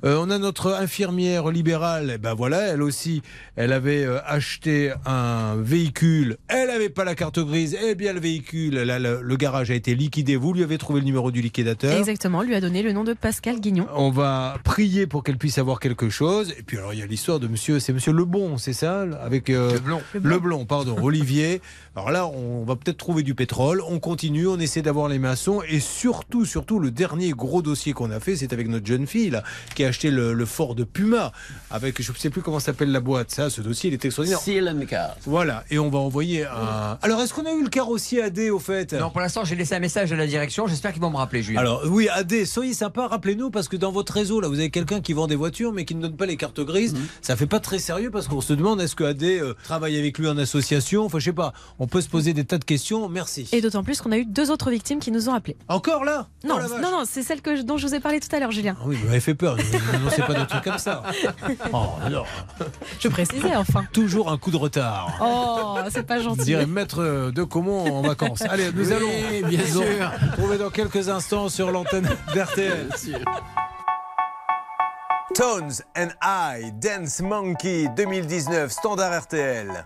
Euh, on a notre infirmière libérale. Eh Ben voilà, elle aussi, elle avait euh, acheté un véhicule. Elle n'avait pas la carte grise. Eh bien, le véhicule, là, le, le garage a été liquidé. Vous lui avez trouvé le numéro du liquidateur. Exactement, on lui a donné le nom de Pascal Guignon. On va prier pour qu'elle puisse avoir quelque chose. Et puis alors il y a l'histoire de monsieur, c'est monsieur Lebon, c'est ça? Avec euh, Leblon. Leblon, pardon, Olivier. Alors là, on va peut-être trouver du pétrole. On continue, on essaie d'avoir les maçons. Et surtout, surtout, le dernier gros dossier qu'on a fait, c'est avec notre jeune fille là, qui a acheté le, le fort de Puma. Avec, je ne sais plus comment s'appelle la boîte. Ça, ce dossier, il est extraordinaire. Seal and Cars. Voilà, et on va envoyer un. Alors, est-ce qu'on a eu le carrossier AD au fait? Non, pour l'instant, j'ai laissé un message à la direction. J'espère qu'ils vont me rappeler, Julien. Alors oui, AD, soyez sympa, rappelez-nous parce que dans votre réseau là, vous avez quelqu'un qui vend des voitures mais qui ne donne pas les cartes grises. Ça fait pas très sérieux parce qu'on se demande est-ce que AD euh, travaille avec lui en association? Enfin, je sais pas. On peut se poser des tas de questions. Merci. Et d'autant plus qu'on a eu deux autres victimes qui nous ont appelés. Encore là? Non, Oh vache. non, non, c'est celle que je- dont je vous ai parlé tout à l'heure, Julien. Ah oui, vous m'avez fait peur. Non, c'est pas de trucs comme ça. *laughs* Oh non. Je précisais enfin. Toujours un coup de retard. Oh, c'est pas Je gentil. dirais maître de Comont en vacances. Allez, nous Oui, allons bien sûr. retrouver dans quelques instants sur l'antenne d'RTL. Tones and I, Dance Monkey 2019, standard RTL.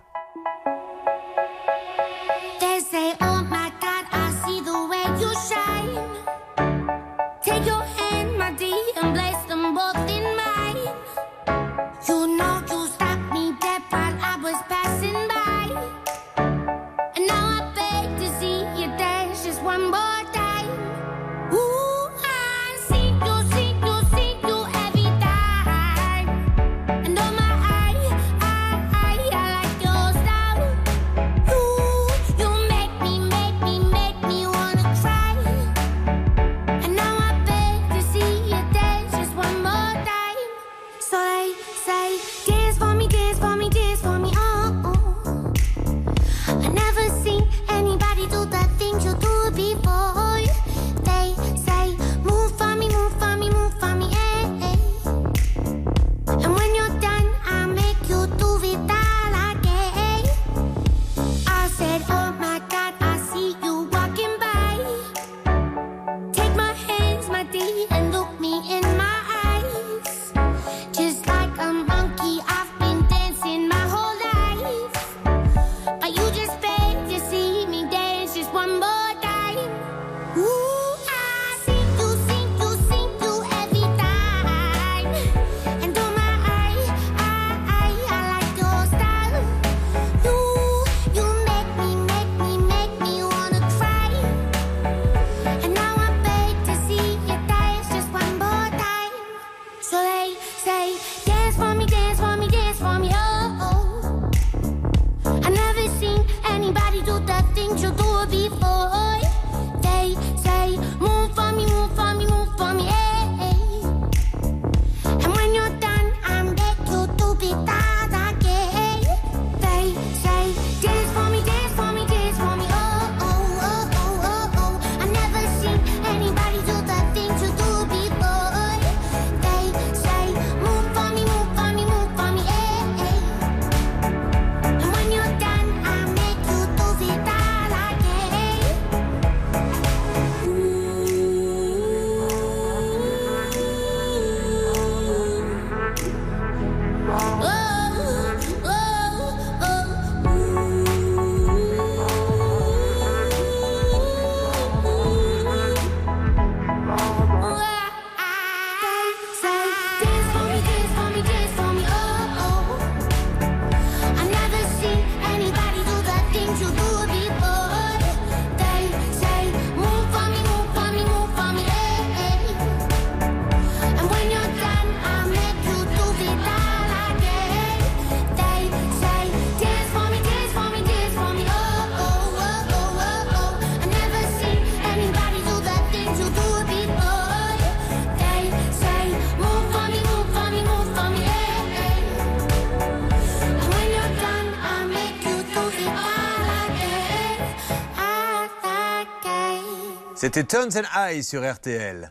C'était Tones and I sur RTL.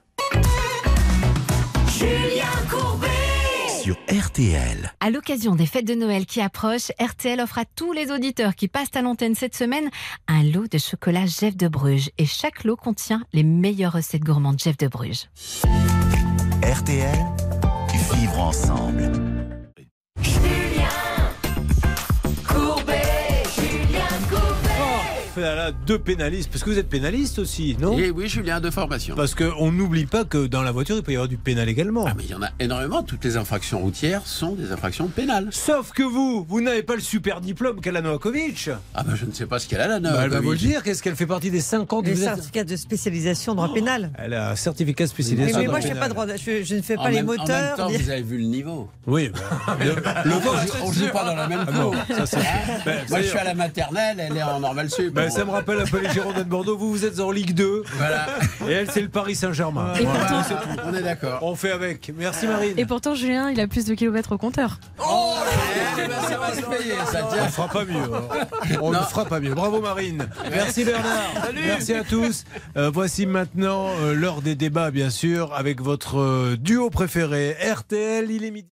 Julien Courbet. Sur RTL. À l'occasion des fêtes de Noël qui approchent, RTL offre à tous les auditeurs qui passent à l'antenne cette semaine un lot de chocolat Jeff de Bruges. Et chaque lot contient les meilleures recettes gourmandes Jeff de Bruges. RTL. Vivre ensemble. Oh, là, deux pénalistes, parce que vous êtes pénaliste aussi, non? Et oui, Julien, de formation. Parce qu'on n'oublie pas que dans la voiture, il peut y avoir du pénal également. Ah, mais il y en a énormément. Toutes les infractions routières sont des infractions pénales. Sauf que vous, vous n'avez pas le super diplôme qu'Ala Novakovic. Ah, ben je ne sais pas ce qu'elle a là, Bah, elle va vous le dire, qu'est-ce qu'elle fait partie des 50 Les vous êtes- certificats de spécialisation en droit pénal. Elle a un certificat de Mais, spécialisation. mais dans moi, le je, fais pas pénal. droit, je, je ne fais En pas les même- En même moteurs. temps, vous avez vu le niveau. Oui, bah, *laughs* le, Le vôtre, on joue pas dans la même Ah cour. c'est- Ben, Moi, ça, je suis à la maternelle, elle est en normal sup. Ça me rappelle un peu les Girondins de Bordeaux. Vous, vous êtes en Ligue 2. Voilà. Et elle, c'est le Paris Saint-Germain. Et Voilà, pourtant- c'est tout. On est d'accord. On fait avec. Merci Marine. Et pourtant, Julien, il a plus de kilomètres au compteur. Oh, eh ben, ça va se payer, ça On ne fera pas mieux. hein. On ne fera pas mieux. Bravo Marine. Merci Bernard. Salut. Merci à tous. Euh, voici maintenant euh, l'heure des débats, bien sûr, avec votre euh, duo préféré. RTL, il est midi.